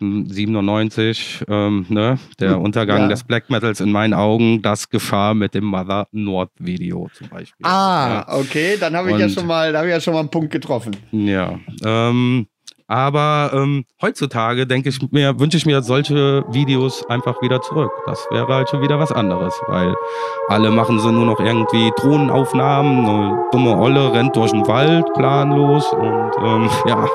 97, ähm, ne, der hm, Untergang ja. des Black Metals in meinen Augen, das geschah mit dem Mother Nord Video zum Beispiel. Ah, ja. okay, dann habe ich ja schon mal, da habe ich ja schon mal einen Punkt getroffen. Ja, ähm, aber ähm, heutzutage denke ich mir, wünsche ich mir solche Videos einfach wieder zurück. Das wäre halt schon wieder was anderes, weil alle machen so nur noch irgendwie Drohnenaufnahmen, eine dumme Olle rennt durch den Wald planlos und ähm, ja.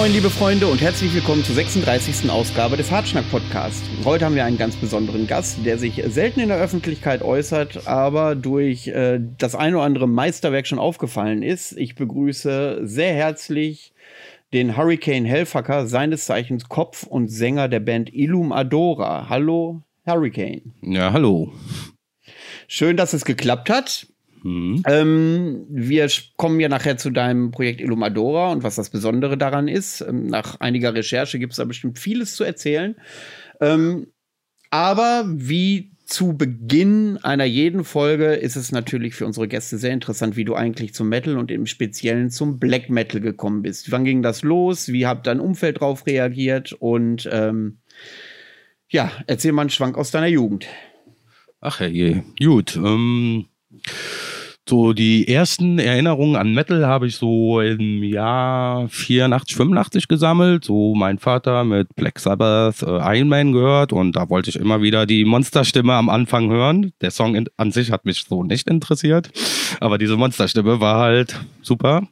Moin, liebe Freunde, und herzlich willkommen zur 36. Ausgabe des Hartschnack Podcast. Heute haben wir einen ganz besonderen Gast, der sich selten in der Öffentlichkeit äußert, aber durch äh, das ein oder andere Meisterwerk schon aufgefallen ist. Ich begrüße sehr herzlich den Hurricane Hellfucker, seines Zeichens Kopf und Sänger der Band Illum Adora. Hallo, Hurricane. Ja, hallo. Schön, dass es geklappt hat. Mhm. Ähm, wir kommen ja nachher zu deinem Projekt Illumadora und was das Besondere daran ist. Ähm, nach einiger Recherche gibt es da bestimmt vieles zu erzählen. Ähm, aber wie zu Beginn einer jeden Folge ist es natürlich für unsere Gäste sehr interessant, wie du eigentlich zum Metal und im Speziellen zum Black Metal gekommen bist. Wann ging das los? Wie hat dein Umfeld darauf reagiert? Und ähm, ja, erzähl mal einen Schwank aus deiner Jugend. Ach je, gut. Ähm so die ersten Erinnerungen an Metal habe ich so im Jahr 84, 85 gesammelt. So mein Vater mit Black Sabbath, äh, Iron Man gehört und da wollte ich immer wieder die Monsterstimme am Anfang hören. Der Song an sich hat mich so nicht interessiert, aber diese Monsterstimme war halt super.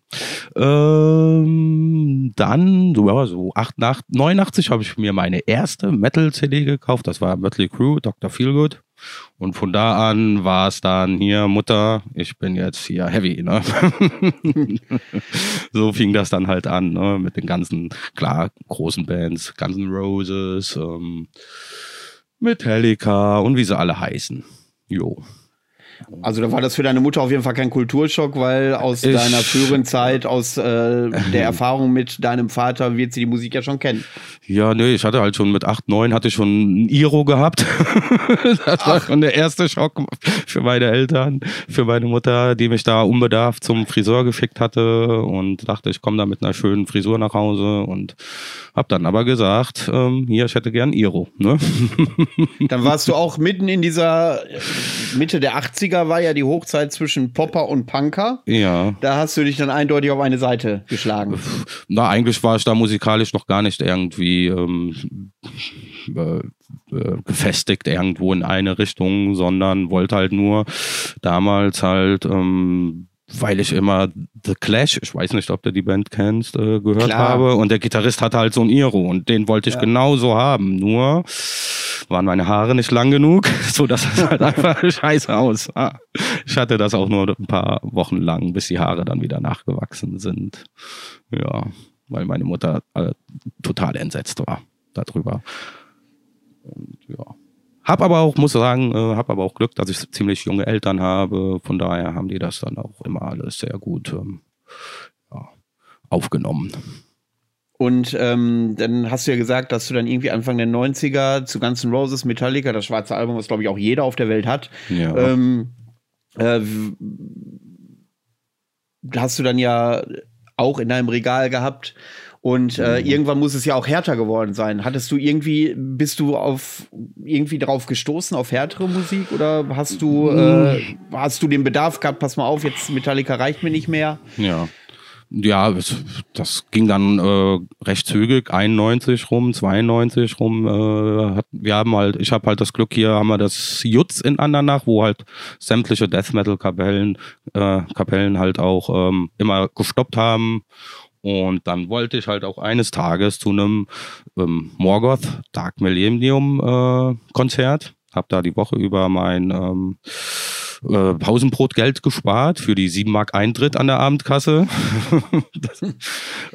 Ähm, dann, so, ja, so 88, 89 habe ich mir meine erste Metal-CD gekauft. Das war Mötley Crew, Dr. Feelgood. Und von da an war es dann hier, Mutter, ich bin jetzt hier heavy, ne? so fing das dann halt an, ne? Mit den ganzen, klar, großen Bands, ganzen Roses, ähm, Metallica und wie sie alle heißen. Jo. Also da war das für deine Mutter auf jeden Fall kein Kulturschock, weil aus ich, deiner früheren Zeit, aus äh, der Erfahrung mit deinem Vater wird sie die Musik ja schon kennen. Ja, nee, ich hatte halt schon mit 8, 9 hatte ich schon ein Iro gehabt. das war schon der erste Schock für meine Eltern, für meine Mutter, die mich da unbedarft zum Friseur gefickt hatte und dachte, ich komme da mit einer schönen Frisur nach Hause und hab dann aber gesagt, ähm, hier, ich hätte gern Iro. Ne? dann warst du auch mitten in dieser Mitte der 80er war ja die Hochzeit zwischen Popper und Punker. Ja. Da hast du dich dann eindeutig auf eine Seite geschlagen. Na, eigentlich war ich da musikalisch noch gar nicht irgendwie ähm, äh, äh, gefestigt irgendwo in eine Richtung, sondern wollte halt nur damals halt ähm, weil ich immer The Clash, ich weiß nicht, ob du die Band kennst, äh, gehört Klar. habe. Und der Gitarrist hatte halt so ein Iro und den wollte ich ja. genauso haben. Nur waren meine Haare nicht lang genug, so dass es halt einfach scheiße aussah. Ich hatte das auch nur ein paar Wochen lang, bis die Haare dann wieder nachgewachsen sind. Ja weil meine Mutter äh, total entsetzt war darüber. Und ja. Hab aber auch, muss sagen, äh, hab aber auch Glück, dass ich ziemlich junge Eltern habe. Von daher haben die das dann auch immer alles sehr gut ähm, ja, aufgenommen. Und ähm, dann hast du ja gesagt, dass du dann irgendwie Anfang der 90er zu ganzen Roses, Metallica, das schwarze Album, was glaube ich auch jeder auf der Welt hat, ja. ähm, äh, hast du dann ja auch in deinem Regal gehabt. Und äh, mhm. irgendwann muss es ja auch härter geworden sein. Hattest du irgendwie, bist du auf irgendwie drauf gestoßen auf härtere Musik oder hast du, äh, hast du den Bedarf gehabt, pass mal auf, jetzt Metallica reicht mir nicht mehr? Ja. Ja, das ging dann äh, recht zügig, 91 rum, 92 rum. Äh, hat, wir haben halt, ich habe halt das Glück, hier haben wir das Jutz in Andernach, wo halt sämtliche Death Metal Kapellen, äh, Kapellen halt auch ähm, immer gestoppt haben. Und dann wollte ich halt auch eines Tages zu einem ähm, Morgoth Dark Millennium äh, Konzert habe da die Woche über mein ähm, äh, Pausenbrotgeld gespart für die 7 Mark Eintritt an der Abendkasse. das,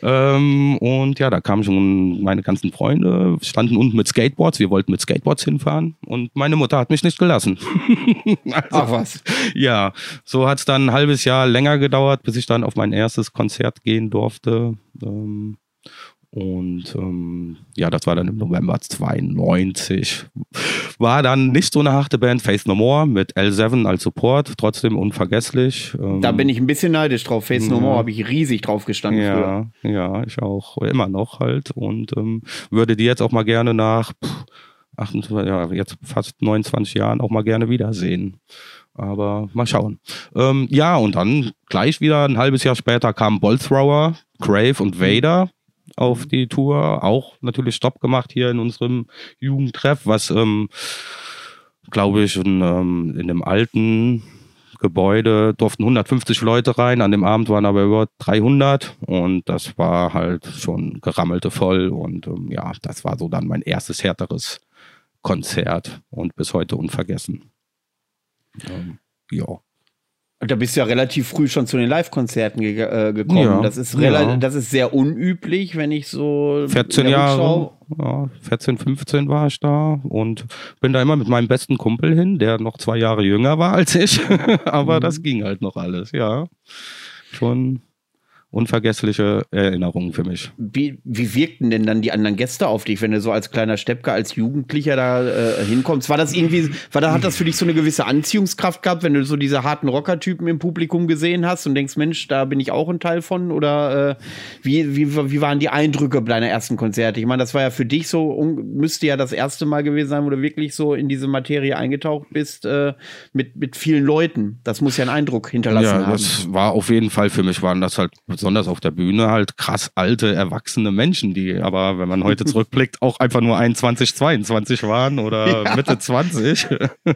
ähm, und ja, da kamen schon meine ganzen Freunde, standen unten mit Skateboards. Wir wollten mit Skateboards hinfahren und meine Mutter hat mich nicht gelassen. also, Ach was. Ja, so hat es dann ein halbes Jahr länger gedauert, bis ich dann auf mein erstes Konzert gehen durfte. Ähm, und ähm, ja, das war dann im November 92. War dann nicht so eine harte Band, Faith No More mit L7 als Support, trotzdem unvergesslich. Ähm, da bin ich ein bisschen neidisch drauf. Faith No More habe ich riesig drauf gestanden ja, früher. Ja, ich auch. Immer noch halt. Und ähm, würde die jetzt auch mal gerne nach pff, 28, ja, jetzt fast 29 Jahren auch mal gerne wiedersehen. Aber mal schauen. Ähm, ja, und dann gleich wieder ein halbes Jahr später kam Bolthrower, Crave und Vader auf die Tour. Auch natürlich Stopp gemacht hier in unserem Jugendtreff, was, ähm, glaube ich, in, ähm, in dem alten Gebäude durften 150 Leute rein. An dem Abend waren aber über 300 und das war halt schon gerammelte voll. Und ähm, ja, das war so dann mein erstes härteres Konzert und bis heute unvergessen. Ähm, ja. Da bist du ja relativ früh schon zu den Live-Konzerten ge äh, gekommen. Ja, das, ist ja. das ist sehr unüblich, wenn ich so. 14 Jahre. Ja, 14, 15 war ich da und bin da immer mit meinem besten Kumpel hin, der noch zwei Jahre jünger war als ich. Aber mhm. das ging halt noch alles, ja. Schon unvergessliche Erinnerungen für mich. Wie, wie wirkten denn dann die anderen Gäste auf dich, wenn du so als kleiner Steppke, als Jugendlicher da äh, hinkommst? War das irgendwie, war da, hat das für dich so eine gewisse Anziehungskraft gehabt, wenn du so diese harten Rockertypen im Publikum gesehen hast und denkst, Mensch, da bin ich auch ein Teil von? Oder äh, wie, wie, wie waren die Eindrücke deiner ersten Konzerte? Ich meine, das war ja für dich so, müsste ja das erste Mal gewesen sein, wo du wirklich so in diese Materie eingetaucht bist äh, mit, mit vielen Leuten. Das muss ja einen Eindruck hinterlassen ja, haben. Ja, das war auf jeden Fall für mich, waren das halt besonders auf der Bühne halt krass alte, erwachsene Menschen, die aber, wenn man heute zurückblickt, auch einfach nur 21, 22 waren oder ja. Mitte 20.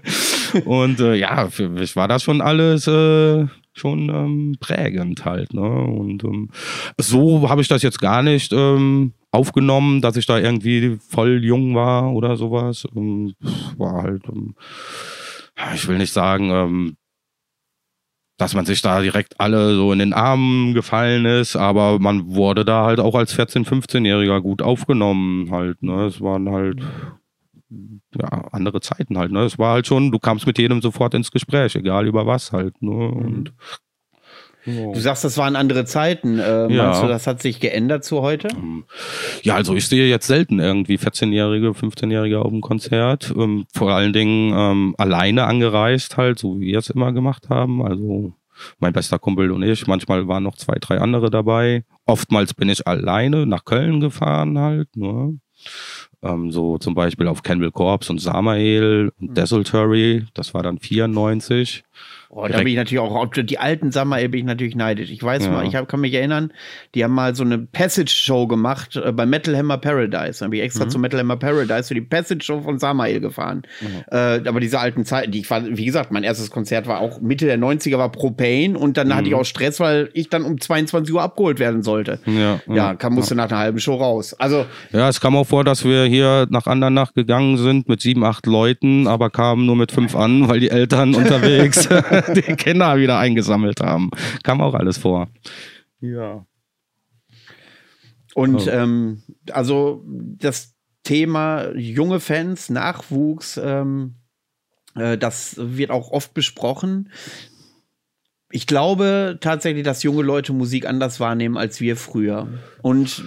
Und äh, ja, für mich war das schon alles äh, schon ähm, prägend halt. Ne? Und ähm, so habe ich das jetzt gar nicht ähm, aufgenommen, dass ich da irgendwie voll jung war oder sowas. Ähm, war halt, ähm, ich will nicht sagen, ähm, dass man sich da direkt alle so in den Armen gefallen ist, aber man wurde da halt auch als 14-, 15-Jähriger gut aufgenommen halt, ne? Es waren halt ja, andere Zeiten halt, ne? Es war halt schon, du kamst mit jedem sofort ins Gespräch, egal über was halt, ne? Mhm. Du sagst, das waren andere Zeiten. Äh, ja. Meinst du, das hat sich geändert zu heute? Ja, also ich sehe jetzt selten irgendwie 14-Jährige, 15-Jährige auf dem Konzert. Ähm, vor allen Dingen ähm, alleine angereist halt, so wie wir es immer gemacht haben. Also mein bester Kumpel und ich. Manchmal waren noch zwei, drei andere dabei. Oftmals bin ich alleine nach Köln gefahren halt. Ne? Ähm, so zum Beispiel auf Campbell Corps und Samael und mhm. Desultory. Das war dann 94. Oh, da bin ich natürlich auch, die alten Summer bin ich natürlich neidisch. Ich weiß ja. mal, ich hab, kann mich erinnern, die haben mal so eine Passage-Show gemacht äh, bei Metal Hammer Paradise. Da habe ich extra mhm. zu Metal Hammer Paradise für die Passage-Show von Samael gefahren. Mhm. Äh, aber diese alten Zeiten, die ich war, wie gesagt, mein erstes Konzert war auch Mitte der 90er, war Propane und dann mhm. hatte ich mhm. auch Stress, weil ich dann um 22 Uhr abgeholt werden sollte. Ja, ja kam, musste ja. nach einer halben Show raus. Also. Ja, es kam auch vor, dass wir hier nach Andernach gegangen sind mit sieben, acht Leuten, aber kamen nur mit fünf an, weil die Eltern unterwegs die Kinder wieder eingesammelt haben. Kam auch alles vor. Ja. Und oh. ähm, also das Thema junge Fans, Nachwuchs, ähm, äh, das wird auch oft besprochen ich glaube tatsächlich, dass junge Leute Musik anders wahrnehmen als wir früher. Und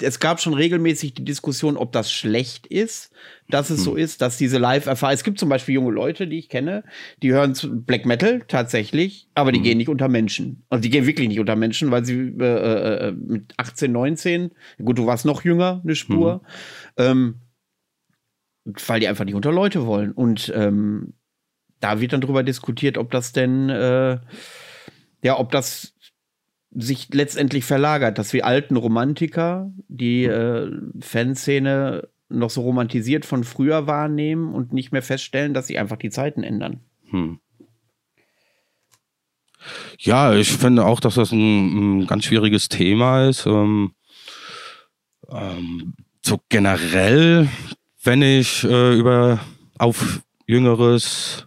es gab schon regelmäßig die Diskussion, ob das schlecht ist, dass es so hm. ist, dass diese Live-Erfahrung. Es gibt zum Beispiel junge Leute, die ich kenne, die hören Black Metal tatsächlich, aber die mhm. gehen nicht unter Menschen. Also die gehen wirklich nicht unter Menschen, weil sie äh, äh, äh mit 18, 19, gut, du warst noch jünger, eine Spur, mhm. ähm, weil die einfach nicht unter Leute wollen. Und ähm, da wird dann drüber diskutiert, ob das denn äh, ja, ob das sich letztendlich verlagert, dass wir alten Romantiker die äh, Fanszene noch so romantisiert von früher wahrnehmen und nicht mehr feststellen, dass sich einfach die Zeiten ändern. Hm. Ja, ich finde auch, dass das ein, ein ganz schwieriges Thema ist. Ähm, ähm, so generell, wenn ich äh, über auf jüngeres,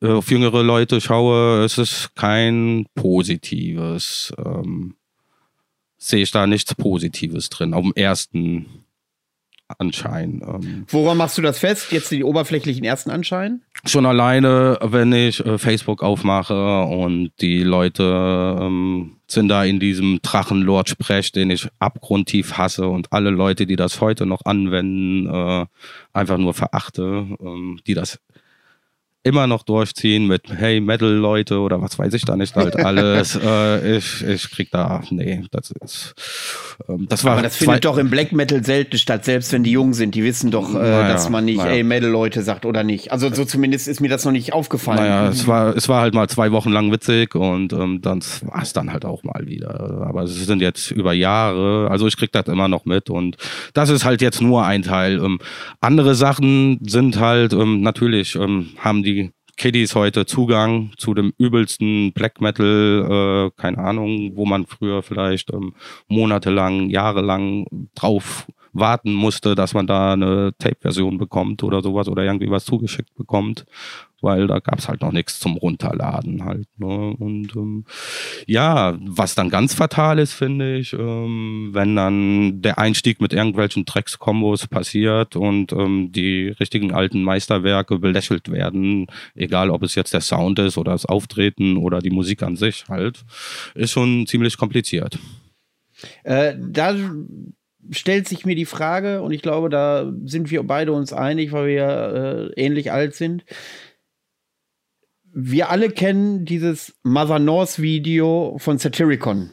auf jüngere Leute schaue, ist es kein positives, ähm, sehe ich da nichts Positives drin, auf dem ersten Anschein. Ähm. Woran machst du das fest? Jetzt die oberflächlichen ersten Anschein? Schon alleine, wenn ich äh, Facebook aufmache und die Leute ähm, sind da in diesem Drachenlord-Sprech, den ich abgrundtief hasse und alle Leute, die das heute noch anwenden, äh, einfach nur verachte, ähm, die das immer noch durchziehen mit Hey Metal-Leute oder was weiß ich da nicht halt alles. äh, ich, ich krieg da, nee, das ist. Ähm, das war Aber das findet doch im Black Metal selten statt, selbst wenn die jung sind. Die wissen doch, äh, naja, dass man nicht naja. Ey Metal-Leute sagt oder nicht. Also so zumindest ist mir das noch nicht aufgefallen. Naja, es war, es war halt mal zwei Wochen lang witzig und ähm, dann war es dann halt auch mal wieder. Aber es sind jetzt über Jahre, also ich krieg das immer noch mit und das ist halt jetzt nur ein Teil. Ähm, andere Sachen sind halt ähm, natürlich, ähm, haben die Kiddies heute Zugang zu dem übelsten Black Metal, äh, keine Ahnung, wo man früher vielleicht ähm, monatelang, jahrelang drauf warten musste, dass man da eine Tape-Version bekommt oder sowas oder irgendwie was zugeschickt bekommt weil da gab es halt noch nichts zum Runterladen halt. Ne? Und ähm, ja, was dann ganz fatal ist, finde ich, ähm, wenn dann der Einstieg mit irgendwelchen Tracks-Kombos passiert und ähm, die richtigen alten Meisterwerke belächelt werden, egal ob es jetzt der Sound ist oder das Auftreten oder die Musik an sich halt, ist schon ziemlich kompliziert. Äh, da stellt sich mir die Frage, und ich glaube, da sind wir beide uns einig, weil wir äh, ähnlich alt sind wir alle kennen dieses Mother North Video von Satyricon.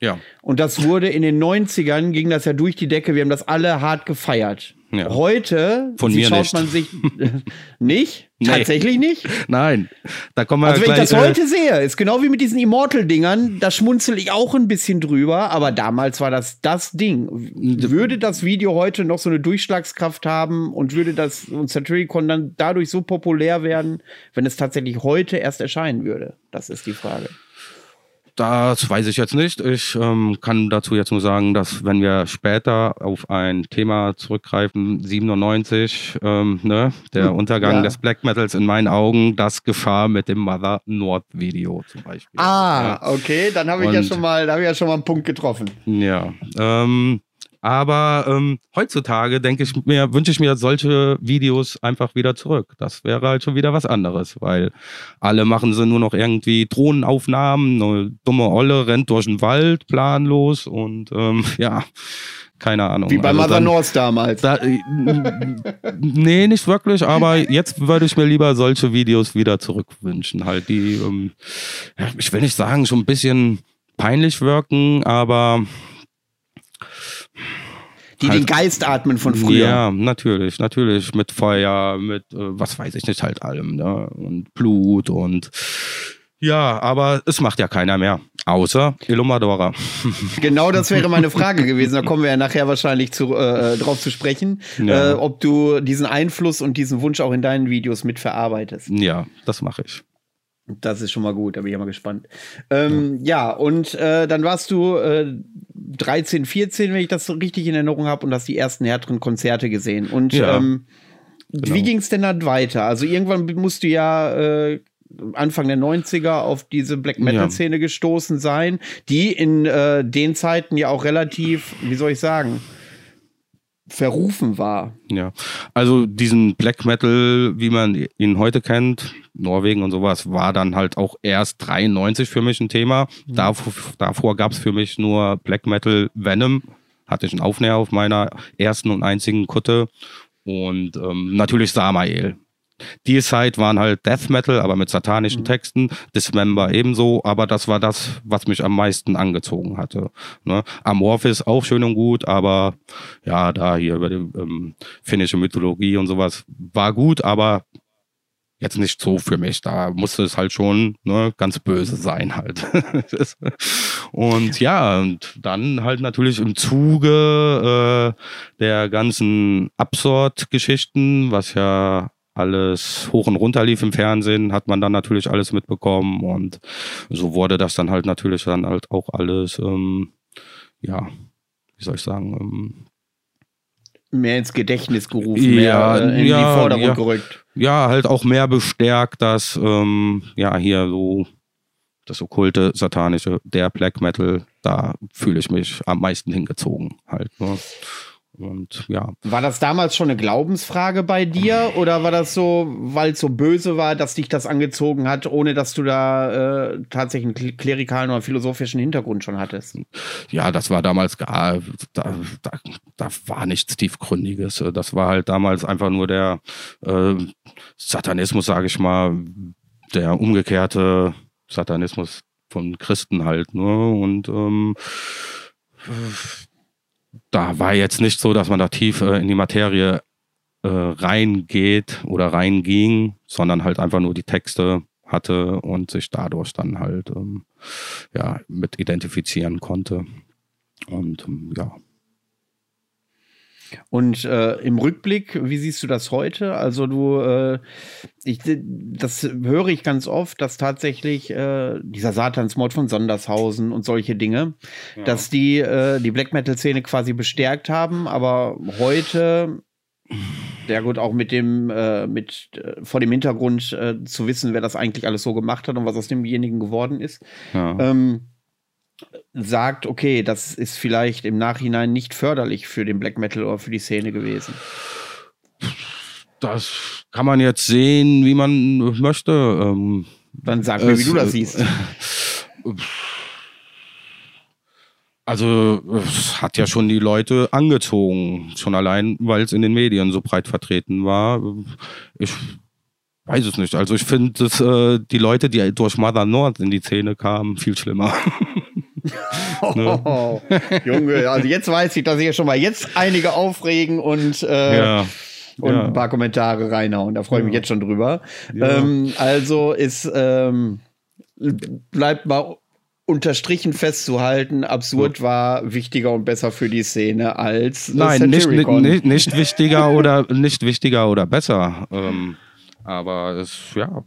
Ja. Und das wurde in den 90ern, ging das ja durch die Decke. Wir haben das alle hart gefeiert. Ja. Heute Von mir schaut nicht. man sich nicht? Nee. Tatsächlich nicht? Nein. Da kommen wir also, wenn gleich, ich das heute sehe, ist genau wie mit diesen Immortal-Dingern, da schmunzel ich auch ein bisschen drüber, aber damals war das das Ding. Würde das Video heute noch so eine Durchschlagskraft haben und würde das und Satyricon dann dadurch so populär werden, wenn es tatsächlich heute erst erscheinen würde? Das ist die Frage. Das weiß ich jetzt nicht. Ich ähm, kann dazu jetzt nur sagen, dass wenn wir später auf ein Thema zurückgreifen, 97, ähm, ne, der hm, Untergang ja. des Black Metals in meinen Augen, das geschah mit dem Mother Nord Video zum Beispiel. Ah, ja. okay, dann habe ich ja schon mal, da habe ich ja schon mal einen Punkt getroffen. Ja, ähm, aber ähm, heutzutage denke ich mir, wünsche ich mir solche Videos einfach wieder zurück. Das wäre halt schon wieder was anderes, weil alle machen sie nur noch irgendwie Drohnenaufnahmen, eine dumme Olle rennt durch den Wald planlos und ähm, ja, keine Ahnung. Wie bei also Mother North damals. Da, äh, nee, nicht wirklich, aber jetzt würde ich mir lieber solche Videos wieder zurückwünschen. Halt die, ähm, ich will nicht sagen, schon ein bisschen peinlich wirken, aber die halt, den Geist atmen von früher. Ja, natürlich, natürlich. Mit Feuer, mit äh, was weiß ich nicht, halt allem. Ne? Und Blut und ja, aber es macht ja keiner mehr. Außer Illumadora. Genau das wäre meine Frage gewesen. Da kommen wir ja nachher wahrscheinlich zu, äh, drauf zu sprechen, ja. äh, ob du diesen Einfluss und diesen Wunsch auch in deinen Videos mitverarbeitest. Ja, das mache ich. Das ist schon mal gut, da bin ich ja mal gespannt. Ähm, ja. ja. und äh, dann warst du äh, 13, 14, wenn ich das so richtig in Erinnerung habe, und hast die ersten härteren Konzerte gesehen. Und ja, ähm, genau. wie ging es denn dann weiter? Also irgendwann musst du ja äh, Anfang der 90er auf diese Black Metal-Szene gestoßen sein, die in äh, den Zeiten ja auch relativ, wie soll ich sagen, verrufen war. Ja, also diesen Black Metal, wie man ihn heute kennt, Norwegen und sowas, war dann halt auch erst 93 für mich ein Thema. Mhm. Davor, davor gab es für mich nur Black Metal Venom, hatte ich einen Aufnäher auf meiner ersten und einzigen Kutte und ähm, natürlich Samael. Die Side waren halt Death Metal, aber mit satanischen mhm. Texten. Dismember ebenso, aber das war das, was mich am meisten angezogen hatte. Ne? Amorphis auch schön und gut, aber ja, da hier über die ähm, finnische Mythologie und sowas war gut, aber jetzt nicht so für mich. Da musste es halt schon ne, ganz böse sein halt. und ja, und dann halt natürlich im Zuge äh, der ganzen Absort-Geschichten, was ja alles hoch und runter lief im Fernsehen, hat man dann natürlich alles mitbekommen und so wurde das dann halt natürlich dann halt auch alles, ähm, ja, wie soll ich sagen, ähm, mehr ins Gedächtnis gerufen, ja, mehr äh, in ja, die Vordergrund ja. gerückt. Ja, halt auch mehr bestärkt, dass ähm, ja hier so das okkulte, satanische, der Black Metal, da fühle ich mich am meisten hingezogen halt. Ne? Und ja. War das damals schon eine Glaubensfrage bei dir oder war das so, weil es so böse war, dass dich das angezogen hat, ohne dass du da äh, tatsächlich einen klerikalen oder philosophischen Hintergrund schon hattest? Ja, das war damals gar, da, da, da war nichts Tiefgründiges. Das war halt damals einfach nur der äh, Satanismus, sage ich mal, der umgekehrte Satanismus von Christen halt. Ne? Und ähm, da war jetzt nicht so, dass man da tief äh, in die Materie äh, reingeht oder reinging, sondern halt einfach nur die Texte hatte und sich dadurch dann halt ähm, ja, mit identifizieren konnte. Und ähm, ja. Und äh, im Rückblick, wie siehst du das heute? Also du, äh, ich, das höre ich ganz oft, dass tatsächlich äh, dieser Satansmord von Sondershausen und solche Dinge, ja. dass die äh, die Black Metal Szene quasi bestärkt haben, aber heute ja gut, auch mit dem, äh, mit äh, vor dem Hintergrund äh, zu wissen, wer das eigentlich alles so gemacht hat und was aus demjenigen geworden ist. Ja. Ähm, sagt, okay, das ist vielleicht im Nachhinein nicht förderlich für den Black Metal oder für die Szene gewesen? Das kann man jetzt sehen, wie man möchte. Ähm, Dann sag mir, wie du das siehst. Also es hat ja schon die Leute angezogen, schon allein, weil es in den Medien so breit vertreten war. Ich weiß es nicht. Also ich finde, äh, die Leute, die durch Mother Nord in die Szene kamen, viel schlimmer. oh, Junge, also jetzt weiß ich, dass ich ja schon mal jetzt einige aufregen und, äh, ja. und ja. ein paar Kommentare reinhauen. Da freue ich mich jetzt schon drüber. Ähm, also ist, ähm, bleibt mal unterstrichen festzuhalten, absurd war wichtiger und besser für die Szene als Nein, nicht, nicht, nicht, wichtiger oder nicht wichtiger oder besser. Ähm, aber es, ja,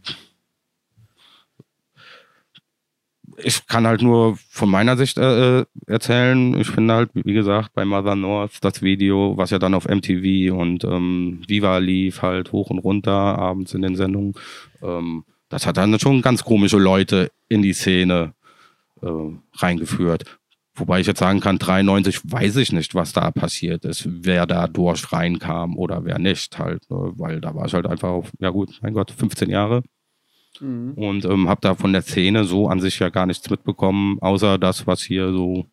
ich kann halt nur von meiner Sicht äh, äh, erzählen. Ich finde halt, wie gesagt, bei Mother North das Video, was ja dann auf MTV und ähm, Viva lief, halt hoch und runter abends in den Sendungen. Ähm, das hat dann schon ganz komische Leute in die Szene äh, reingeführt. Wobei ich jetzt sagen kann, 93 weiß ich nicht, was da passiert ist, wer da durch reinkam oder wer nicht halt, ne? weil da war ich halt einfach, auf, ja gut, mein Gott, 15 Jahre. Mhm. Und ähm, habe da von der Szene so an sich ja gar nichts mitbekommen, außer das, was hier so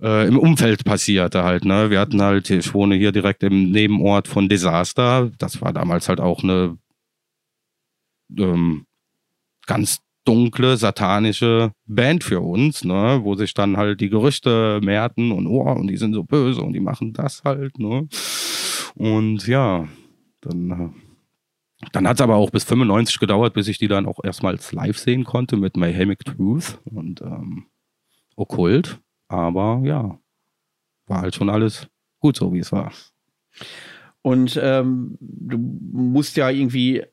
äh, im Umfeld passierte halt. Ne? Wir hatten halt, ich wohne hier direkt im Nebenort von Desaster. Das war damals halt auch eine ähm, ganz dunkle, satanische Band für uns, ne? wo sich dann halt die Gerüchte mehrten und oh, und die sind so böse und die machen das halt. Ne? Und ja, dann äh, dann hat es aber auch bis 95 gedauert, bis ich die dann auch erstmals live sehen konnte mit Mayhemic Truth und ähm, Okkult. Aber ja, war halt schon alles gut so, wie es war. Und ähm, du musst ja irgendwie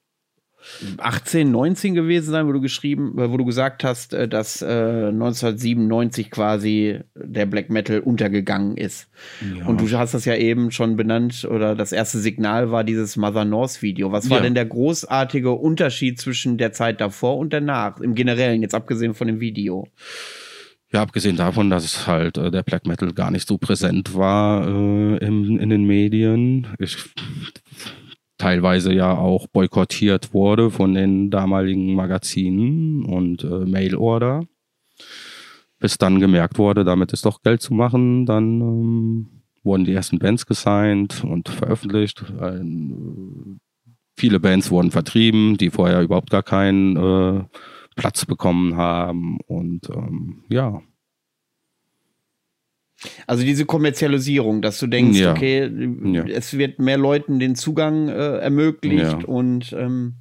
18, 19 gewesen sein, wo du geschrieben, äh, wo du gesagt hast, äh, dass äh, 1997 quasi der Black Metal untergegangen ist. Ja. Und du hast das ja eben schon benannt, oder das erste Signal war dieses Mother North Video. Was war ja. denn der großartige Unterschied zwischen der Zeit davor und danach, im Generellen, jetzt abgesehen von dem Video? Ja, abgesehen davon, dass halt äh, der Black Metal gar nicht so präsent war äh, im, in den Medien. Ich teilweise ja auch boykottiert wurde von den damaligen Magazinen und äh, Mailorder. Bis dann gemerkt wurde, damit ist doch Geld zu machen. Dann ähm, wurden die ersten Bands gesigned und veröffentlicht. Ein, viele Bands wurden vertrieben, die vorher überhaupt gar keinen äh, Platz bekommen haben. Und ähm, ja, also diese Kommerzialisierung, dass du denkst, ja. okay, ja. es wird mehr Leuten den Zugang äh, ermöglicht ja. und ähm,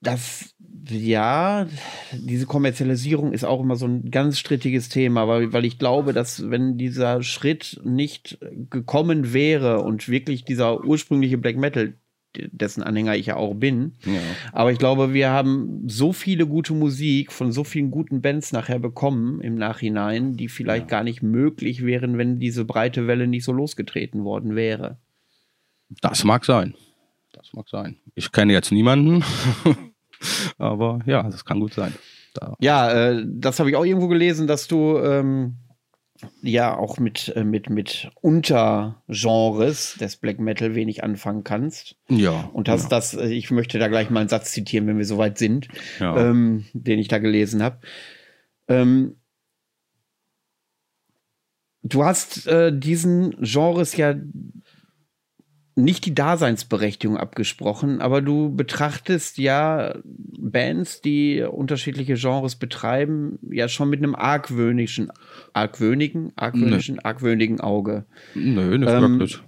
das, ja, diese Kommerzialisierung ist auch immer so ein ganz strittiges Thema, weil, weil ich glaube, dass wenn dieser Schritt nicht gekommen wäre und wirklich dieser ursprüngliche Black Metal dessen Anhänger ich ja auch bin. Ja. Aber ich glaube, wir haben so viele gute Musik von so vielen guten Bands nachher bekommen im Nachhinein, die vielleicht ja. gar nicht möglich wären, wenn diese breite Welle nicht so losgetreten worden wäre. Das mag sein. Das mag sein. Ich kenne jetzt niemanden, aber ja, das kann gut sein. Da. Ja, äh, das habe ich auch irgendwo gelesen, dass du ähm, ja auch mit, äh, mit, mit Untergenres des Black Metal wenig anfangen kannst. Ja. Und hast ja. das, äh, ich möchte da gleich mal einen Satz zitieren, wenn wir soweit sind, ja. ähm, den ich da gelesen habe. Ähm, du hast äh, diesen Genres ja nicht die Daseinsberechtigung abgesprochen, aber du betrachtest ja Bands, die unterschiedliche Genres betreiben, ja schon mit einem argwöhnischen, argwöhnigen, argwöhnischen, nee. argwöhnigen Auge. Nö, nicht ähm, wirklich.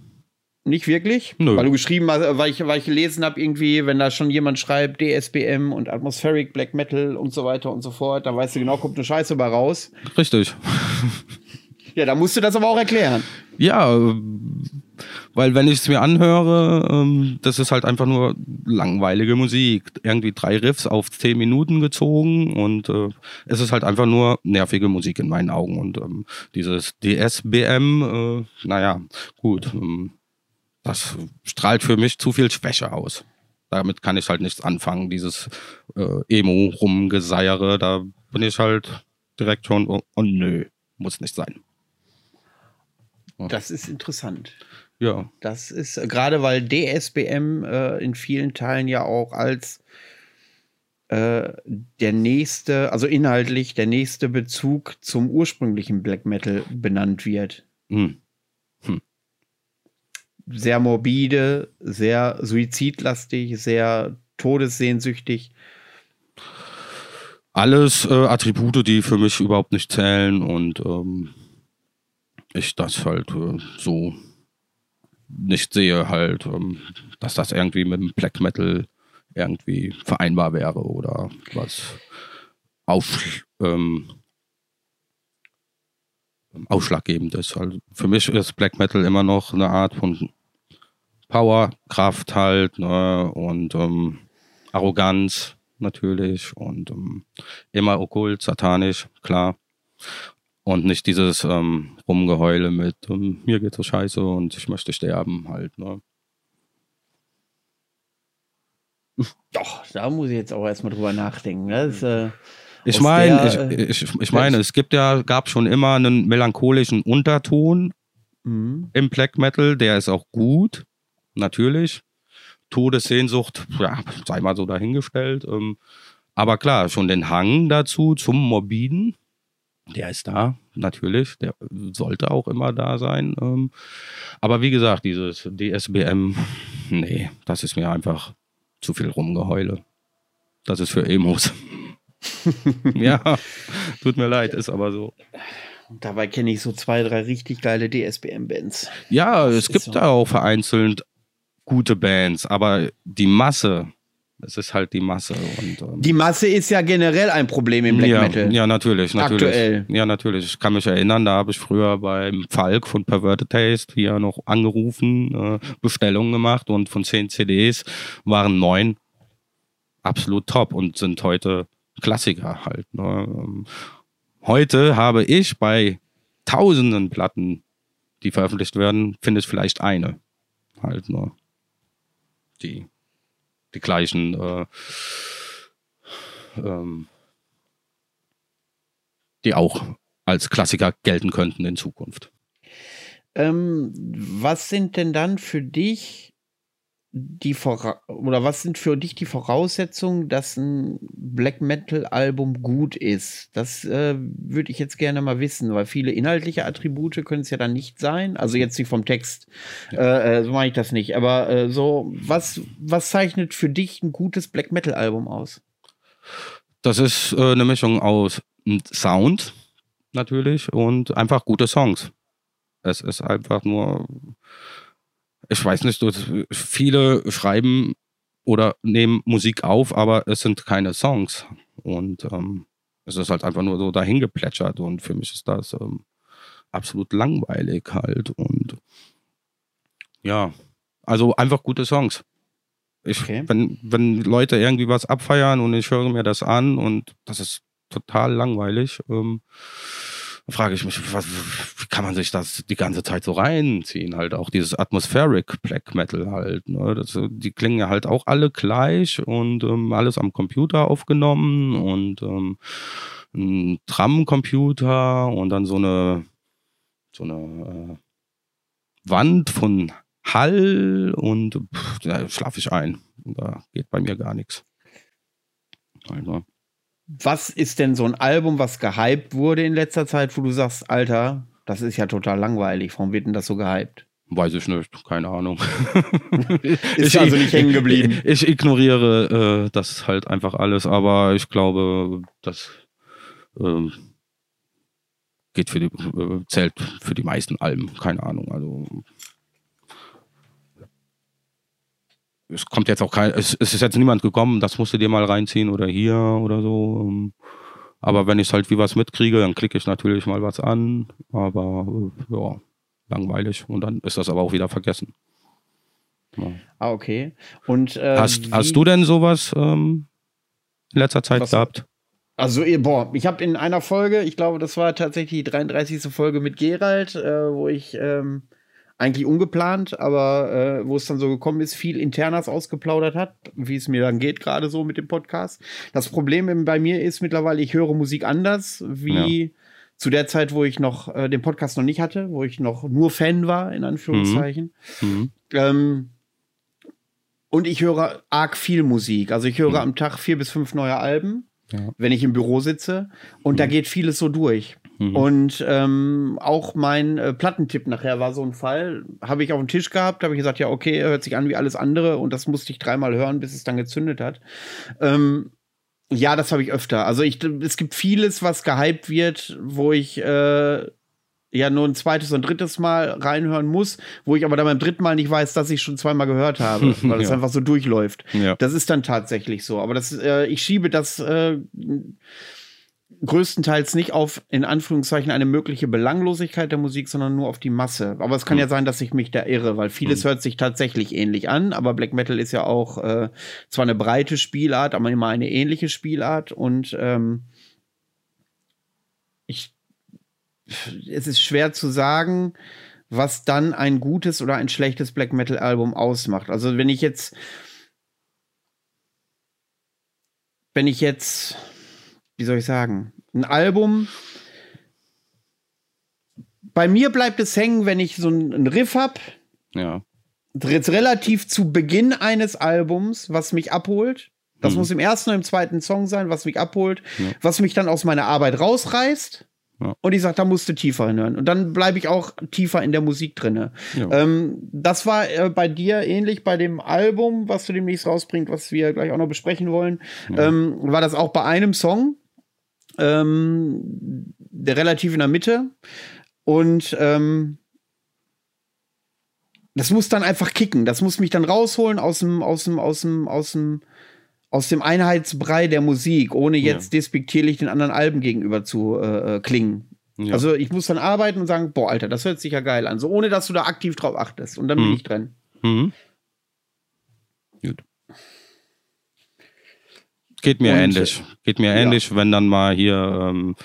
Nicht wirklich? Nö. Weil du geschrieben hast, weil ich, weil ich gelesen habe, irgendwie, wenn da schon jemand schreibt, DSBM und Atmospheric Black Metal und so weiter und so fort, dann weißt du genau, kommt eine Scheiße bei raus. Richtig. Ja, da musst du das aber auch erklären. Ja, weil wenn ich es mir anhöre, ähm, das ist halt einfach nur langweilige Musik. Irgendwie drei Riffs auf zehn Minuten gezogen und äh, es ist halt einfach nur nervige Musik in meinen Augen. Und ähm, dieses DSBM, äh, naja, gut, ähm, das strahlt für mich zu viel Schwäche aus. Damit kann ich halt nichts anfangen, dieses äh, Emo-Rumgeseiere, da bin ich halt direkt schon, oh, oh nö, muss nicht sein. Das ist interessant. Ja. Das ist äh, gerade, weil DSBM äh, in vielen Teilen ja auch als äh, der nächste, also inhaltlich der nächste Bezug zum ursprünglichen Black Metal benannt wird. Hm. Hm. Sehr morbide, sehr suizidlastig, sehr todessehnsüchtig. Alles äh, Attribute, die für mich überhaupt nicht zählen und ähm, ich das halt äh, so nicht sehe, halt, ähm, dass das irgendwie mit dem Black Metal irgendwie vereinbar wäre oder was auf, ähm, ausschlaggebend ist. Also für mich ist Black Metal immer noch eine Art von Power, Kraft halt ne, und ähm, Arroganz natürlich und ähm, immer okkult, satanisch, klar. Und nicht dieses ähm, Rumgeheule mit, ähm, mir geht so scheiße und ich möchte sterben halt. Ne? Doch, da muss ich jetzt auch erstmal drüber nachdenken. Das, ne? äh, ich meine, ich, ich, ich, meine, es gibt ja, gab schon immer einen melancholischen Unterton mhm. im Black Metal, der ist auch gut, natürlich. Todessehnsucht, ja, sei mal so dahingestellt. Ähm, aber klar, schon den Hang dazu zum Morbiden, der ist da, natürlich. Der sollte auch immer da sein. Ähm, aber wie gesagt, dieses DSBM, nee, das ist mir einfach zu viel Rumgeheule. Das ist für Emos. ja, tut mir leid, ist aber so. Dabei kenne ich so zwei, drei richtig geile DSBM-Bands. Ja, das es gibt so. auch vereinzelt gute Bands, aber die Masse, es ist halt die Masse. Und, ähm, die Masse ist ja generell ein Problem im Black ja, Metal. Ja, natürlich, natürlich. Aktuell. Ja, natürlich. Ich kann mich erinnern, da habe ich früher beim Falk von Perverted Taste hier noch angerufen, äh, Bestellungen gemacht und von zehn CDs waren neun absolut top und sind heute Klassiker halt. Ne? Ähm, heute habe ich bei tausenden Platten, die veröffentlicht werden, finde ich vielleicht eine. Halt nur. Ne? Die die gleichen äh, ähm, die auch als Klassiker gelten könnten in Zukunft. Ähm, was sind denn dann für dich die Vora oder was sind für dich die Voraussetzungen, dass ein Black Metal Album gut ist? Das äh, würde ich jetzt gerne mal wissen, weil viele inhaltliche Attribute können es ja dann nicht sein. Also jetzt nicht vom Text, ja. äh, äh so meine ich das nicht. Aber äh, so was was zeichnet für dich ein gutes Black Metal Album aus? Das ist äh, eine Mischung aus Sound natürlich und einfach gute Songs. Es ist einfach nur ich weiß nicht, viele schreiben oder nehmen Musik auf, aber es sind keine Songs. Und ähm, es ist halt einfach nur so dahingeplätschert und für mich ist das ähm, absolut langweilig halt. Und ja, also einfach gute Songs. Ich, okay. wenn, wenn Leute irgendwie was abfeiern und ich höre mir das an und das ist total langweilig, ähm, frage ich mich, was, wie kann man sich das die ganze Zeit so reinziehen? Halt auch dieses Atmospheric Black Metal halt. Ne? Das, die klingen ja halt auch alle gleich und ähm, alles am Computer aufgenommen und ähm, ein Tram-Computer und dann so eine so eine äh, Wand von Hall und pff, da schlafe ich ein. Da geht bei mir gar nichts. Also was ist denn so ein Album, was gehypt wurde in letzter Zeit, wo du sagst, Alter, das ist ja total langweilig. Warum wird denn das so gehypt? Weiß ich nicht, keine Ahnung. ist ich, also nicht hängen geblieben. Ich, ich ignoriere äh, das halt einfach alles, aber ich glaube, das äh, geht für die, äh, zählt für die meisten Alben, keine Ahnung. Also es kommt jetzt auch kein, es, es, ist jetzt niemand gekommen, das musst du dir mal reinziehen oder hier oder so. Ähm. Aber wenn ich halt wie was mitkriege, dann klicke ich natürlich mal was an. Aber äh, ja, langweilig. Und dann ist das aber auch wieder vergessen. Ja. Ah, okay. Und äh, hast, hast du denn sowas ähm, in letzter Zeit was, gehabt? Also, boah, ich habe in einer Folge, ich glaube, das war tatsächlich die 33. Folge mit Gerald, äh, wo ich ähm, eigentlich ungeplant, aber äh, wo es dann so gekommen ist, viel Internas ausgeplaudert hat, wie es mir dann geht, gerade so mit dem Podcast. Das Problem bei mir ist mittlerweile, ich höre Musik anders, wie ja. zu der Zeit, wo ich noch äh, den Podcast noch nicht hatte, wo ich noch nur Fan war, in Anführungszeichen. Mhm. Mhm. Ähm, und ich höre arg viel Musik. Also ich höre mhm. am Tag vier bis fünf neue Alben, ja. wenn ich im Büro sitze. Und da mhm. geht vieles so durch. Mhm. Und ähm, auch mein äh, Plattentipp nachher war so ein Fall, habe ich auf dem Tisch gehabt, habe ich gesagt, ja, okay, hört sich an wie alles andere und das musste ich dreimal hören, bis es dann gezündet hat. Ähm, ja, das habe ich öfter. Also ich, es gibt vieles, was gehypt wird, wo ich äh, ja nur ein zweites und drittes Mal reinhören muss, wo ich aber dann beim dritten Mal nicht weiß, dass ich schon zweimal gehört habe, weil es ja. einfach so durchläuft. Ja. Das ist dann tatsächlich so. Aber das, äh, ich schiebe das äh, größtenteils nicht auf, in Anführungszeichen, eine mögliche Belanglosigkeit der Musik, sondern nur auf die Masse. Aber es kann mhm. ja sein, dass ich mich da irre, weil vieles mhm. hört sich tatsächlich ähnlich an, aber Black Metal ist ja auch äh, zwar eine breite Spielart, aber immer eine ähnliche Spielart und ähm, ich, es ist schwer zu sagen, was dann ein gutes oder ein schlechtes Black Metal Album ausmacht. Also wenn ich jetzt, wenn ich jetzt wie soll ich sagen, ein Album. Bei mir bleibt es hängen, wenn ich so einen Riff habe. Ja. Relativ zu Beginn eines Albums, was mich abholt. Das hm. muss im ersten oder im zweiten Song sein, was mich abholt, ja. was mich dann aus meiner Arbeit rausreißt. Ja. Und ich sage, da musst du tiefer hinhören. Und dann bleibe ich auch tiefer in der Musik drin. Ja. Ähm, das war äh, bei dir ähnlich bei dem Album, was du demnächst rausbringst, was wir gleich auch noch besprechen wollen. Ähm, war das auch bei einem Song? Ähm, der relativ in der Mitte. Und ähm, das muss dann einfach kicken. Das muss mich dann rausholen aus dem, aus dem, aus dem, aus dem, aus dem Einheitsbrei der Musik, ohne jetzt ja. despektierlich den anderen Alben gegenüber zu äh, äh, klingen. Ja. Also ich muss dann arbeiten und sagen, boah, Alter, das hört sich ja geil an. So ohne dass du da aktiv drauf achtest. Und dann mhm. bin ich drin. Mhm. Gut. Geht mir und, ähnlich. Geht mir ähnlich, ja. wenn dann mal hier ähm,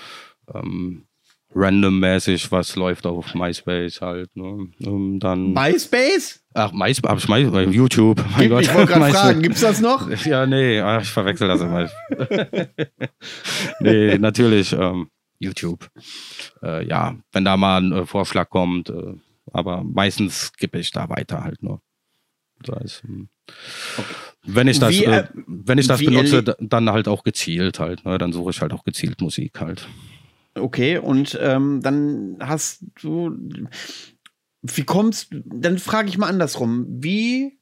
ähm, randommäßig was läuft auf MySpace halt. Ne? Um, dann MySpace? Ach, MySpace, My, äh, YouTube. Mein Gott. Ich wollte gerade fragen, gibt's das noch? Ja, nee, ach, ich verwechsel das immer. nee, natürlich ähm, YouTube. Äh, ja, wenn da mal ein äh, Vorschlag kommt, äh, aber meistens gebe ich da weiter halt nur. Das heißt, hm. Okay. Wenn ich das, wie, äh, wenn ich das benutze, dann halt auch gezielt halt. Ne? Dann suche ich halt auch gezielt Musik halt. Okay, und ähm, dann hast du, wie kommst, dann frage ich mal andersrum, wie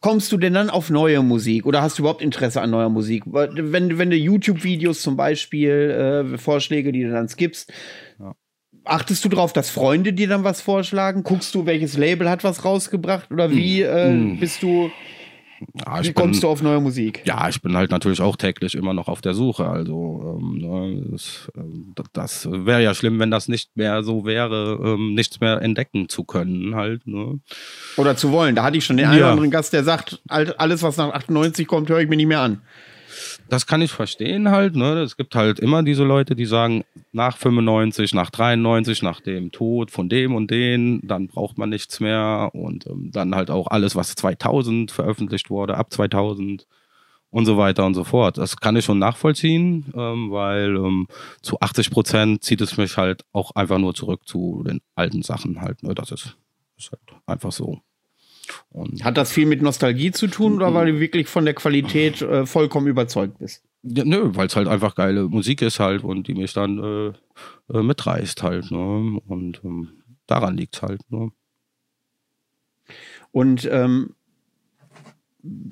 kommst du denn dann auf neue Musik oder hast du überhaupt Interesse an neuer Musik? Wenn, wenn du YouTube-Videos zum Beispiel, äh, Vorschläge, die du dann skippst. Achtest du darauf, dass Freunde dir dann was vorschlagen? Guckst du, welches Label hat was rausgebracht oder wie mm. äh, mm. bist du Ja, Wie kommst bin, du auf neue Musik? Ja, ich bin halt natürlich auch täglich immer noch auf der Suche. Also ähm, ne, das, ähm, das wäre ja schlimm, wenn das nicht mehr so wäre, ähm, nichts mehr entdecken zu können halt. Ne? Oder zu wollen. Da hatte ich schon den einen oder anderen Gast, der sagt, alles was nach 98 kommt, höre ich mir nicht mehr an das kann ich verstehen halt. Ne? Es gibt halt immer diese Leute, die sagen, nach 95, nach 93, nach dem Tod von dem und den, dann braucht man nichts mehr. Und ähm, dann halt auch alles, was 2000 veröffentlicht wurde, ab 2000 und so weiter und so fort. Das kann ich schon nachvollziehen, ähm, weil ähm, zu 80 Prozent zieht es mich halt auch einfach nur zurück zu den alten Sachen halt. Ne? Das ist, ist halt einfach so. Und Hat das viel mit Nostalgie zu tun oder weil du wirklich von der Qualität äh, vollkommen überzeugt bist? Ja, nö, weil es halt einfach geile Musik ist halt und die mich dann äh, äh, mitreißt halt. Ne? Und ähm, daran liegt es halt. Ne? Und ähm,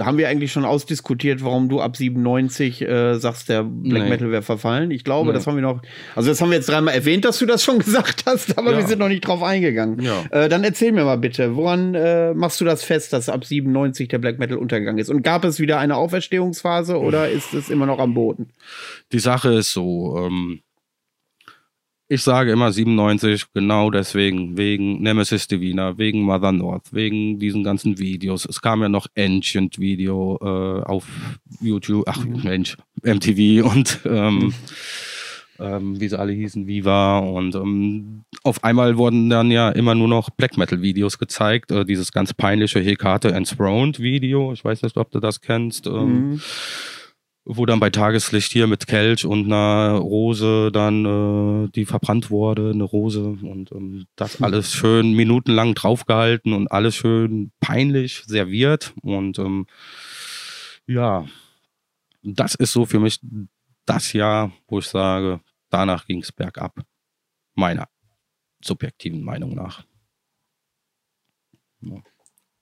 haben wir eigentlich schon ausdiskutiert, warum du ab 97 äh, sagst, der Black nee. Metal wäre verfallen. Ich glaube, nee. das haben wir noch. Also, das haben wir jetzt dreimal erwähnt, dass du das schon gesagt hast, aber ja. wir sind noch nicht drauf eingegangen. Ja. Äh, dann erzähl mir mal bitte, woran äh, machst du das fest, dass ab 97 der Black Metal untergegangen ist? Und gab es wieder eine Auferstehungsphase oder ist es immer noch am Boden? Die Sache ist so, ähm, ich sage immer 97, genau deswegen, wegen Nemesis Divina, wegen Mother North, wegen diesen ganzen Videos. Es kam ja noch Ancient Video äh, auf YouTube, ach mhm. Mensch, MTV und ähm, mhm. ähm, wie sie alle hießen, Viva. Und ähm, auf einmal wurden dann ja immer nur noch Black Metal Videos gezeigt. Äh, dieses ganz peinliche Hekate Enthroned Video, ich weiß nicht, ob du das kennst. Ähm, mhm wo dann bei Tageslicht hier mit Kelch und einer Rose dann, äh, die verbrannt wurde, eine Rose und ähm, das hm. alles schön minutenlang draufgehalten und alles schön peinlich serviert und ähm, ja, das ist so für mich das Jahr, wo ich sage, danach ging es bergab, meiner subjektiven Meinung nach. Ja.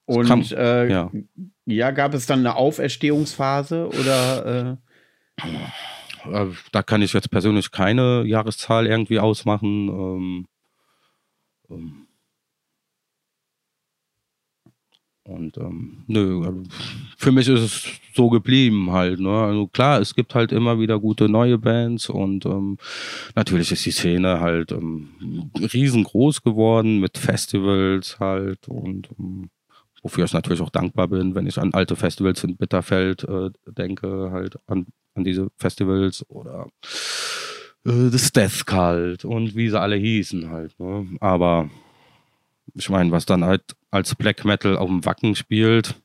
Und äh, ja. Ja. gab es dann eine Auferstehungsphase oder? Äh? äh? Da kann ich jetzt persönlich keine Jahreszahl irgendwie ausmachen. Ähm, ähm, und ähm, nö, also für mich ist es so geblieben halt. Ne? Also klar, es gibt halt immer wieder gute neue Bands und ähm, natürlich ist die Szene halt ähm, riesengroß geworden mit Festivals halt und ähm, wofür ich natürlich auch dankbar bin, wenn ich an alte Festivals in Bitterfeld äh, denke, halt an, an diese Festivals oder äh, das Death Cult und wie sie alle hießen halt. Ne? Aber ich meine, was dann halt als Black Metal auf dem Wacken spielt,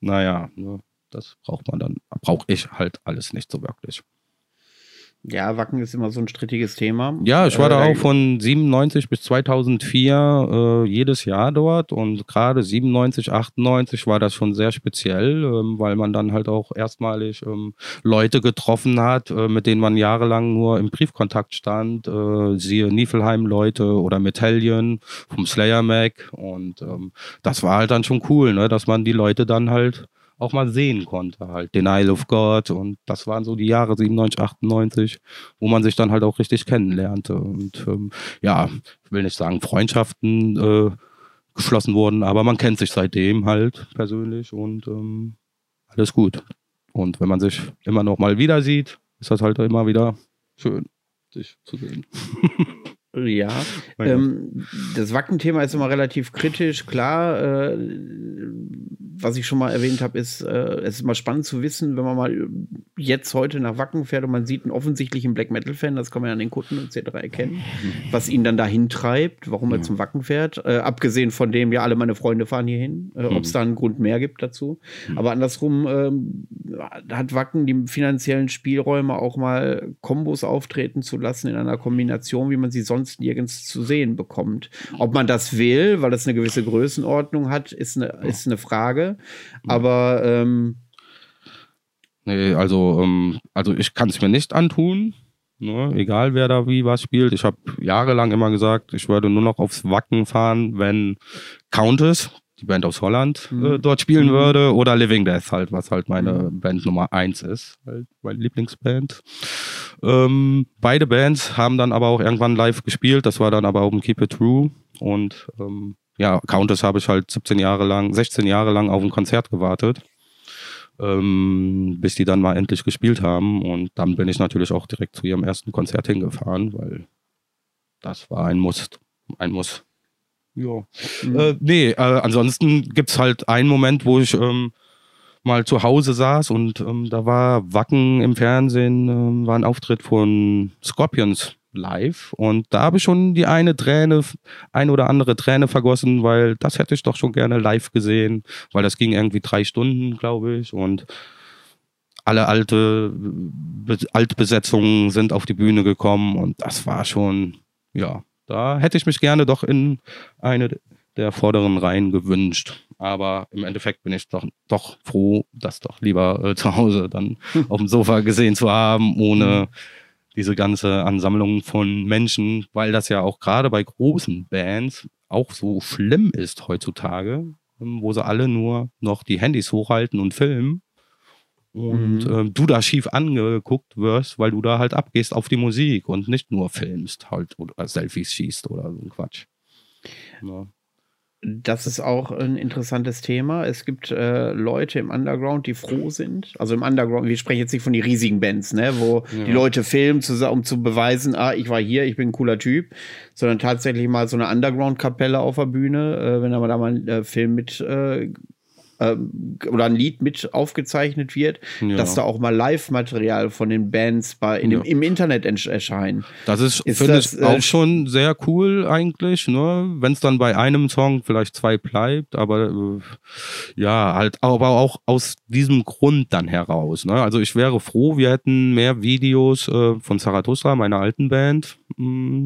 naja, ne, das braucht man dann, brauche ich halt alles nicht so wirklich. Ja, Wacken ist immer so ein strittiges Thema. Ja, ich war äh, da auch von 97 bis 2004 äh, jedes Jahr dort. Und gerade 97, 98 war das schon sehr speziell, ähm, weil man dann halt auch erstmalig ähm, Leute getroffen hat, äh, mit denen man jahrelang nur im Briefkontakt stand, äh, siehe Niflheim-Leute oder Metallion vom Slayer Mac. Und ähm, das war halt dann schon cool, ne, dass man die Leute dann halt auch mal sehen konnte, halt Denial of God und das waren so die Jahre 97, 98, wo man sich dann halt auch richtig kennenlernte und ähm, ja, ich will nicht sagen Freundschaften äh, geschlossen wurden, aber man kennt sich seitdem halt persönlich und ähm, alles gut. Und wenn man sich immer noch mal wieder sieht, ist das halt immer wieder schön, sich zu sehen. Ja, ähm, das Wacken-Thema ist immer relativ kritisch. Klar, äh, was ich schon mal erwähnt habe, ist, äh, es ist mal spannend zu wissen, wenn man mal jetzt heute nach Wacken fährt und man sieht einen offensichtlichen Black Metal-Fan, das kann man ja an den Kunden etc. erkennen, was ihn dann dahin treibt, warum er zum Wacken fährt. Äh, abgesehen von dem, ja, alle meine Freunde fahren hier hin, äh, ob es da einen Grund mehr gibt dazu. Aber andersrum ähm, hat Wacken die finanziellen Spielräume auch mal Kombos auftreten zu lassen in einer Kombination, wie man sie sonst sonst nirgends zu sehen bekommt. Ob man das will, weil das eine gewisse Größenordnung hat, ist eine, ist eine Frage. Aber ähm, nee, also, ähm, also ich kann es mir nicht antun. Ne? Egal wer da wie was spielt. Ich habe jahrelang immer gesagt, ich würde nur noch aufs Wacken fahren, wenn Countess, die Band aus Holland, äh, mhm. äh, dort spielen mhm. würde. Oder Living Death halt, was halt meine mhm. Band Nummer eins ist. Halt meine Lieblingsband. Ähm, beide Bands haben dann aber auch irgendwann live gespielt. Das war dann aber auch ein Keep It True. Und ähm, ja, Countess habe ich halt 17 Jahre lang, 16 Jahre lang auf ein Konzert gewartet. ähm, bis die dann mal endlich gespielt haben. Und dann bin ich natürlich auch direkt zu ihrem ersten Konzert hingefahren, weil das war ein Muss. Ein Muss. Ja. Mhm. Äh, nee, äh, ansonsten gibt es halt einen Moment, wo ich ähm, mal zu Hause saß und ähm, da war Wacken im Fernsehen, ähm, war ein Auftritt von Scorpions live und da habe ich schon die eine Träne, ein oder andere Träne vergossen, weil das hätte ich doch schon gerne live gesehen, weil das ging irgendwie drei Stunden, glaube ich und alle alte Altbesetzungen sind auf die Bühne gekommen und das war schon, ja, da hätte ich mich gerne doch in eine der vorderen Reihen gewünscht. Aber im Endeffekt bin ich doch, doch froh, das doch lieber äh, zu Hause dann auf dem Sofa gesehen zu haben, ohne diese ganze Ansammlung von Menschen, weil das ja auch gerade bei großen Bands auch so schlimm ist heutzutage, ähm, wo sie alle nur noch die Handys hochhalten und filmen und mhm. ähm, du da schief angeguckt wirst, weil du da halt abgehst auf die Musik und nicht nur filmst halt oder Selfies schießt oder so ein Quatsch. Ja. Das ist auch ein interessantes Thema. Es gibt äh, Leute im Underground, die froh sind. Also im Underground, wir sprechen jetzt nicht von den riesigen Bands, ne, wo ja. die Leute filmen, um zu beweisen, ah, ich war hier, ich bin ein cooler Typ, sondern tatsächlich mal so eine Underground-Kapelle auf der Bühne, äh, wenn da mal einen äh, Film mit äh, ähm, oder ein Lied mit aufgezeichnet wird, ja. dass da auch mal Live-Material von den Bands bei, in dem, im Internet erscheinen. Das ist, ist finde ich, äh, auch schon sehr cool eigentlich, ne? wenn es dann bei einem Song vielleicht zwei bleibt, aber äh, ja, halt, aber auch aus diesem Grund dann heraus. Ne? Also ich wäre froh, wir hätten mehr Videos äh, von Zarathustra, meiner alten Band,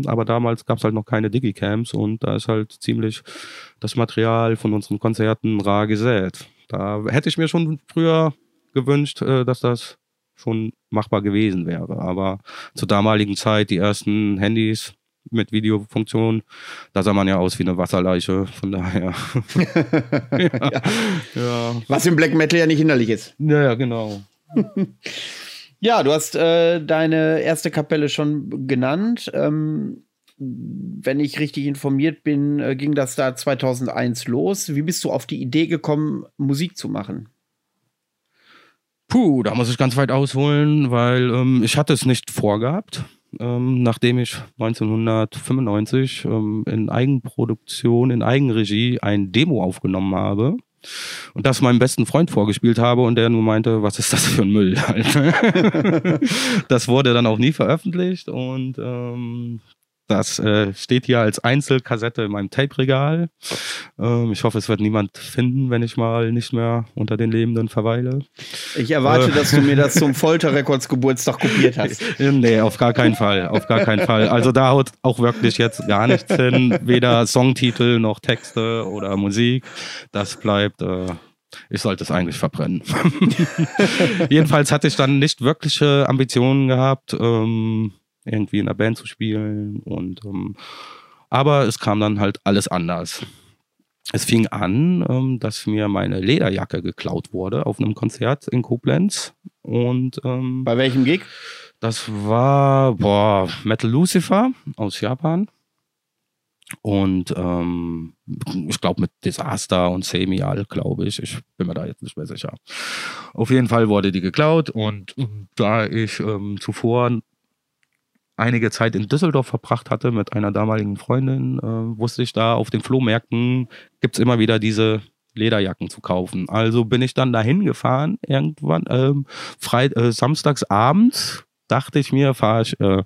aber damals gab es halt noch keine Digicams und da ist halt ziemlich das Material von unseren Konzerten rar gesät. Da hätte ich mir schon früher gewünscht, äh, dass das schon machbar gewesen wäre. Aber zur damaligen Zeit, die ersten Handys mit Videofunktion, da sah man ja aus wie eine Wasserleiche, von daher. ja. Ja. Was im Black Metal ja nicht hinderlich ist. Ja, ja genau. ja, du hast äh, deine erste Kapelle schon genannt. Ähm, wenn ich richtig informiert bin, äh, ging das da 2001 los. Wie bist du auf die Idee gekommen, Musik zu machen? Puh, da muss ich ganz weit ausholen, weil ähm, ich hatte es nicht vorgehabt. Ähm, nachdem ich 1995 ähm, in Eigenproduktion, in Eigenregie ein Demo aufgenommen habe und das meinem besten Freund vorgespielt habe und der nur meinte, was ist das für ein Müll? das wurde dann auch nie veröffentlicht und ähm, das äh, steht hier als Einzelkassette in meinem Tape-Regal. Ähm, ich hoffe, es wird niemand finden, wenn ich mal nicht mehr unter den Lebenden verweile. Ich erwarte, äh, dass du mir das zum Folterrekords Geburtstag kopiert hast. nee, auf gar keinen Fall. Auf gar keinen Fall. Also da haut auch wirklich jetzt gar nichts hin. Weder Songtitel noch Texte oder Musik. Das bleibt. Äh, ich sollte es eigentlich verbrennen. Jedenfalls hatte ich dann nicht wirkliche Ambitionen gehabt. Ähm, irgendwie in einer Band zu spielen. Und ähm, aber es kam dann halt alles anders. Es fing an, ähm, dass mir meine Lederjacke geklaut wurde auf einem Konzert in Koblenz. Und ähm, bei welchem Gig? Das war boah, Metal Lucifer aus Japan. Und ähm, ich glaube mit Disaster und Semial, glaube ich. Ich bin mir da jetzt nicht mehr sicher. Auf jeden Fall wurde die geklaut und da ich ähm, zuvor einige Zeit in Düsseldorf verbracht hatte mit einer damaligen Freundin, äh, wusste ich da auf den Flohmärkten gibt es immer wieder diese Lederjacken zu kaufen. Also bin ich dann dahin gefahren, irgendwann ähm, Freit äh, samstags dachte ich mir, fahre ich äh,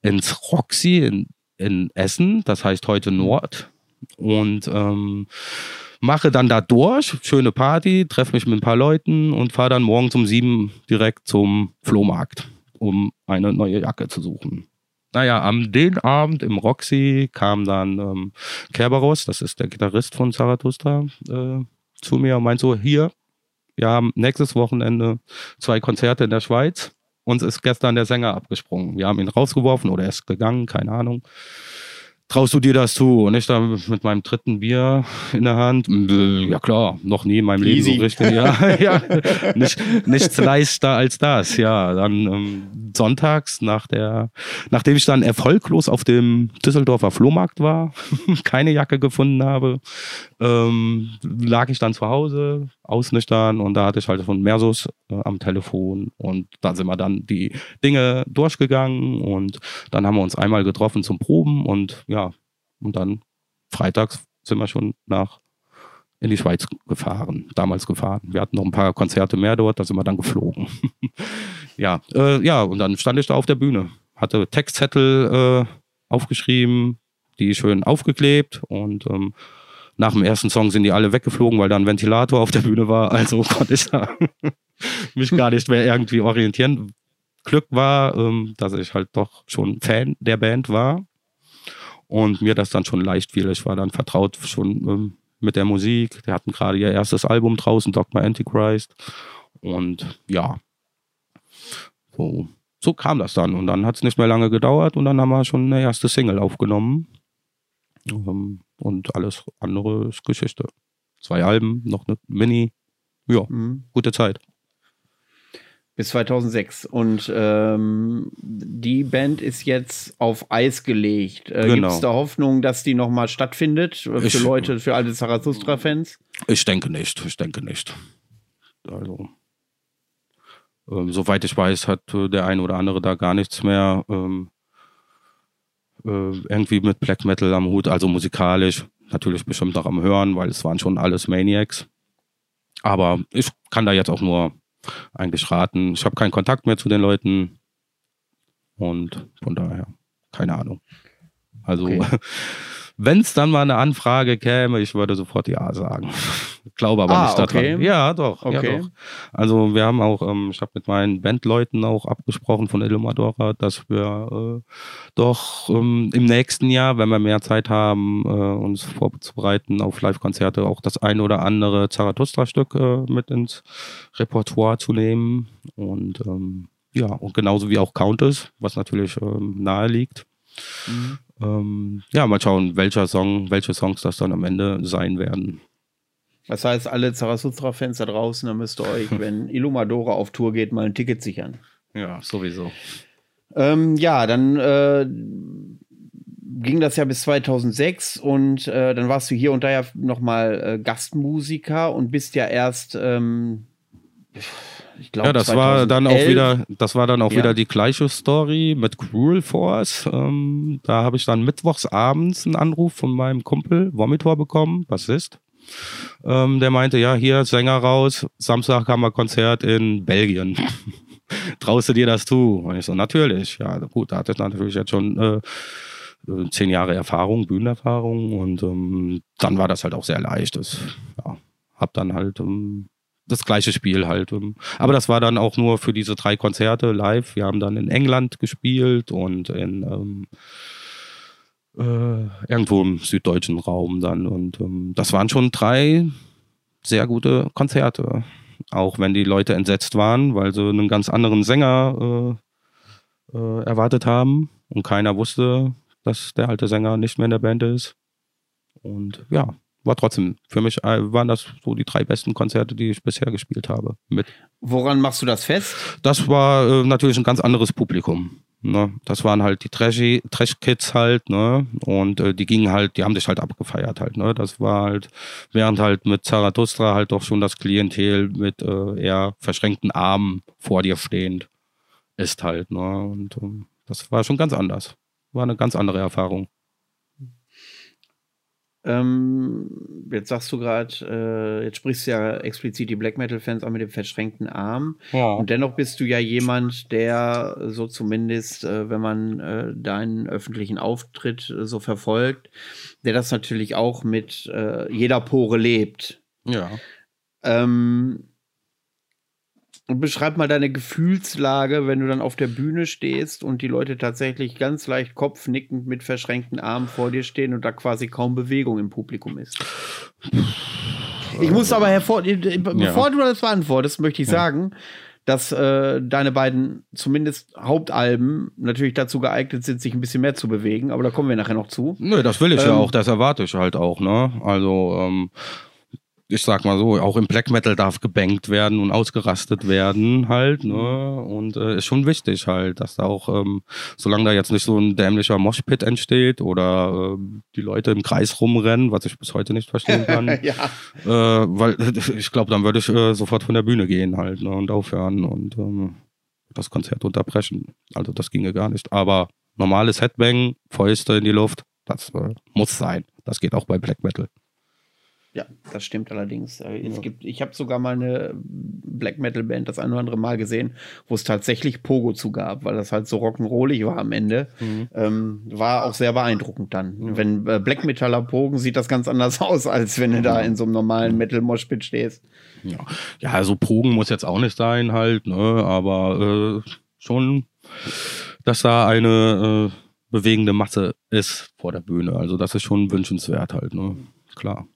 ins Roxy in, in Essen, das heißt heute Nord, und ähm, mache dann da durch, schöne Party, treffe mich mit ein paar Leuten und fahre dann morgens um sieben direkt zum Flohmarkt um eine neue Jacke zu suchen. Naja, am den Abend im Roxy kam dann ähm, Kerberos, das ist der Gitarrist von Zarathustra, äh, zu mir und meint so, hier, wir haben nächstes Wochenende zwei Konzerte in der Schweiz. Uns ist gestern der Sänger abgesprungen. Wir haben ihn rausgeworfen oder er ist gegangen, keine Ahnung. Traust du dir das zu? Und ich da mit meinem dritten Bier in der Hand, ja klar, noch nie in meinem Leben Easy. so richtig, ja, ja nicht, nichts leichter als das, ja. Dann ähm, sonntags nach der, nachdem ich dann erfolglos auf dem Düsseldorfer Flohmarkt war, keine Jacke gefunden habe, ähm, lag ich dann zu Hause, ausnüchtern und da hatte ich halt von Mersus äh, am Telefon und da sind wir dann die Dinge durchgegangen und dann haben wir uns einmal getroffen zum Proben und ja, und dann freitags sind wir schon nach in die Schweiz gefahren, damals gefahren. Wir hatten noch ein paar Konzerte mehr dort, da sind wir dann geflogen. ja, äh, ja, und dann stand ich da auf der Bühne, hatte Textzettel äh, aufgeschrieben, die schön aufgeklebt und ähm, nach dem ersten Song sind die alle weggeflogen, weil da ein Ventilator auf der Bühne war. Also konnte ich mich gar nicht mehr irgendwie orientieren. Glück war, ähm, dass ich halt doch schon Fan der Band war und mir das dann schon leicht fiel. Ich war dann vertraut schon ähm, mit der Musik. Die hatten gerade ihr erstes Album draußen, Dogma Antichrist. Und ja, so, so kam das dann. Und dann hat es nicht mehr lange gedauert und dann haben wir schon eine erste Single aufgenommen. Ähm, und alles andere ist Geschichte. Zwei Alben, noch eine Mini. Ja, Mhm. gute Zeit. Bis 2006. Und ähm, die Band ist jetzt auf Eis gelegt. Äh, Genau. Gibt es da Hoffnung, dass die nochmal stattfindet? Für Ich- Leute, für alle Zarathustra-Fans? Ich denke nicht, ich denke nicht. Also, ähm, soweit ich weiß, hat äh, der ein oder andere da gar nichts mehr ähm, äh, irgendwie mit Black Metal am Hut, also musikalisch. Natürlich bestimmt auch am Hören, weil es waren schon alles Maniacs. Aber ich kann da jetzt auch nur eigentlich raten. Ich habe keinen Kontakt mehr zu den Leuten und von daher keine Ahnung. Also, Okay. wenn es dann mal eine Anfrage käme, ich würde sofort Ja sagen. Glaube aber Ah, nicht daran. okay. Ja, doch. Okay. Ja, doch. Also wir haben auch, ähm, ich habe mit meinen Bandleuten auch abgesprochen von Illumadora, dass wir äh, doch ähm, im nächsten Jahr, wenn wir mehr Zeit haben, äh, uns vorzubereiten auf Live-Konzerte, auch das ein oder andere Zarathustra-Stück äh, mit ins Repertoire zu nehmen. Und ähm, ja, und genauso wie auch Countess, was natürlich ähm, nahe liegt. Mhm. Ähm, ja, mal schauen, welcher Song, welche Songs das dann am Ende sein werden. Das heißt, alle Zarathustra-Fans da draußen, da müsst ihr euch, wenn Illumadora auf Tour geht, mal ein Ticket sichern. Ja, sowieso. Ähm, ja, dann äh, ging das ja bis 2006 und äh, dann warst du hier und da ja nochmal äh, Gastmusiker und bist ja erst, ähm, ich glaube, Ja, das war dann auch wieder, das war dann auch Ja. wieder die gleiche Story mit Cruel Force. Ähm, da habe ich dann mittwochs abends einen Anruf von meinem Kumpel Vomitor bekommen, Bassist. Ähm, der meinte, ja, hier Sänger raus, Samstag haben wir Konzert in Belgien. Traust du dir das zu? Und ich so, natürlich. Ja, gut, da hatte ich natürlich jetzt schon äh, äh, zehn Jahre Erfahrung, Bühnenerfahrung und ähm, dann war das halt auch sehr leicht. Das, ja, hab dann halt ähm, das gleiche Spiel halt. Aber das war dann auch nur für diese drei Konzerte live. Wir haben dann in England gespielt und in ähm, äh, irgendwo im süddeutschen Raum dann. Und ähm, das waren schon drei sehr gute Konzerte. Auch wenn die Leute entsetzt waren, weil sie einen ganz anderen Sänger äh, äh, erwartet haben und keiner wusste, dass der alte Sänger nicht mehr in der Band ist. Und ja, war trotzdem, für mich äh, waren das so die drei besten Konzerte, die ich bisher gespielt habe. Mit. Woran machst du das fest? Das war äh, natürlich ein ganz anderes Publikum. Ne? Das waren halt die Trashy, Trash-Kids halt, ne? Und äh, die gingen halt, die haben sich halt abgefeiert halt, ne? Das war halt, während halt mit Zarathustra halt doch schon das Klientel mit äh, eher verschränkten Armen vor dir stehend ist halt, ne? Und ähm, das war schon ganz anders. War eine ganz andere Erfahrung. Ähm, jetzt sagst du gerade, äh, jetzt sprichst du ja explizit die Black Metal-Fans an mit dem verschränkten Arm. Ja. Und dennoch bist du ja jemand, der so zumindest, äh, wenn man äh, deinen öffentlichen Auftritt äh, so verfolgt, der das natürlich auch mit äh, jeder Pore lebt. Ja. Ähm, und beschreib mal deine Gefühlslage, wenn du dann auf der Bühne stehst und die Leute tatsächlich ganz leicht kopfnickend mit verschränkten Armen vor dir stehen und da quasi kaum Bewegung im Publikum ist. Ich muss aber hervor, bevor du das beantwortest, möchte ich sagen, dass äh, deine beiden zumindest Hauptalben natürlich dazu geeignet sind, sich ein bisschen mehr zu bewegen, aber da kommen wir nachher noch zu. Nö, das will ich ähm, ja auch, das erwarte ich halt auch, ne? Also, ähm, ich sag mal so, auch im Black Metal darf gebankt werden und ausgerastet werden halt, ne? Und äh, ist schon wichtig halt, dass da auch, ähm, solange da jetzt nicht so ein dämlicher Moshpit entsteht oder äh, die Leute im Kreis rumrennen, was ich bis heute nicht verstehen kann. ja. äh, weil ich glaube, dann würde ich äh, sofort von der Bühne gehen halt ne? und aufhören und ähm, das Konzert unterbrechen. Also das ginge gar nicht. Aber normales Headbang, Fäuste in die Luft, das äh, muss sein. Das geht auch bei Black Metal. Ja, das stimmt allerdings. Äh, es gibt, ich habe sogar mal eine Black Metal Band das ein oder andere Mal gesehen, wo es tatsächlich Pogo zu gab, weil das halt so rock'n'rollig war am Ende. Mhm. Ähm, war auch sehr beeindruckend dann. Mhm. Wenn äh, Black Metaller pogen, sieht das ganz anders aus, als wenn du mhm. da in so einem normalen Metal Moshpit stehst. Ja. ja, also Pogen muss jetzt auch nicht sein halt, ne? aber äh, schon, dass da eine äh, bewegende Masse ist vor der Bühne. Also das ist schon wünschenswert halt, ne? Klar.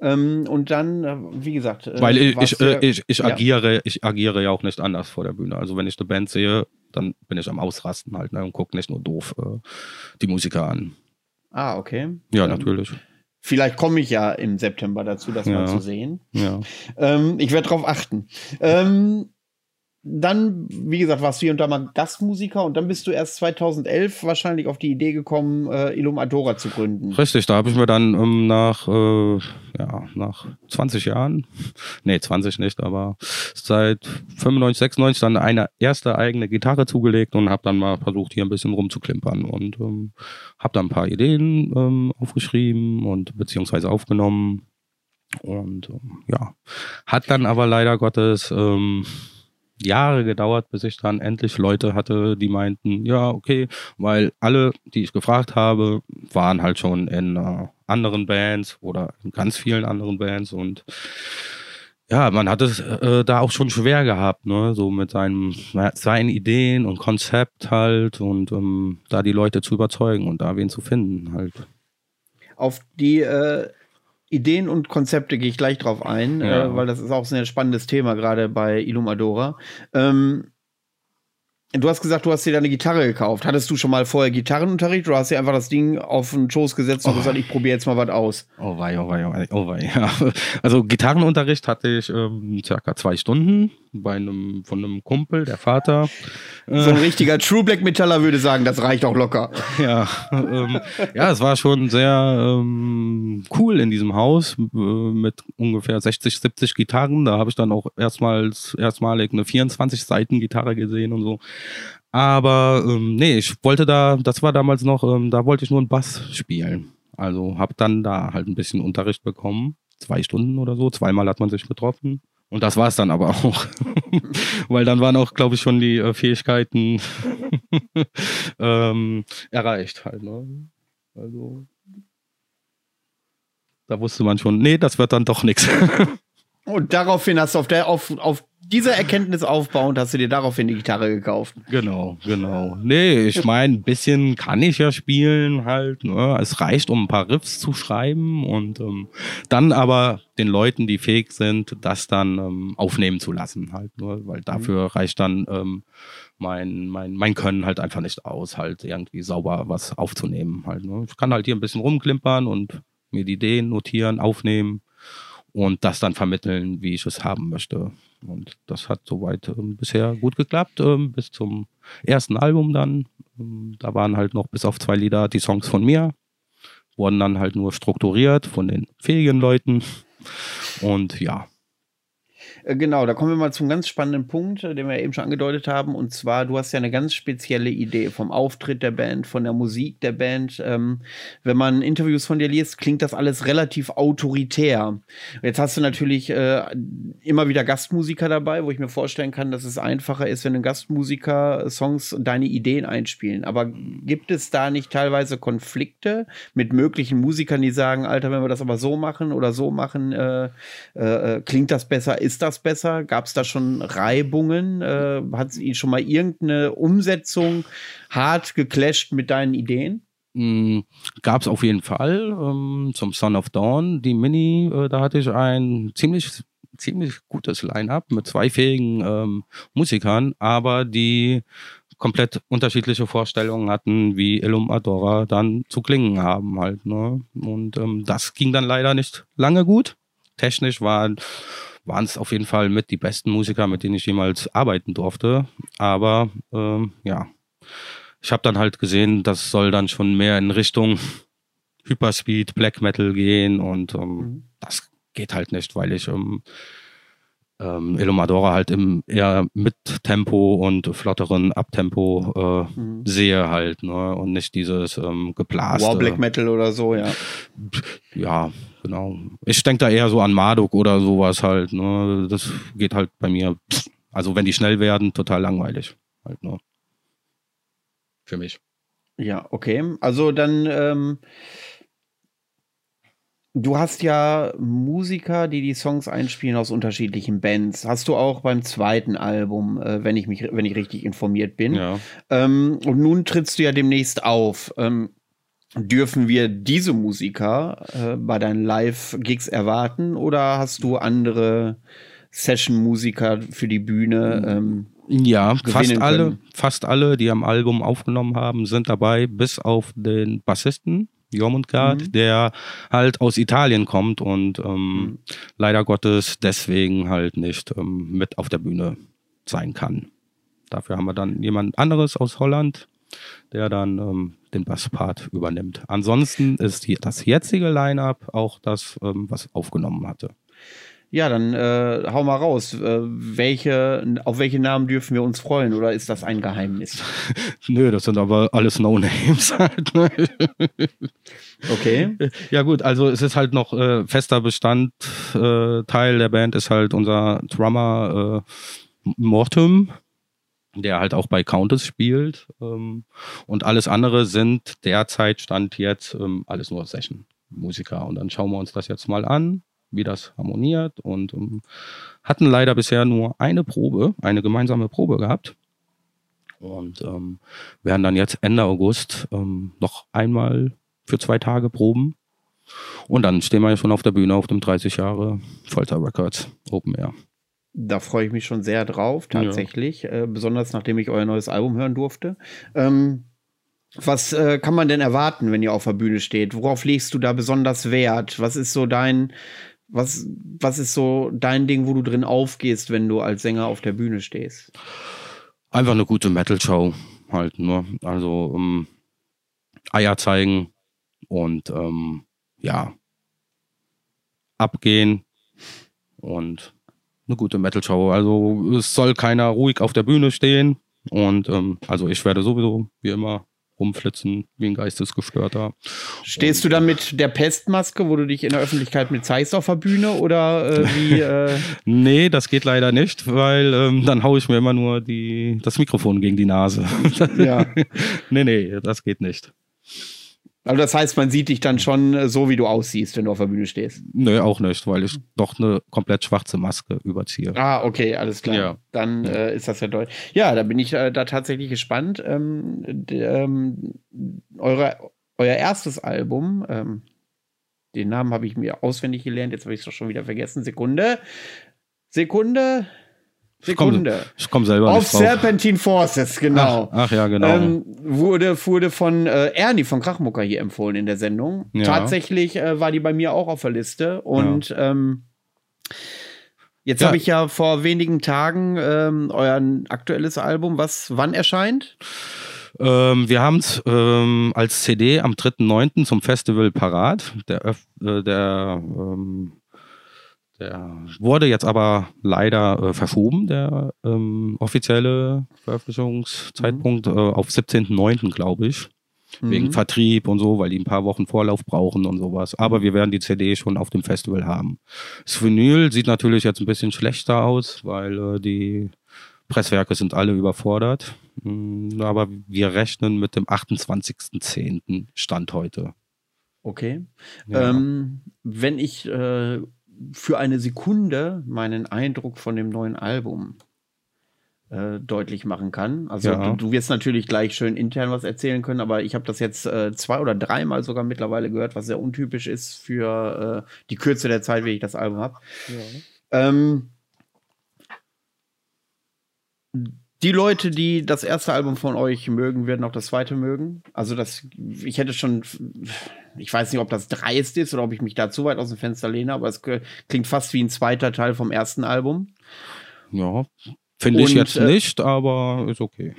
Ähm, und dann, äh, wie gesagt. Äh, Weil ich, ich, äh, ich, ich, agiere, ja. ich agiere ja auch nicht anders vor der Bühne. Also wenn ich eine Band sehe, dann bin ich am Ausrasten halt ne, und gucke nicht nur doof äh, die Musiker an. Ah, okay. Ja, ähm, natürlich. Vielleicht komme ich ja im September dazu, das ja. mal zu sehen. Ja. Ähm, ich werde darauf achten. Ähm, dann, wie gesagt, warst du hier und da mal Gastmusiker und dann bist du erst 2011 wahrscheinlich auf die Idee gekommen, äh, Ilum Adora zu gründen. Richtig, da habe ich mir dann ähm, nach, äh, ja, nach 20 Jahren, nee, 20 nicht, aber seit 95, 96 dann eine erste eigene Gitarre zugelegt und habe dann mal versucht, hier ein bisschen rumzuklimpern und ähm, habe dann ein paar Ideen ähm, aufgeschrieben und beziehungsweise aufgenommen und ähm, ja, hat dann aber leider Gottes ähm, Jahre gedauert, bis ich dann endlich Leute hatte, die meinten, ja, okay, weil alle, die ich gefragt habe, waren halt schon in äh, anderen Bands oder in ganz vielen anderen Bands und ja, man hat es äh, da auch schon schwer gehabt, ne, so mit seinem, seinen Ideen und Konzept halt und um, da die Leute zu überzeugen und da wen zu finden halt. Auf die äh Ideen und Konzepte gehe ich gleich drauf ein, ja. äh, weil das ist auch ein spannendes Thema, gerade bei Illumadora. Ähm, Du hast gesagt, du hast dir deine Gitarre gekauft. Hattest du schon mal vorher Gitarrenunterricht oder hast dir einfach das Ding auf den Schoß gesetzt und oh. gesagt, ich probiere jetzt mal was aus? Oh wei, oh wei, oh wei, oh wei. Ja. Also Gitarrenunterricht hatte ich ähm, circa zwei Stunden bei einem von einem Kumpel, der Vater. So ein richtiger True Black Metaller würde sagen, das reicht auch locker. Ja, ähm, ja, es war schon sehr ähm, cool in diesem Haus äh, mit ungefähr 60, 70 Gitarren. Da habe ich dann auch erstmals erstmalig eine 24 Seiten Gitarre gesehen und so. Aber ähm, nee, ich wollte da, das war damals noch, ähm, da wollte ich nur einen Bass spielen. Also habe dann da halt ein bisschen Unterricht bekommen, zwei Stunden oder so. Zweimal hat man sich getroffen. Und das war es dann aber auch. Weil dann waren auch, glaube ich, schon die äh, Fähigkeiten ähm, erreicht halt. Ne? Also da wusste man schon, nee, das wird dann doch nichts. Und daraufhin hast du auf, der, auf, auf dieser Erkenntnis aufbauend hast du dir daraufhin die Gitarre gekauft. Genau, genau. Nee, ich meine, ein bisschen kann ich ja spielen halt. Ne? Es reicht, um ein paar Riffs zu schreiben und ähm, dann aber den Leuten, die fähig sind, das dann ähm, aufnehmen zu lassen halt. Nur, ne? weil dafür mhm. reicht dann ähm, mein, mein, mein Können halt einfach nicht aus, halt irgendwie sauber was aufzunehmen halt. Ne? Ich kann halt hier ein bisschen rumklimpern und mir die Ideen notieren, aufnehmen und das dann vermitteln, wie ich es haben möchte. Und das hat soweit ähm, bisher gut geklappt, ähm, bis zum ersten Album dann. Ähm, da waren halt noch bis auf zwei Lieder die Songs von mir, wurden dann halt nur strukturiert von den fähigen Leuten. Und ja, genau, da kommen wir mal zum ganz spannenden Punkt, äh, den wir eben schon angedeutet haben. Und zwar, du hast ja eine ganz spezielle Idee vom Auftritt der Band, von der Musik der Band. Ähm, wenn man Interviews von dir liest, klingt das alles relativ autoritär. Jetzt hast du natürlich äh, immer wieder Gastmusiker dabei, wo ich mir vorstellen kann, dass es einfacher ist, wenn ein Gastmusiker Songs deine Ideen einspielen. Aber gibt es da nicht teilweise Konflikte mit möglichen Musikern, die sagen, Alter, wenn wir das aber so machen oder so machen, äh, äh, klingt das besser? Ist das besser? Gab es da schon Reibungen? Äh, hat sie schon mal irgendeine Umsetzung hart geclasht mit deinen Ideen? Mm, Gab es auf jeden Fall ähm, zum Son of Dawn, die Mini, äh, da hatte ich ein ziemlich ziemlich gutes Line-up mit zwei fähigen ähm, Musikern, aber die komplett unterschiedliche Vorstellungen hatten, wie Illum Adora dann zu klingen haben halt. Ne? Und ähm, das ging dann leider nicht lange gut. Technisch waren waren es auf jeden Fall mit die besten Musiker, mit denen ich jemals arbeiten durfte. Aber ähm, ja, ich habe dann halt gesehen, das soll dann schon mehr in Richtung Hyperspeed, Black Metal gehen und ähm, mhm. das geht halt nicht, weil ich ähm, ähm, Elomadora halt im eher mit Tempo und flotteren Abtempo äh, mhm. sehe halt, ne? Und nicht dieses ähm, geblaste. War Black Metal oder so, ja. Ja, genau. Ich denke da eher so an Marduk oder sowas halt, ne? Das geht halt bei mir, also wenn die schnell werden, total langweilig. Halt, ne? Für mich. Ja, okay. Also dann ähm, Du hast ja Musiker, die die Songs einspielen aus unterschiedlichen Bands. Hast du auch beim zweiten Album, äh, wenn ich mich, wenn ich richtig informiert bin. Ja. Ähm, und nun trittst du ja demnächst auf. Ähm, dürfen wir diese Musiker äh, bei deinen Live-Gigs erwarten oder hast du andere Session-Musiker für die Bühne? Ähm, ja, fast alle, fast alle, die am Album aufgenommen haben, sind dabei, bis auf den Bassisten Jormungand, mhm. der halt aus Italien kommt und ähm, mhm. leider Gottes deswegen halt nicht ähm, mit auf der Bühne sein kann. Dafür haben wir dann jemand anderes aus Holland, der dann ähm, den Basspart übernimmt. Ansonsten ist das jetzige Line-up auch das, ähm, was aufgenommen hatte. Ja, dann äh, hau mal raus. Äh, welche, auf welche Namen dürfen wir uns freuen oder ist das ein Geheimnis? Nö, das sind aber alles No-Names halt. Ne? okay. Ja gut, also es ist halt noch äh, fester Bestand. Äh, der Band ist halt unser Drummer äh, Mortum, der halt auch bei Countess spielt. Ähm, und alles andere sind derzeit Stand jetzt ähm, alles nur Session-Musiker. Und dann schauen wir uns das jetzt mal an wie das harmoniert und um, ähm, hatten leider bisher nur eine Probe, eine gemeinsame Probe gehabt. Und ähm, werden dann jetzt Ende August ähm, noch einmal für zwei Tage proben. Und dann stehen wir ja schon auf der Bühne auf dem 30 Jahre Folter Records Open Air. Da freue ich mich schon sehr drauf, tatsächlich. Ja. Äh, besonders nachdem ich euer neues Album hören durfte. Ähm, was äh, kann man denn erwarten, wenn ihr auf der Bühne steht? Worauf legst du da besonders Wert? Was ist so dein, was, was ist so dein Ding, wo du drin aufgehst, wenn du als Sänger auf der Bühne stehst? Einfach eine gute Metal-Show halt, nur. Also um, Eier zeigen und ähm, ja, abgehen und eine gute Metal-Show. Also es soll keiner ruhig auf der Bühne stehen. Und ähm, also ich werde sowieso wie immer rumflitzen wie ein Geistesgestörter. Stehst und, du da mit der Pestmaske, wo du dich in der Öffentlichkeit mit zeigst auf der Bühne oder äh, wie? Äh nee, das geht leider nicht, weil ähm, dann haue ich mir immer nur die, das Mikrofon gegen die Nase. ja. nee, nee, das geht nicht. Also das heißt, man sieht dich dann schon äh, so, wie du aussiehst, wenn du auf der Bühne stehst. Nö, auch nicht, weil ich doch eine komplett schwarze Maske überziehe. Ah, okay, alles klar. Ja. Dann äh, ist das ja deutlich. Ja, da bin ich äh, da tatsächlich gespannt. Ähm, ähm, eure, euer erstes Album, ähm, den Namen habe ich mir auswendig gelernt, jetzt habe ich es doch schon wieder vergessen. Sekunde. Sekunde. Sekunde. Ich komme komm selber Auf Serpentine Forces, genau. Ach, ach ja, genau. Ähm, wurde, wurde von äh, Ernie von Krachmucker hier empfohlen in der Sendung. Ja. Tatsächlich äh, war die bei mir auch auf der Liste. Und ja. ähm, jetzt ja. habe ich ja vor wenigen Tagen ähm, euer aktuelles Album, was wann erscheint? Ähm, wir haben es ähm, als CD am 3.9. zum Festival parat. Der, äh, der ähm, der wurde jetzt aber leider äh, verschoben, der ähm, offizielle Veröffentlichungszeitpunkt, mhm. äh, auf 17.09., glaube ich. Mhm. Wegen Vertrieb und so, weil die ein paar Wochen Vorlauf brauchen und sowas. Aber wir werden die CD schon auf dem Festival haben. Das Vinyl sieht natürlich jetzt ein bisschen schlechter aus, weil äh, die Presswerke sind alle überfordert. Mhm, aber wir rechnen mit dem 28.10. Stand heute. Okay. Ja. Ähm, wenn ich äh, für eine Sekunde meinen Eindruck von dem neuen Album äh, deutlich machen kann. Also ja. du, du, wirst natürlich gleich schön intern was erzählen können, aber ich habe das jetzt äh, zwei oder dreimal sogar mittlerweile gehört, was sehr untypisch ist für äh, die Kürze der Zeit, wie ich das Album habe. Ja. Ähm, die Leute, die das erste Album von euch mögen, werden auch das zweite mögen. Also das, ich hätte schon, ich weiß nicht, ob das dreist ist oder ob ich mich da zu weit aus dem Fenster lehne, aber es klingt fast wie ein zweiter Teil vom ersten Album. Ja, finde ich jetzt äh, nicht, aber ist okay.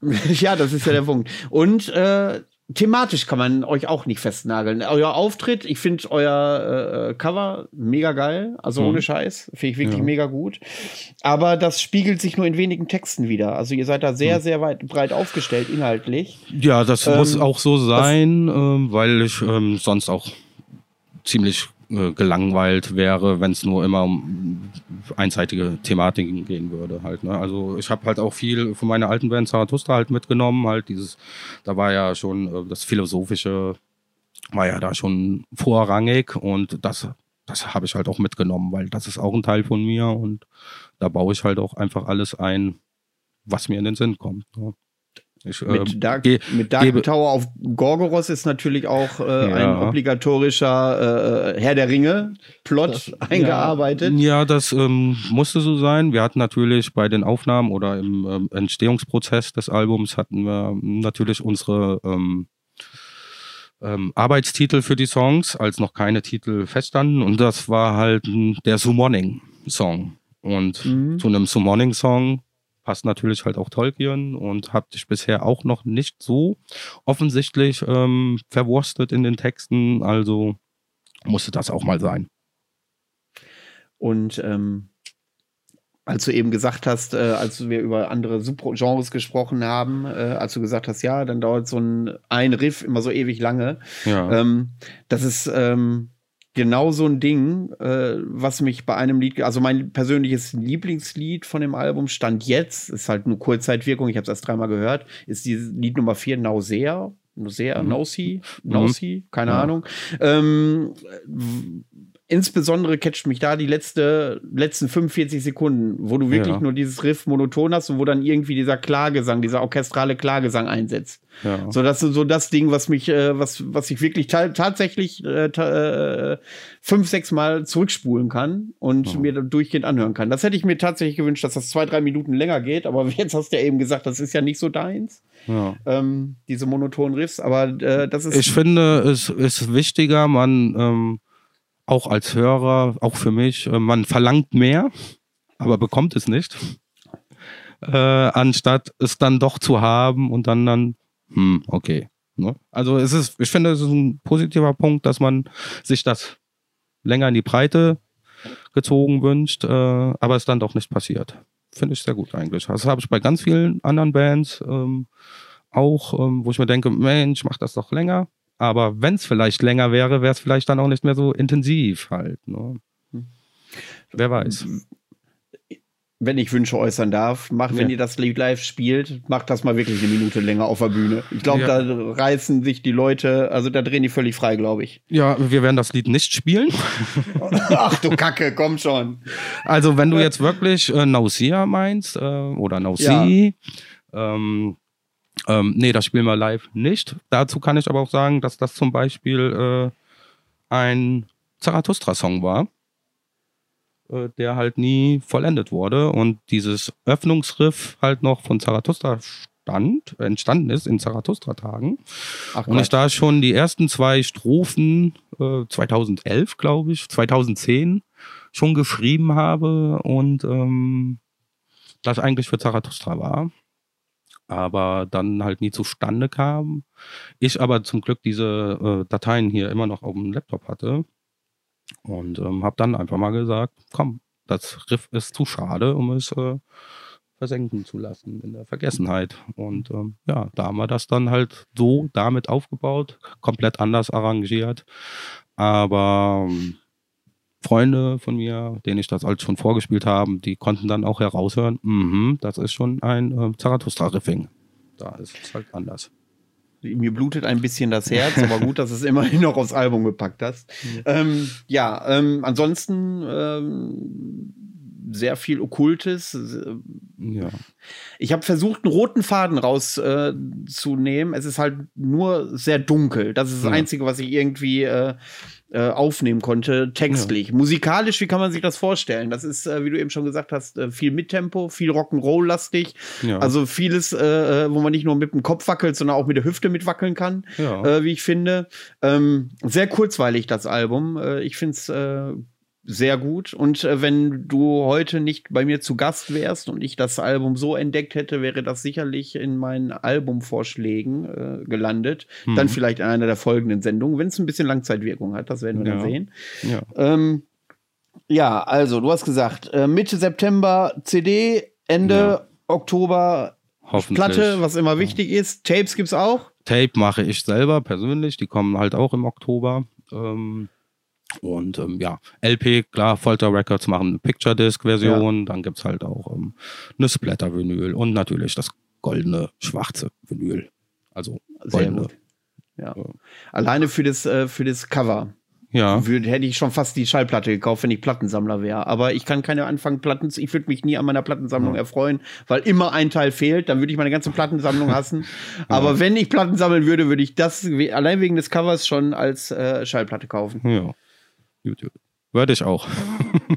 ja, das ist ja der Punkt. Und äh, thematisch kann man euch auch nicht festnageln. Euer Auftritt, ich finde euer äh, Cover mega geil, also mhm. ohne Scheiß, finde ich wirklich ja. mega gut. Aber das spiegelt sich nur in wenigen Texten wieder. Also ihr seid da sehr, mhm. sehr weit breit aufgestellt inhaltlich. Ja, das ähm, muss auch so sein, äh, weil ich ähm, sonst auch ziemlich äh, gelangweilt wäre, wenn es nur immer um einseitige Thematiken gehen würde halt. Ne? Also ich habe halt auch viel von meiner alten Band Zarathustra halt mitgenommen, halt dieses, da war ja schon äh, das Philosophische war ja da schon vorrangig und das, das habe ich halt auch mitgenommen, weil das ist auch ein Teil von mir und da baue ich halt auch einfach alles ein, was mir in den Sinn kommt. Ne? Ich, mit, äh, Dark, mit Dark Tower auf Gorgoros ist natürlich auch äh, ja. ein obligatorischer äh, Herr der Ringe Plot das, eingearbeitet. Ja, ja das ähm, musste so sein. Wir hatten natürlich bei den Aufnahmen oder im ähm, Entstehungsprozess des Albums hatten wir natürlich unsere ähm, ähm Arbeitstitel für die Songs, als noch keine Titel feststanden. Und das war halt der Summoning Song. Und mhm. zu einem Summoning Song passt natürlich halt auch Tolkien und habe dich bisher auch noch nicht so offensichtlich ähm, verwurstet in den Texten. Also musste das auch mal sein. Und ähm, als du eben gesagt hast, äh, als wir über andere Subgenres gesprochen haben, äh, als du gesagt hast, ja, dann dauert so ein, ein Riff immer so ewig lange. Ja. Ähm, das ist ähm, genau so ein Ding, äh, was mich bei einem Lied, also mein persönliches Lieblingslied von dem Album stand jetzt, ist halt nur Kurzzeitwirkung, ich habe es erst dreimal gehört, ist dieses Lied Nummer 4, Nausea. Nausea, mhm. Nausi, Nausi, keine ja. Ahnung. Ähm, insbesondere catcht mich da die letzte, letzten 45 Sekunden, wo du wirklich ja. nur dieses Riff monoton hast und wo dann irgendwie dieser Klagesang, dieser orchestrale Klagesang einsetzt. Ja. So, das ist so das Ding, was mich, äh, was, was ich wirklich ta tatsächlich äh, ta äh, fünf, sechs Mal zurückspulen kann und ja. mir durchgehend anhören kann. Das hätte ich mir tatsächlich gewünscht, dass das zwei, drei Minuten länger geht, aber jetzt hast du ja eben gesagt, das ist ja nicht so deins. Ähm, diese monotonen Riffs, aber äh, das ist. Ich finde, es ist wichtiger, man ähm auch als Hörer, auch für mich, äh, man verlangt mehr, aber bekommt es nicht. Äh, anstatt es dann doch zu haben und dann dann, hm, okay. Ne? Also es ist, ich finde, es ist ein positiver Punkt, dass man sich das länger in die Breite gezogen wünscht, äh, aber es dann doch nicht passiert. Finde ich sehr gut eigentlich. Das habe ich bei ganz vielen anderen Bands ähm, auch, ähm, wo ich mir denke, Mensch, mach das doch länger. Aber wenn es vielleicht länger wäre, wäre es vielleicht dann auch nicht mehr so intensiv halt. Ne? Hm. Wer weiß. Wenn ich Wünsche äußern darf, macht, ja. wenn ihr das Lied live spielt, macht das mal wirklich eine Minute länger auf der Bühne. Ich glaube, ja. da reißen sich die Leute, also da drehen die völlig frei, glaube ich. Ja, wir werden das Lied nicht spielen. Ach du Kacke, komm schon. Also, wenn du jetzt wirklich äh, Nausea meinst äh, oder Nausi, ja. ähm, ähm, nee, das spielen wir live nicht. Dazu kann ich aber auch sagen, dass das zum Beispiel äh, ein Zarathustra-Song war, äh, der halt nie vollendet wurde und dieses Öffnungsriff halt noch von Zarathustra stand, entstanden ist in Zarathustra-Tagen. Und ich da schon die ersten zwei Strophen äh, 2011, glaube ich, 2010 schon geschrieben habe und ähm, das eigentlich für Zarathustra war aber dann halt nie zustande kam. Ich aber zum Glück diese äh, Dateien hier immer noch auf dem Laptop hatte und ähm, habe dann einfach mal gesagt, komm, das Riff ist zu schade, um es äh, versenken zu lassen in der Vergessenheit. Und ähm, ja, da haben wir das dann halt so damit aufgebaut, komplett anders arrangiert. Aber ähm, Freunde von mir, denen ich das alles schon vorgespielt habe, die konnten dann auch heraushören, mm das ist schon ein äh, Zarathustra-Riffing. Da ist es halt anders. Mir blutet ein bisschen das Herz, aber gut, dass es immerhin noch aufs Album gepackt hast. Ja, ähm, ja ähm, ansonsten ähm, sehr viel Okkultes, Ja. Ich habe versucht, einen roten Faden rauszunehmen. Äh, es ist halt nur sehr dunkel. Das ist das ja. Einzige, was ich irgendwie äh, äh, aufnehmen konnte, textlich. Ja. Musikalisch, wie kann man sich das vorstellen? Das ist, äh, wie du eben schon gesagt hast, äh, viel Mittempo, viel Rock'n'Roll-lastig. Ja. Also vieles, äh, wo man nicht nur mit dem Kopf wackelt, sondern auch mit der Hüfte mitwackeln kann, ja. wie ich finde. Ähm, sehr kurzweilig, das Album. ich finde es sehr gut. Und äh, wenn du heute nicht bei mir zu Gast wärst und ich das Album so entdeckt hätte, wäre das sicherlich in meinen Albumvorschlägen äh, gelandet. Mhm. Dann vielleicht in einer der folgenden Sendungen, wenn es ein bisschen Langzeitwirkung hat. Das werden wir ja. dann sehen. Ja. Ähm, ja, also du hast gesagt, äh, Mitte September CD, Ende ja. Oktober Platte, was immer wichtig ist. Tapes gibt's auch? Tape mache ich selber persönlich, die kommen halt auch im Oktober. Ähm und ähm, ja, LP, klar, Folter Records machen eine Picture Disc Version, ja. dann gibt es halt auch ähm, eine Splatter Vinyl und natürlich das goldene schwarze Vinyl. Also goldene. Ja. ja. Alleine für das, äh, für das Cover. Ja. Würde, hätte ich schon fast die Schallplatte gekauft, wenn ich Plattensammler wäre. Aber ich kann keine anfangen, Platten. Ich würde mich nie an meiner Plattensammlung ja. erfreuen, weil immer ein Teil fehlt. Dann würde ich meine ganze Plattensammlung hassen. ja. Aber wenn ich Platten sammeln würde, würde ich das allein wegen des Covers schon als äh, Schallplatte kaufen. Ja. YouTube. Würde ich auch.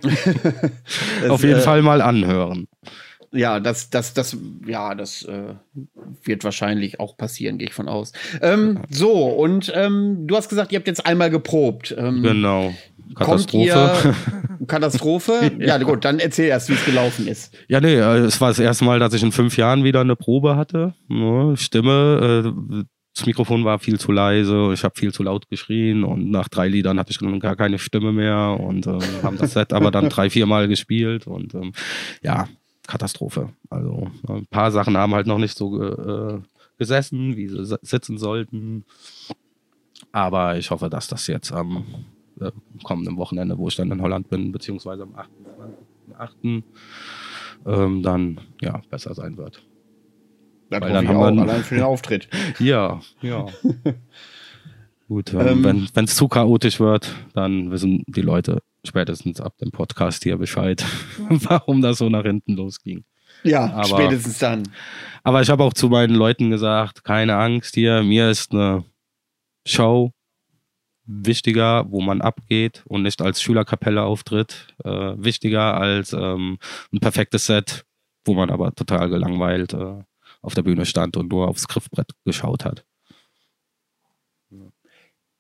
Auf jeden äh, Fall mal anhören. Ja, das, das, das, ja, das äh, wird wahrscheinlich auch passieren, gehe ich von aus. Ähm, so, und ähm, du hast gesagt, ihr habt jetzt einmal geprobt. Ähm, genau. Katastrophe. Katastrophe? ja. gut, dann erzähl erst, wie es gelaufen ist. Ja, nee, äh, es war das erste Mal, dass ich in fünf Jahren wieder eine Probe hatte. Stimme, äh, das Mikrofon war viel zu leise, ich habe viel zu laut geschrien und nach drei Liedern hatte ich dann gar keine Stimme mehr und äh, haben das Set aber dann drei, vier Mal gespielt und ähm, ja, Katastrophe. Also ein paar Sachen haben halt noch nicht so äh, gesessen, wie sie sitzen sollten. Aber ich hoffe, dass das jetzt am äh, kommenden Wochenende, wo ich dann in Holland bin, beziehungsweise am 28.8. Ähm, dann ja besser sein wird. Das Weil dann haben auch, wir allein für den Auftritt. ja, ja. Gut, ähm, wenn es zu chaotisch wird, dann wissen die Leute spätestens ab dem Podcast hier Bescheid, warum das so nach hinten losging. Ja, aber, spätestens dann. Aber ich habe auch zu meinen Leuten gesagt, keine Angst hier, mir ist eine Show wichtiger, wo man abgeht und nicht als Schülerkapelle auftritt, äh, wichtiger als ähm, ein perfektes Set, wo man aber total gelangweilt äh, auf der Bühne stand und nur aufs Griffbrett geschaut hat.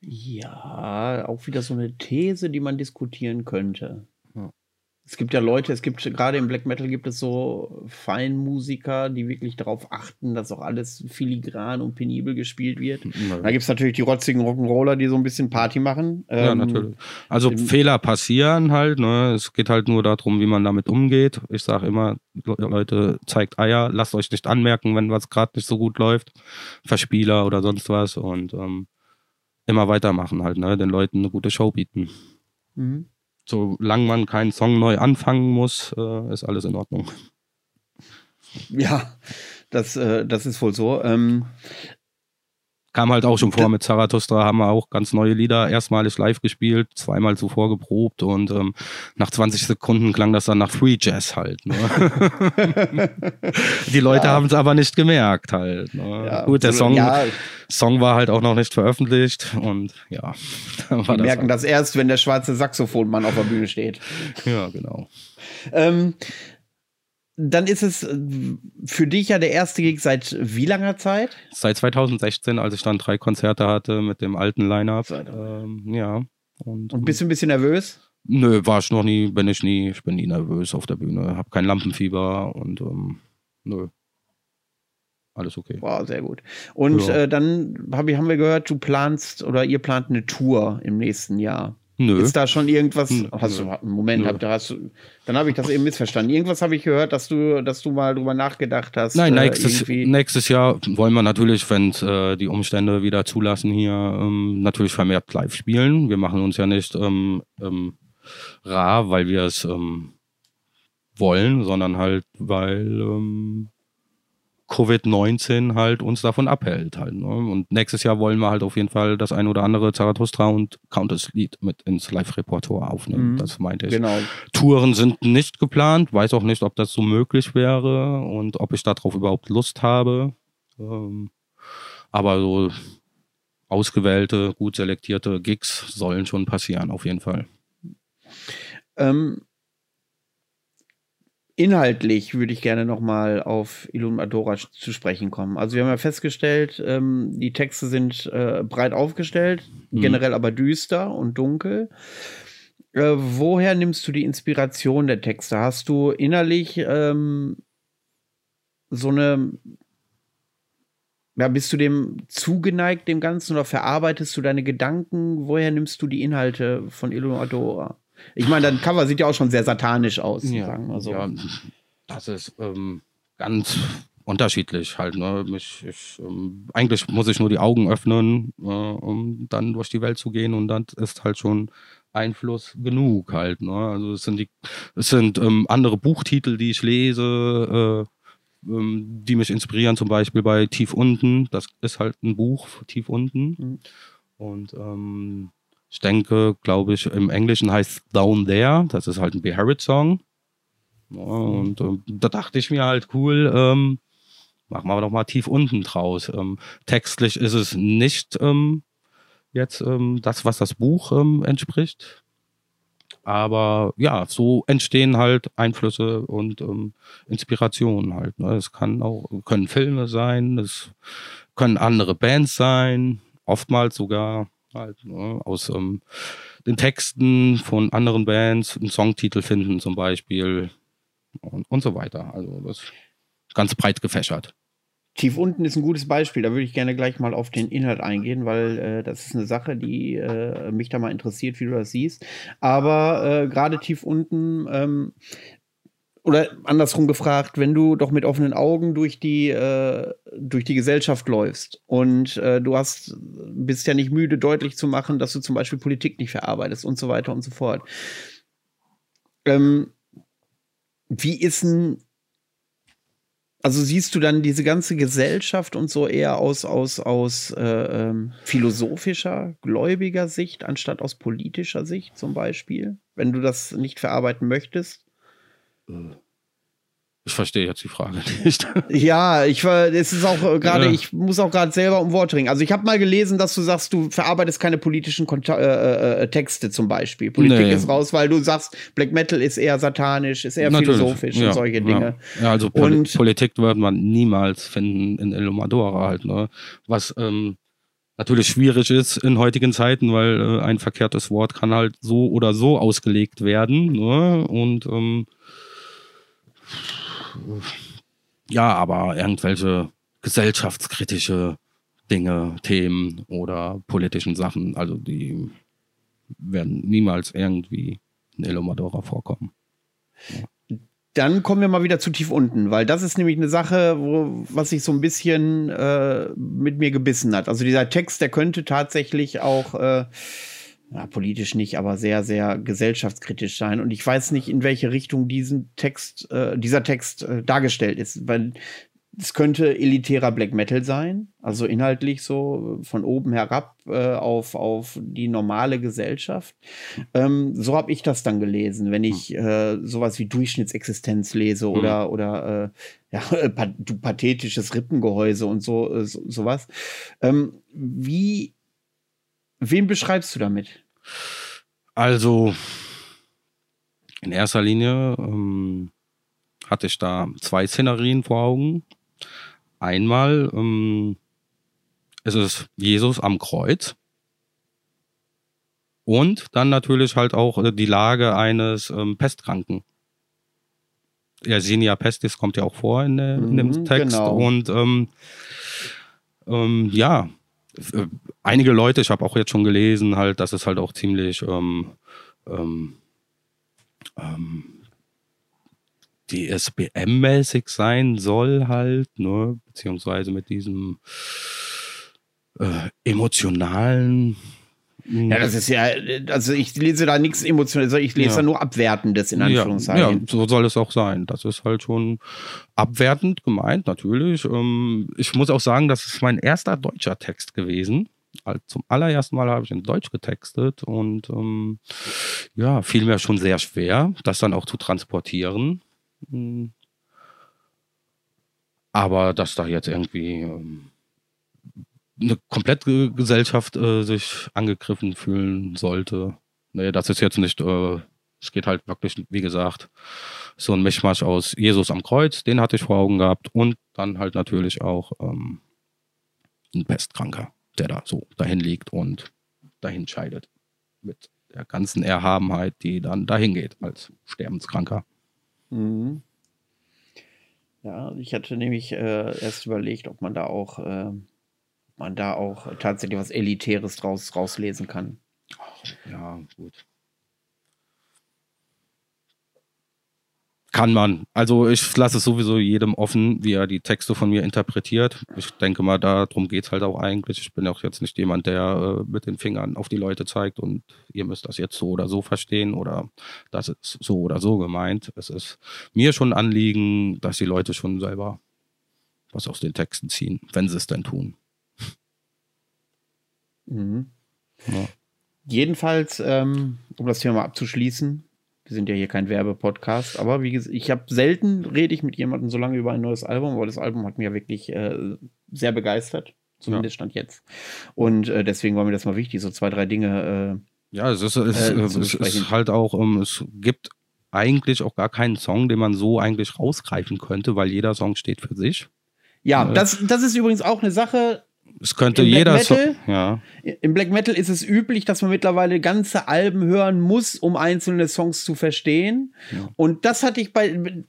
Ja, auch wieder so eine These, die man diskutieren könnte. Es gibt ja Leute, es gibt gerade im Black Metal gibt es so Feinmusiker, die wirklich darauf achten, dass auch alles filigran und penibel gespielt wird. Ja. Da gibt es natürlich die rotzigen Rock'n'Roller, die so ein bisschen Party machen. Ja, ähm, natürlich. Also Fehler passieren halt, ne? Es geht halt nur darum, wie man damit umgeht. Ich sage immer, Leute, zeigt Eier, lasst euch nicht anmerken, wenn was gerade nicht so gut läuft. Verspieler oder sonst was und ähm, immer weitermachen halt, ne? Den Leuten eine gute Show bieten. Mhm solange man keinen Song neu anfangen muss, äh, ist alles in Ordnung. Ja, das, äh, das ist wohl so. Ähm, Kam halt auch schon vor mit Zarathustra, haben wir auch ganz neue Lieder erstmalig live gespielt, zweimal zuvor geprobt und ähm, nach 20 Sekunden klang das dann nach Free Jazz halt. Ne? Die Leute ja. haben es aber nicht gemerkt halt. Ne? Ja, Gut, der Song, ja. Song war halt auch noch nicht veröffentlicht und ja. Die das merken halt. das erst, wenn der schwarze Saxophonmann auf der Bühne steht. Ja, genau. Ähm, dann ist es äh, für dich ja der erste Gig seit wie langer Zeit? Seit 2016, als ich dann drei Konzerte hatte mit dem alten Line-Up. Ähm, ja. Und, und bist du ein bisschen nervös? Nö, war ich noch nie, bin ich nie. Ich bin nie nervös auf der Bühne. Hab kein Lampenfieber und ähm, nö. Alles okay. Wow, sehr gut. Und ja. äh, dann hab ich, haben wir gehört, du planst oder ihr plant eine Tour im nächsten Jahr. Nö. Ist da schon irgendwas? Hast du, Moment, hab, hast du, dann habe ich das eben missverstanden. Irgendwas habe ich gehört, dass du, dass du mal drüber nachgedacht hast. Nein, äh, nächstes, nächstes Jahr wollen wir natürlich, wenn äh, die Umstände wieder zulassen hier, ähm, natürlich vermehrt live spielen. Wir machen uns ja nicht ähm, ähm, rar, weil wir es ähm, wollen, sondern halt, weil ähm, Covid-19 halt uns davon abhält halt. Ne? Und nächstes Jahr wollen wir halt auf jeden Fall das ein oder andere Zarathustra und Countess-Lied mit ins Live-Repertoire aufnehmen. Mhm. Das meinte ich. Genau. Touren sind nicht geplant, weiß auch nicht, ob das so möglich wäre und ob ich darauf überhaupt Lust habe. Ähm, aber so ausgewählte, gut selektierte Gigs sollen schon passieren, auf jeden Fall. Ähm, inhaltlich würde ich gerne noch mal auf Illuminadora zu sprechen kommen. Also wir haben ja festgestellt, ähm, die Texte sind äh, breit aufgestellt, mhm. generell aber düster und dunkel. Äh, woher nimmst du die Inspiration der Texte? Hast du innerlich ähm, so eine ja, bist du dem zugeneigt, dem Ganzen, oder verarbeitest du deine Gedanken? Woher nimmst du die Inhalte von Illuminadora? Ich meine, dein Cover sieht ja auch schon sehr satanisch aus, ja, sagen wir so. Ja, das ist ähm, ganz unterschiedlich halt. Ne? Ich, ich, ähm, eigentlich muss ich nur die Augen öffnen, äh, um dann durch die Welt zu gehen und dann ist halt schon Einfluss genug halt. Ne? Also es sind die, es sind ähm, andere Buchtitel, die ich lese, äh, ähm, die mich inspirieren, zum Beispiel bei Tief unten. Das ist halt ein Buch, Tief unten. Mhm. Und ähm, ich denke, glaube ich, im Englischen heißt Down There. Das ist halt ein Beharit-Song. und äh, da dachte ich mir halt, cool, ähm, machen wir doch mal tief unten draus. Ähm, textlich ist es nicht ähm, jetzt ähm, das, was das Buch ähm, entspricht. Aber ja, so entstehen halt Einflüsse und ähm, Inspirationen halt. Ne? Es kann auch, können Filme sein, es können andere Bands sein, oftmals sogar halt, ne, aus ähm, den Texten von anderen Bands einen Songtitel finden zum Beispiel und, und so weiter. Also das ist ganz breit gefächert. Tief unten ist ein gutes Beispiel. Da würde ich gerne gleich mal auf den Inhalt eingehen, weil äh, das ist eine Sache, die äh, mich da mal interessiert, wie du das siehst. Aber äh, gerade tief unten ähm, oder andersrum gefragt, wenn du doch mit offenen Augen durch die, äh, durch die Gesellschaft läufst und äh, du hast, bist ja nicht müde, deutlich zu machen, dass du zum Beispiel Politik nicht verarbeitest und so weiter und so fort. Ähm, wie ist denn, also siehst du dann diese ganze Gesellschaft und so eher aus, aus, aus äh, ähm, philosophischer, gläubiger Sicht, anstatt aus politischer Sicht zum Beispiel, wenn du das nicht verarbeiten möchtest? Ich verstehe jetzt die Frage nicht. Ja, ich war, es ist auch äh, gerade, ja. ich muss auch gerade selber um Wort ringen. Also ich habe mal gelesen, dass du sagst, du verarbeitest keine politischen Konta äh, äh, äh, Texte zum Beispiel. Politik nee. ist raus, weil du sagst, Black Metal ist eher satanisch, ist eher Natürlich. philosophisch ja. und solche Dinge. Ja, ja also Poli und, Politik wird man niemals finden in Illumadora halt, ne? Was ähm, natürlich schwierig ist in heutigen Zeiten, weil äh, ein verkehrtes Wort kann halt so oder so ausgelegt werden. Ne? Und ähm, ja, aber irgendwelche gesellschaftskritische Dinge, Themen oder politischen Sachen, also die werden niemals irgendwie in Elomadora vorkommen. Ja. Dann kommen wir mal wieder zu tief unten, weil das ist nämlich eine Sache, wo, was sich so ein bisschen äh, mit mir gebissen hat. Also dieser Text, der könnte tatsächlich auch äh, ja, politisch nicht, aber sehr, sehr gesellschaftskritisch sein. Und ich weiß nicht, in welche Richtung diesen Text, äh, dieser Text äh, dargestellt ist, weil es könnte elitärer Black Metal sein, also inhaltlich so von oben herab äh, auf, auf die normale Gesellschaft. Ähm, so habe ich das dann gelesen, wenn ich äh, sowas wie Durchschnittsexistenz lese mhm. oder, oder äh, ja, pathetisches Rippengehäuse und so, äh, so sowas. Ähm, wie Wen beschreibst du damit? Also, in erster Linie ähm, hatte ich da zwei Szenerien vor Augen. Einmal ähm, ist es Jesus am Kreuz. Und dann natürlich halt auch äh, die Lage eines ähm, Pestkranken. Yersinia pestis kommt ja auch vor in, der, in dem mhm, Text. Genau. Und ähm, ähm, ja, äh, einige Leute, ich habe auch jetzt schon gelesen, halt, dass es halt auch ziemlich ähm, ähm, ähm, DSBM-mäßig sein soll, halt, ne, beziehungsweise mit diesem äh, emotionalen. Ja, das ist ja, also ich lese da nichts Emotionales, ich lese ja. da nur Abwertendes in Anführungszeichen. Ja, ja, so soll es auch sein. Das ist halt schon abwertend gemeint, natürlich. Ähm, ich muss auch sagen, das ist mein erster deutscher Text gewesen. Zum allerersten Mal habe ich in Deutsch getextet und ähm, ja, fiel mir schon sehr schwer, das dann auch zu transportieren. Hm. Aber dass da jetzt irgendwie ähm, eine komplette Gesellschaft äh, sich angegriffen fühlen sollte. Nee, das ist jetzt nicht, äh, es geht halt wirklich, wie gesagt, so ein Mischmasch aus Jesus am Kreuz, den hatte ich vor Augen gehabt und dann halt natürlich auch ähm, ein Pestkranker, der da so dahin liegt und dahin scheidet. Mit der ganzen Erhabenheit, die dann dahin geht als Sterbenskranker. Mhm. Ja, ich hatte nämlich äh, erst überlegt, ob man da auch äh, man da auch tatsächlich was Elitäres draus rauslesen kann. Ja, gut. Kann man. Also ich lasse es sowieso jedem offen, wie er die Texte von mir interpretiert. Ich denke mal, darum geht es halt auch eigentlich. Ich bin auch jetzt nicht jemand, der äh, mit den Fingern auf die Leute zeigt und ihr müsst das jetzt so oder so verstehen oder das ist so oder so gemeint. Es ist mir schon ein Anliegen, dass die Leute schon selber was aus den Texten ziehen, wenn sie es denn tun. Mhm. Ja. Jedenfalls, ähm, um das Thema mal abzuschließen, wir sind ja hier kein Werbepodcast, aber wie gesagt, ich habe selten rede ich mit jemandem so lange über ein neues Album, aber das Album hat mich ja wirklich äh, sehr begeistert, zumindest ja. stand jetzt. Und äh, deswegen war mir das mal wichtig, so zwei, drei Dinge. Äh, ja, es ist, es, äh, es ist halt auch, um, ähm, es gibt eigentlich auch gar keinen Song, den man so eigentlich rausgreifen könnte, weil jeder Song steht für sich. Ja, äh, das, das ist übrigens auch eine Sache, es könnte Im jeder Black Metal, so, ja. Im Black Metal ist es üblich, dass man mittlerweile ganze Alben hören muss, um einzelne Songs zu verstehen. Ja. Und das hatte ich bei,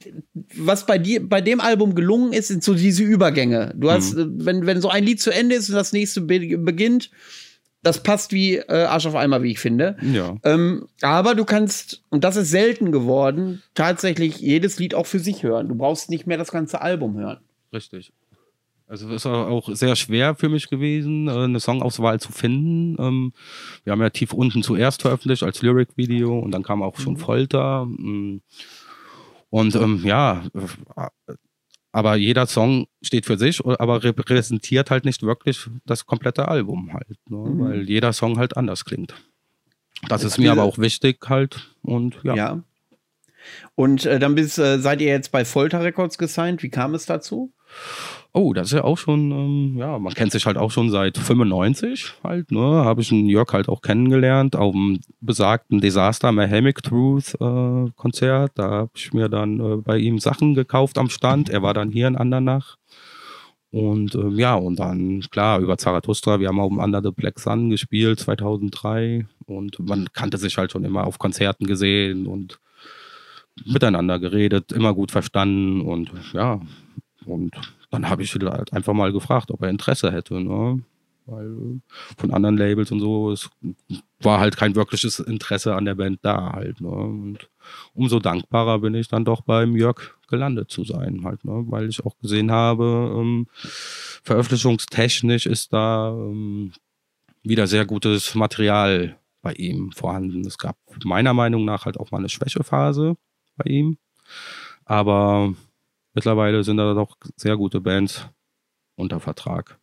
was bei dir, bei dem Album gelungen ist, sind so diese Übergänge. Du hast, mhm. wenn, wenn so ein Lied zu Ende ist und das nächste be beginnt, das passt wie äh, Arsch auf Eimer, wie ich finde. Ja. Ähm, aber du kannst, und das ist selten geworden, tatsächlich jedes Lied auch für sich hören. Du brauchst nicht mehr das ganze Album hören. Richtig. Also es ist auch sehr schwer für mich gewesen, äh, eine Songauswahl zu finden. Ähm, wir haben ja tief unten zuerst veröffentlicht als Lyric-Video und dann kam auch schon mhm. Folter. Mm. Und ähm, ja, aber jeder Song steht für sich, aber repräsentiert halt nicht wirklich das komplette Album halt, ne? mhm. weil jeder Song halt anders klingt. Das ist mir aber auch wichtig halt und ja. ja. Und äh, dann bis, äh, seid ihr jetzt bei Folter Records gesigned. Wie kam es dazu? Oh, das ist ja auch schon, ähm, ja, man kennt sich halt auch schon seit 95 halt, ne? Habe ich einen Jörg halt auch kennengelernt auf dem besagten Desaster Mahamic Truth äh, Konzert. Da habe ich mir dann äh, bei ihm Sachen gekauft am Stand. Er war dann hier in Andernach. Und ähm, ja, und dann, klar, über Zarathustra, wir haben auch Under the Black Sun gespielt 2003 und man kannte sich halt schon immer auf Konzerten gesehen und miteinander geredet, immer gut verstanden und ja, und dann habe ich halt einfach mal gefragt, ob er Interesse hätte. Ne? Weil äh, von anderen Labels und so, es war halt kein wirkliches Interesse an der Band da halt. Ne? Und umso dankbarer bin ich dann doch beim Jörg gelandet zu sein, halt, ne? weil ich auch gesehen habe, ähm, veröffentlichungstechnisch ist da ähm, wieder sehr gutes Material bei ihm vorhanden. Es gab meiner Meinung nach halt auch mal eine Schwächephase bei ihm. Aber mittlerweile sind da doch sehr gute Bands unter Vertrag.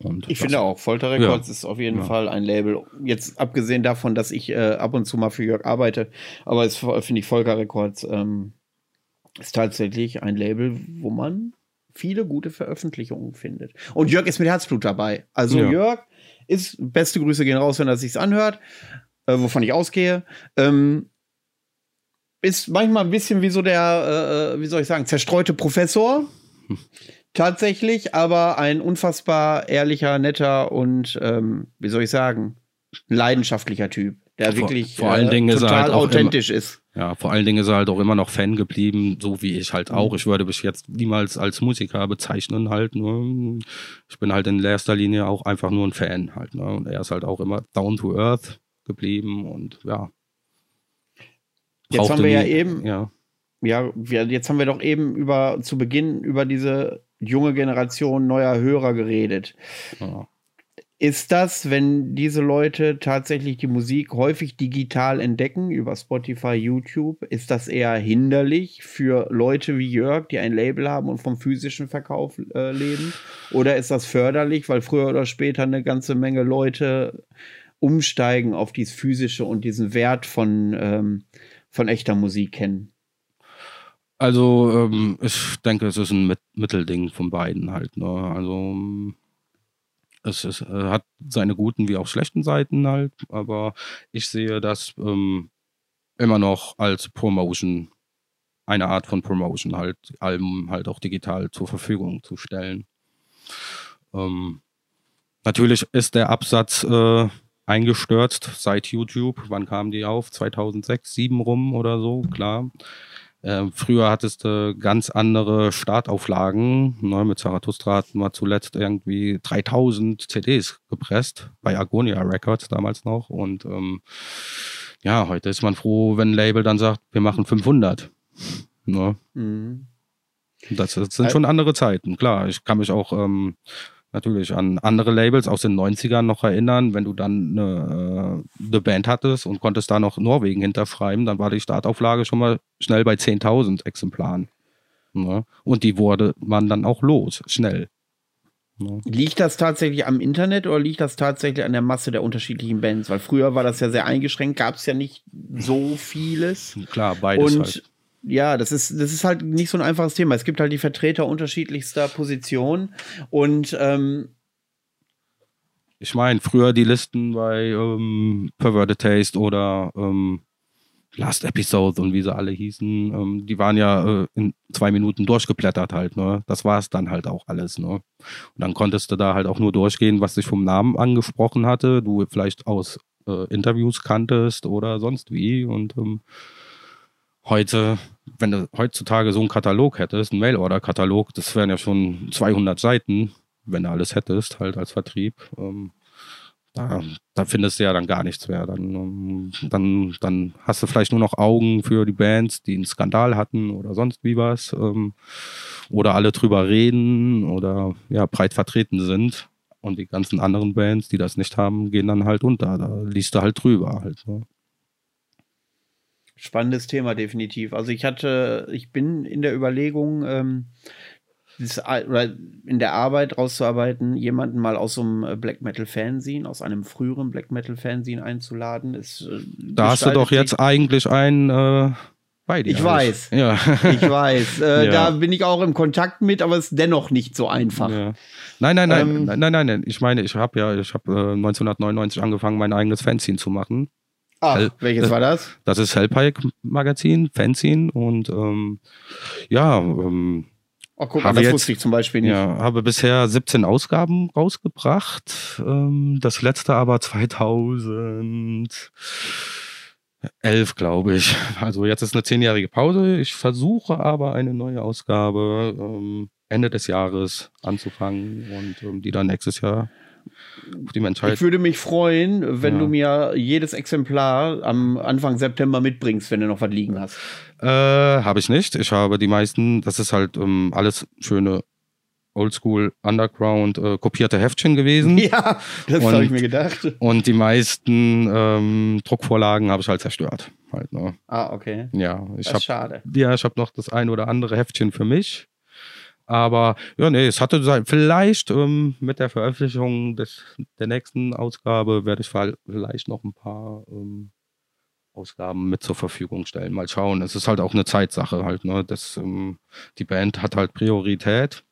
Und ich finde auch, Folter Records ja. ist auf jeden ja. Fall ein Label. Jetzt abgesehen davon, dass ich äh, ab und zu mal für Jörg arbeite, aber es finde ich Volker Records ähm, ist tatsächlich ein Label, wo man viele gute Veröffentlichungen findet. Und Jörg ist mit Herzblut dabei. Also ja. Jörg ist, beste Grüße gehen raus, wenn er sich's anhört, äh, wovon ich ausgehe. Ähm, ist manchmal ein bisschen wie so der, äh, äh, wie soll ich sagen, zerstreute Professor. Hm. Tatsächlich, aber ein unfassbar ehrlicher, netter und, ähm, wie soll ich sagen, leidenschaftlicher Typ, der vor, wirklich vor allen äh, Dingen total halt authentisch immer, ist. Ja, vor allen Dingen ist er halt auch immer noch Fan geblieben, so wie ich halt auch. Mhm. Ich würde mich jetzt niemals als Musiker bezeichnen halt. Ne? Ich bin halt in erster Linie auch einfach nur ein Fan halt. Ne? Und er ist halt auch immer down to earth geblieben und ja, Jetzt haben wir ja eben, ja. ja, jetzt haben wir doch eben über zu Beginn über diese junge Generation neuer Hörer geredet. Ja. Ist das, wenn diese Leute tatsächlich die Musik häufig digital entdecken, über Spotify, YouTube, ist das eher hinderlich für Leute wie Jörg, die ein Label haben und vom physischen Verkauf äh, leben? Oder ist das förderlich, weil früher oder später eine ganze Menge Leute umsteigen auf dieses physische und diesen Wert von, ähm, von echter Musik kennen? Also, ähm, ich denke, es ist ein Mittelding von beiden halt. Ne? Also, es, ist, äh, hat seine guten wie auch schlechten Seiten halt, aber ich sehe das ähm, immer noch als Promotion, eine Art von Promotion halt, Alben halt auch digital zur Verfügung zu stellen. Ähm, natürlich ist der Absatz äh, eingestürzt seit YouTube. Wann kam die auf? 2006, 2007 rum oder so, klar. Äh, früher hattest du ganz andere Startauflagen. Ne? Mit Zarathustra hatten wir zuletzt irgendwie 3000 CDs gepresst, bei Agonia Records damals noch. Und ähm, ja, heute ist man froh, wenn ein Label dann sagt, wir machen 500. Ne? Mhm. Das, das, sind schon andere Zeiten, klar. Ich kann mich auch ähm, natürlich an andere Labels aus den 90ern noch erinnern, wenn du dann eine, äh, eine Band hattest und konntest da noch Norwegen hinterschreiben, dann war die Startauflage schon mal schnell bei 10.000 Exemplaren. Ne? Und die wurde man dann auch los, schnell. Ne? Liegt das tatsächlich am Internet oder liegt das tatsächlich an der Masse der unterschiedlichen Bands? Weil früher war das ja sehr eingeschränkt, gab es ja nicht so vieles. Klar, beides. Und halt ja, das ist, das ist halt nicht so ein einfaches Thema. Es gibt halt die Vertreter unterschiedlichster Positionen und ähm, ich meine, früher die Listen bei ähm, Perverted Taste oder ähm, Last Episode und wie sie alle hießen, ähm, die waren ja äh, in zwei Minuten durchgeblättert halt, ne? Das war es dann halt auch alles, ne? Und dann konntest du da halt auch nur durchgehen, was dich vom Namen angesprochen hatte, du vielleicht aus äh, Interviews kanntest oder sonst wie und ähm, heute, wenn du heutzutage so einen Katalog hättest, einen Mail-Order-Katalog, das wären ja schon 200 Seiten, wenn du alles hättest, halt als Vertrieb. Ähm, da, da, findest du ja dann gar nichts mehr. Dann, ähm, dann, dann hast du vielleicht nur noch Augen für die Bands, die einen Skandal hatten oder sonst wie was. Ähm, oder alle drüber reden oder ja, breit vertreten sind. Und die ganzen anderen Bands, die das nicht haben, gehen dann halt unter. Da liest du halt drüber halt. Ne? Spannendes Thema, definitiv. Also ich hatte, ich bin in der Überlegung, ähm, das, oder in der Arbeit rauszuarbeiten, jemanden mal aus so einem äh, Black Metal Fanzine, aus einem früheren Black Metal Fanzine einzuladen. Ist, äh, da hast du doch jetzt eigentlich einen äh, bei dir. Ich weiß. Ja. Ich weiß. Äh, ja. Da bin ich auch im Kontakt mit, aber es ist dennoch nicht so einfach. Ja. Nein, nein, nein, ähm, nein, nein, nein. Ich meine, ich habe ja, ich habe äh, 1999 angefangen, mein eigenes Fanzine zu machen. Ach, Hell, welches war das? Das ist Hellpike Magazin, Fanzine und ähm, ja. Ähm, oh, guck mal, das jetzt, wusste ich zum Beispiel nicht. Ja, habe bisher 17 Ausgaben rausgebracht. Ähm, das letzte aber 2011, glaube ich. Also jetzt ist eine zehnjährige Pause. Ich versuche aber eine neue Ausgabe ähm, Ende des Jahres anzufangen und ähm, die dann nächstes Jahr die Menschheit. Ich würde mich freuen, wenn ja. du mir jedes Exemplar am Anfang September mitbringst, wenn du noch was liegen hast. Äh, habe ich nicht. Ich habe die meisten, das ist halt ähm, alles schöne Oldschool Underground äh, kopierte Heftchen gewesen. Ja, das habe ich mir gedacht. Und die meisten ähm, Druckvorlagen habe ich halt zerstört. Halt, ne? Ah, okay. Ja, ich das hab, schade. Ja, ich habe noch das ein oder andere Heftchen für mich. Aber ja, nee, es hatte sein, vielleicht ähm, mit der Veröffentlichung des, der nächsten Ausgabe werde ich vielleicht noch ein paar ähm, Ausgaben mit zur Verfügung stellen. Mal schauen. Es ist halt auch eine Zeitsache halt, ne? Das, ähm, die Band hat halt Priorität.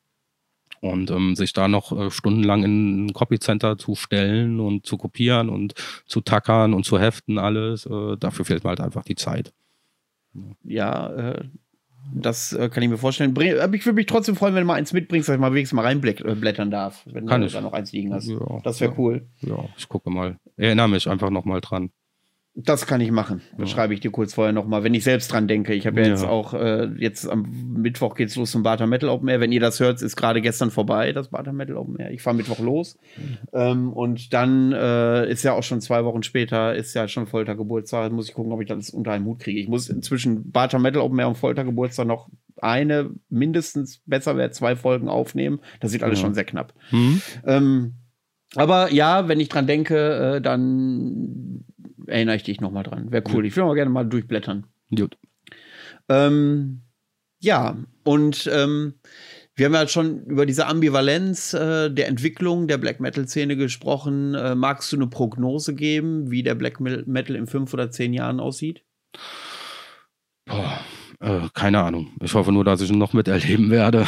Und ähm, sich da noch äh, stundenlang in ein Copycenter zu stellen und zu kopieren und zu tackern und zu heften, alles, äh, dafür fehlt mir halt einfach die Zeit. Ja, äh, das äh, kann ich mir vorstellen. Bring, ich würde mich trotzdem freuen, wenn du mal eins mitbringst, dass ich mal wenigstens mal reinblättern darf, wenn kann du ich. da noch eins liegen hast. Ja, das wäre ja. cool. Ja, ich gucke mal. Erinnere mich einfach nochmal dran. Das kann ich machen. Das ja. schreibe ich dir kurz vorher nochmal, wenn ich selbst dran denke. Ich habe ja, ja, jetzt auch, äh, jetzt am Mittwoch geht's los zum Barter Metal Open Air. Wenn ihr das hört, ist gerade gestern vorbei, das Barter Metal Open Air. Ich fahre Mittwoch los. Mhm. Ähm, und dann äh, ist ja auch schon zwei Wochen später, ist ja schon Folter Geburtstag. Muss ich gucken, ob ich das unter einen Hut kriege. Ich muss inzwischen Barter Metal Open Air und Folter Geburtstag noch eine, mindestens besser wäre zwei Folgen aufnehmen. Das sieht alles ja. schon sehr knapp. Mhm. Ähm, Aber ja, wenn ich dran denke, äh, dann erinnere ich dich nochmal dran. Wäre cool. Ich will mal gerne mal durchblättern. Gut. Ähm, ja, und ähm, wir haben ja schon über diese Ambivalenz äh, der Entwicklung der Black Metal-Szene gesprochen. Äh, magst du eine Prognose geben, wie der Black Metal in fünf oder zehn Jahren aussieht? Boah, äh, keine Ahnung. Ich hoffe nur, dass ich ihn noch miterleben werde.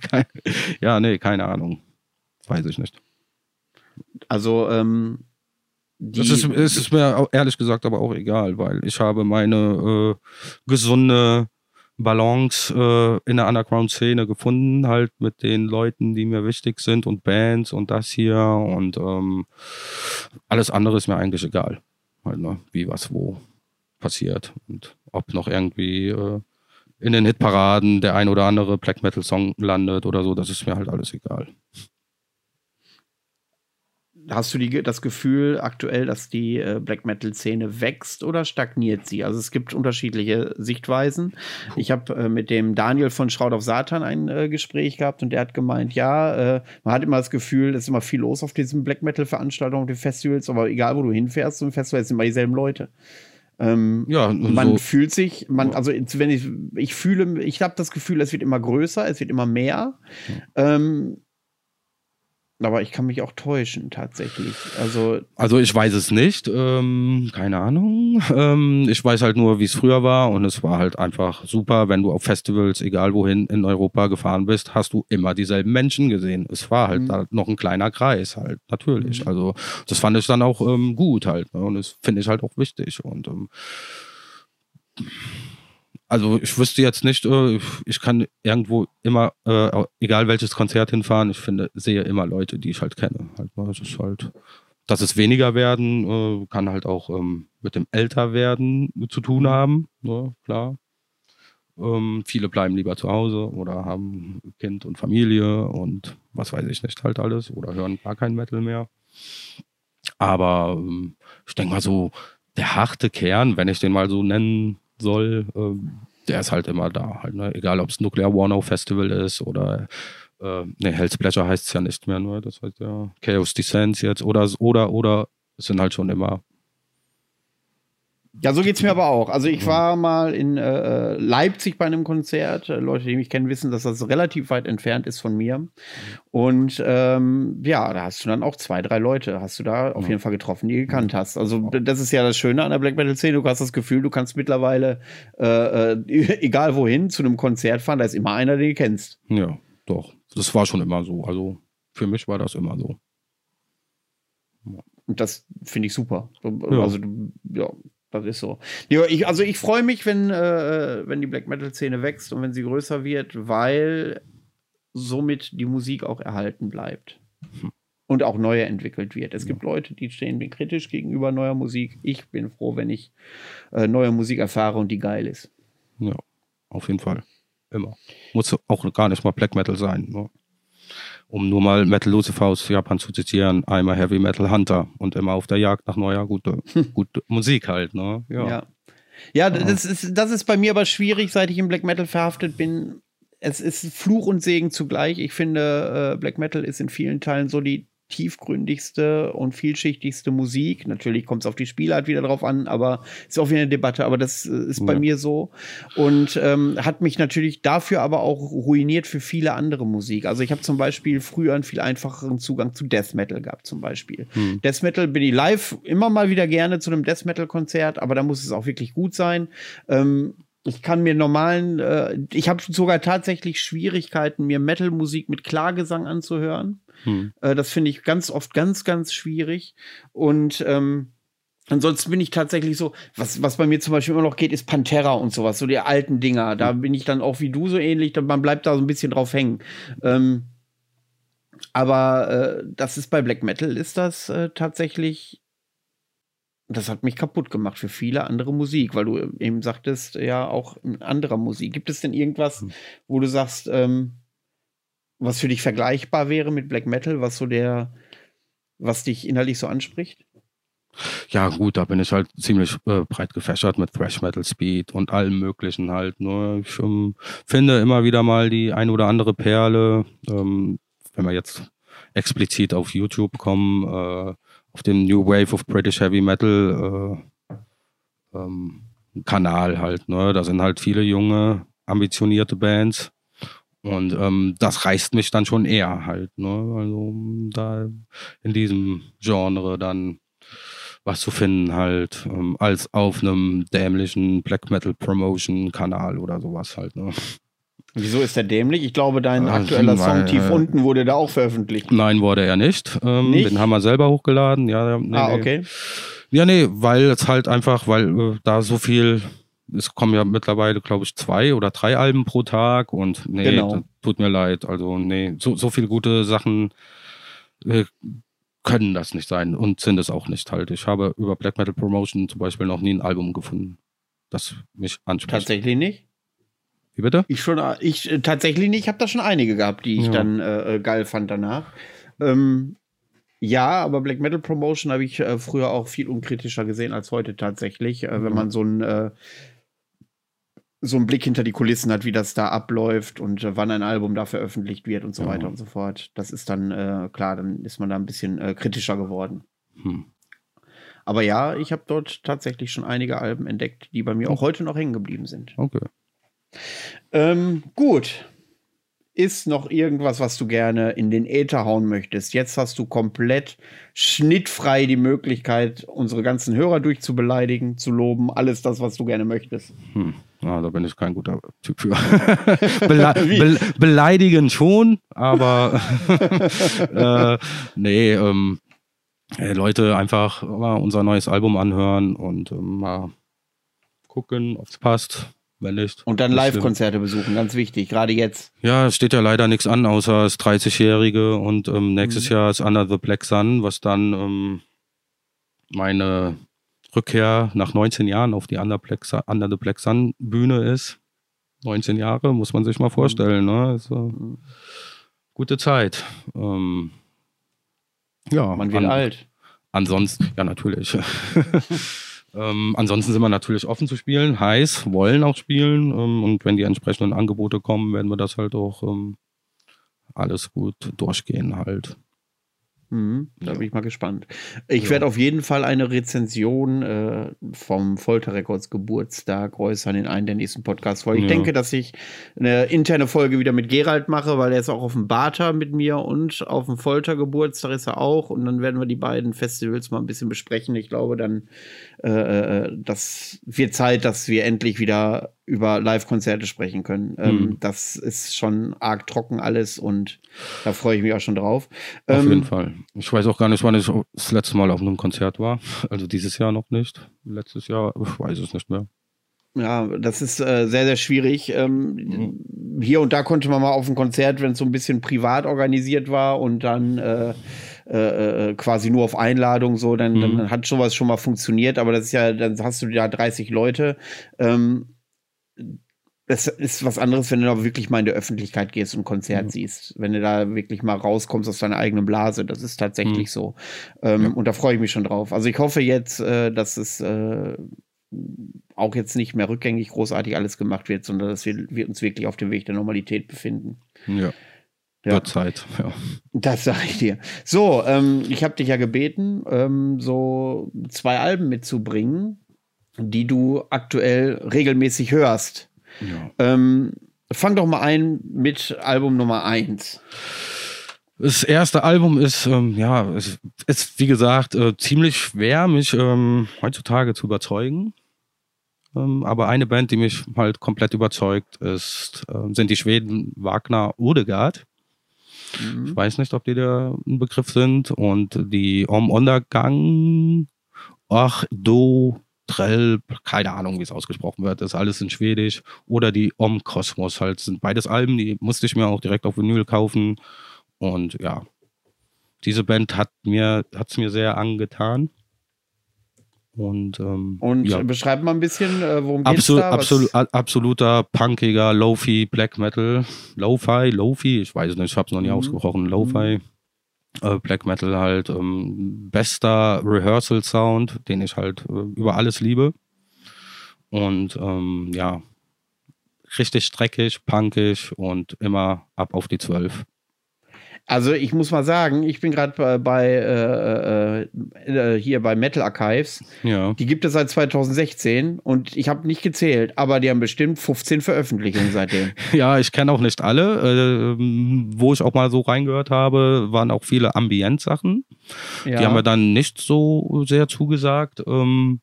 ja, nee, keine Ahnung. Weiß ich nicht. Also, ähm, es ist, ist mir ehrlich gesagt aber auch egal, weil ich habe meine äh, gesunde Balance äh, in der Underground-Szene gefunden, halt mit den Leuten, die mir wichtig sind und Bands und das hier und ähm, alles andere ist mir eigentlich egal. Halt, ne? Wie, was, wo passiert und ob noch irgendwie äh, in den Hitparaden der ein oder andere Black Metal Song landet oder so, das ist mir halt alles egal hast du die, das Gefühl aktuell, dass die äh, Black Metal-Szene wächst oder stagniert sie? Also es gibt unterschiedliche Sichtweisen. Ich habe äh, mit dem Daniel von Schraud auf Satan ein äh, Gespräch gehabt und der hat gemeint, ja, äh, man hat immer das Gefühl, es ist immer viel los auf diesen Black Metal-Veranstaltungen, auf den Festivals, aber egal wo du hinfährst, zum Festival sind immer dieselben Leute. Ähm, ja, man so. fühlt sich, man, also wenn ich, ich fühle, ich habe das Gefühl, es wird immer größer, es wird immer mehr. Ja. Ähm, aber ich kann mich auch täuschen, tatsächlich. Also, also ich weiß es nicht. Ähm, keine Ahnung. Ähm, ich weiß halt nur, wie es früher war. Und es war halt einfach super, wenn du auf Festivals, egal wohin in Europa gefahren bist, hast du immer dieselben Menschen gesehen. Es war halt mhm. da noch ein kleiner Kreis, halt, natürlich. Mhm. Also das fand ich dann auch ähm, gut halt. Ne? Und das finde ich halt auch wichtig. Und ähm, also ich wüsste jetzt nicht, äh, ich kann irgendwo immer, äh, egal welches Konzert hinfahren, ich finde, sehe immer Leute, die ich halt kenne. Halt, ne? es ist halt, dass es weniger werden, äh, kann halt auch ähm, mit dem Älterwerden zu tun haben, ne? klar. Ähm, viele bleiben lieber zu Hause oder haben Kind und Familie und was weiß ich nicht halt alles oder hören gar kein Metal mehr. Aber ähm, ich denke mal so, der harte Kern, wenn ich den mal so nennen soll, äh, der ist halt immer da. Halt, ne? Egal, ob es Nuclear Warnow Festival ist oder äh, ne, Hell's Pleasure heißt es ja nicht mehr, nur das heißt ja Chaos Descents jetzt oder oder oder es sind halt schon immer ja, so geht es mir aber auch. Also ich war mal in äh, Leipzig bei einem Konzert. Äh, Leute, die mich kennen, wissen, dass das relativ weit entfernt ist von mir. Und ähm, ja, da hast du dann auch zwei, drei Leute, hast du da auf jeden Fall getroffen, die du gekannt hast. Also das ist ja das Schöne an der Black Metal Szene. Du hast das Gefühl, du kannst mittlerweile, äh, äh, egal wohin, zu einem Konzert fahren, da ist immer einer, den du kennst. Ja, doch. Das war schon immer so. Also für mich war das immer so. Und das finde ich super. Also, ja, das ist so. Ich, also ich freue mich, wenn, äh, wenn die Black Metal-Szene wächst und wenn sie größer wird, weil somit die Musik auch erhalten bleibt. Hm. Und auch neue entwickelt wird. Es ja. gibt Leute, die stehen mir kritisch gegenüber neuer Musik. Ich bin froh, wenn ich äh, neue Musik erfahre und die geil ist. Ja, auf jeden Fall. Immer. Muss auch gar nicht mal Black Metal sein. Ne? Um nur mal Metal Lucifer aus Japan zu zitieren, einmal Heavy Metal Hunter und immer auf der Jagd nach neuer, guter gute Musik halt, ne? Ja. ja. Ja, das ist, das ist bei mir aber schwierig, seit ich im Black Metal verhaftet bin. Es ist Fluch und Segen zugleich. Ich finde, äh, Black Metal ist in vielen Teilen so die tiefgründigste und vielschichtigste Musik. Natürlich kommt es auf die Spielart wieder drauf an, aber ist auch wieder eine Debatte, aber das äh, ist bei mir so. Und ähm, hat mich natürlich dafür aber auch ruiniert für viele andere Musik. Also ich habe zum Beispiel früher einen viel einfacheren Zugang zu Death Metal gehabt, zum Beispiel. Hm. Death Metal bin ich live immer mal wieder gerne zu einem Death Metal-Konzert, aber da muss es auch wirklich gut sein. Ähm, ich kann mir normalen, äh, ich habe sogar tatsächlich Schwierigkeiten, mir Metal-Musik mit Klargesang anzuhören. Hm. Äh, das finde ich ganz oft ganz, ganz schwierig. Und ähm, Ansonsten bin ich tatsächlich so, was, was bei mir zum Beispiel immer noch geht, ist Pantera und sowas, so die alten Dinger. Da hm. bin ich dann auch wie du so ähnlich, man bleibt da so ein bisschen drauf hängen. Ähm, aber äh, das ist bei Black Metal ist das äh, tatsächlich, das hat mich kaputt gemacht für viele andere Musik, weil du eben sagtest, ja, auch anderer Musik. Gibt es denn irgendwas, hm. wo du sagst, ähm, was für dich vergleichbar wäre mit Black Metal, was so der, was dich innerlich so anspricht? Ja, gut, da bin ich halt ziemlich äh, breit gefächert mit Thrash Metal Speed und allem Möglichen halt. Nur ich ähm, finde immer wieder mal die ein oder andere Perle, ähm, wenn man jetzt explizit auf YouTube kommen, äh, auf dem New Wave of British Heavy Metal äh, ähm, Kanal halt. Ne? Da sind halt viele junge, ambitionierte Bands. Und ähm, das reißt mich dann schon eher halt. Ne? Also da in diesem Genre dann was zu finden halt, ähm, als auf einem dämlichen Black Metal Promotion Kanal oder sowas halt. Ne? Wieso ist der dämlich? Ich glaube, dein also, aktueller Song Tief äh, unten wurde da auch veröffentlicht. Nein, wurde er nicht. Ähm, nicht? Den haben wir selber hochgeladen. Ja, nee, ah, okay. Nee. Ja, nee, weil es halt einfach, weil äh, da so viel, es kommen ja mittlerweile, glaube ich, zwei oder drei Alben pro Tag und nee, genau. tut mir leid. Also, nee, so, so viele gute Sachen äh, können das nicht sein und sind es auch nicht halt. Ich habe über Black Metal Promotion zum Beispiel noch nie ein Album gefunden, das mich anspricht. Tatsächlich nicht? Wie bitte? Ich schon, ich äh, tatsächlich nicht. Ich habe da schon einige gehabt, die ich ja. dann äh, äh, geil fand danach. Ähm, ja, aber Black Metal Promotion habe ich äh, früher auch viel unkritischer gesehen als heute tatsächlich. Äh, mhm. Wenn man so ein äh, so einen Blick hinter die Kulissen hat, wie das da abläuft und wann ein Album da veröffentlicht wird und so ja. weiter und so fort. Das ist dann äh, klar, dann ist man da ein bisschen kritischer geworden. Hm. Aber ja, ich habe dort tatsächlich schon einige Alben entdeckt, die bei mir auch heute noch hängen geblieben sind. Okay. Ähm, gut. Ist noch irgendwas, was du gerne in den Äther hauen möchtest? Jetzt hast du komplett schnittfrei die Möglichkeit, unsere ganzen Hörer durchzubeleidigen, zu loben, alles das, was du gerne möchtest. Hm. Ja, da bin ich kein guter Typ für. Bele be beleidigen schon, aber äh, nee, ähm, Leute einfach mal unser neues Album anhören und ähm, mal gucken, ob es passt. Wenn nicht. Und dann Live-Konzerte besuchen, ganz wichtig, gerade jetzt. Ja, es steht ja leider nichts an, außer das 30-Jährige und ähm, nächstes mhm. Jahr ist Under the Black Sun, was dann ähm, meine Rückkehr nach 19 Jahren auf die Under, Black Under the Black Sun Bühne ist. 19 Jahre, muss man sich mal vorstellen. Ne? Also, mhm. Gute Zeit. Ähm, ja, man wird an, alt. Ansonsten, ja, natürlich. Ähm, ansonsten sind wir natürlich offen zu spielen, heiß, wollen auch spielen. Ähm, und wenn die entsprechenden Angebote kommen, werden wir das halt auch ähm, alles gut durchgehen halt. Mhm, da bin ich mal gespannt. Ich ja. werde auf jeden Fall eine Rezension äh, vom Folterrekords Geburtstag äußern in einen der nächsten Podcasts. Weil ich ja. denke, dass ich eine interne Folge wieder mit Gerald mache, weil er ist auch auf dem Bata mit mir und auf dem Foltergeburtstag ist er auch. Und dann werden wir die beiden Festivals mal ein bisschen besprechen. Ich glaube, dann äh, äh das wird Zeit, dass wir endlich wieder über Live-Konzerte sprechen können. Ähm, mhm. das ist schon arg trocken alles und da freue ich mich auch schon drauf. Auf ähm, jeden Fall. Ich weiß auch gar nicht, wann ich das letzte Mal auf einem Konzert war. Also dieses Jahr noch nicht. Letztes Jahr, ich weiß es nicht mehr. Ja, das ist äh, sehr, sehr schwierig. Ähm, mhm. Hier und da konnte man mal auf ein Konzert, wenn es so ein bisschen privat organisiert war und dann äh, äh, äh quasi nur auf Einladung so, dann, mhm. dann hat sowas schon mal funktioniert, aber das ist ja, dann hast du ja 30 Leute. Ähm, das ist was anderes, wenn du da wirklich mal in der Öffentlichkeit gehst und ein Konzert mhm. siehst. Wenn du da wirklich mal rauskommst aus deiner eigenen Blase. Das ist tatsächlich mhm. so. Ähm, ja. Und da freue ich mich schon drauf. Also ich hoffe jetzt, äh, dass es äh, auch jetzt nicht mehr rückgängig großartig alles gemacht wird, sondern dass wir, wir uns wirklich auf dem Weg der Normalität befinden. Ja. Ja. Wird Zeit, ja. Das sage ich dir. So, ähm, ich habe dich ja gebeten, ähm, so zwei Alben mitzubringen, die du aktuell regelmäßig hörst. Ja. Ähm, fang doch mal ein mit Album Nummer 1. Das erste Album ist, ähm, ja, ist, ist, wie gesagt, äh, ziemlich schwer, mich ähm, heutzutage zu überzeugen. Ähm, aber eine Band, die mich halt komplett überzeugt, ist, äh, sind die Schweden Wagner Odegard. Mhm. Ich weiß nicht, ob die da ein Begriff sind. Und die Om Ondergang, Ach, Do, Trell, keine Ahnung, wie es ausgesprochen wird, das ist alles in Schwedisch. Oder die Om Kosmos halt, sind beides Alben, die musste ich mir auch direkt auf Vinyl kaufen. Und ja, diese Band hat mir, hat's mir sehr angetan. Und, ähm, und ja. beschreib mal ein bisschen, äh, worum geht's Absol da? Absol absoluter punkiger Lo-Fi Black Metal. Lo-Fi, Lo-Fi, ich weiß nicht, ich habe es noch nie mhm. ausgesprochen. Lo-Fi. Mhm äh, Black Metal halt ähm, bester Rehearsal Sound, den ich halt äh, über alles liebe. Und ähm, ja, richtig streckig, punkig und immer ab auf die 12. Also ich muss mal sagen, ich bin gerade bei, bei äh, äh, äh, hier bei Metal Archives. Ja. Die gibt es seit 2016 und ich habe nicht gezählt, aber die haben bestimmt 15 Veröffentlichungen seitdem. ja, ich kenne auch nicht alle. Äh, wo ich auch mal so reingehört habe, waren auch viele Ambient-Sachen. Ja. Die haben mir dann nicht so sehr zugesagt. Ähm,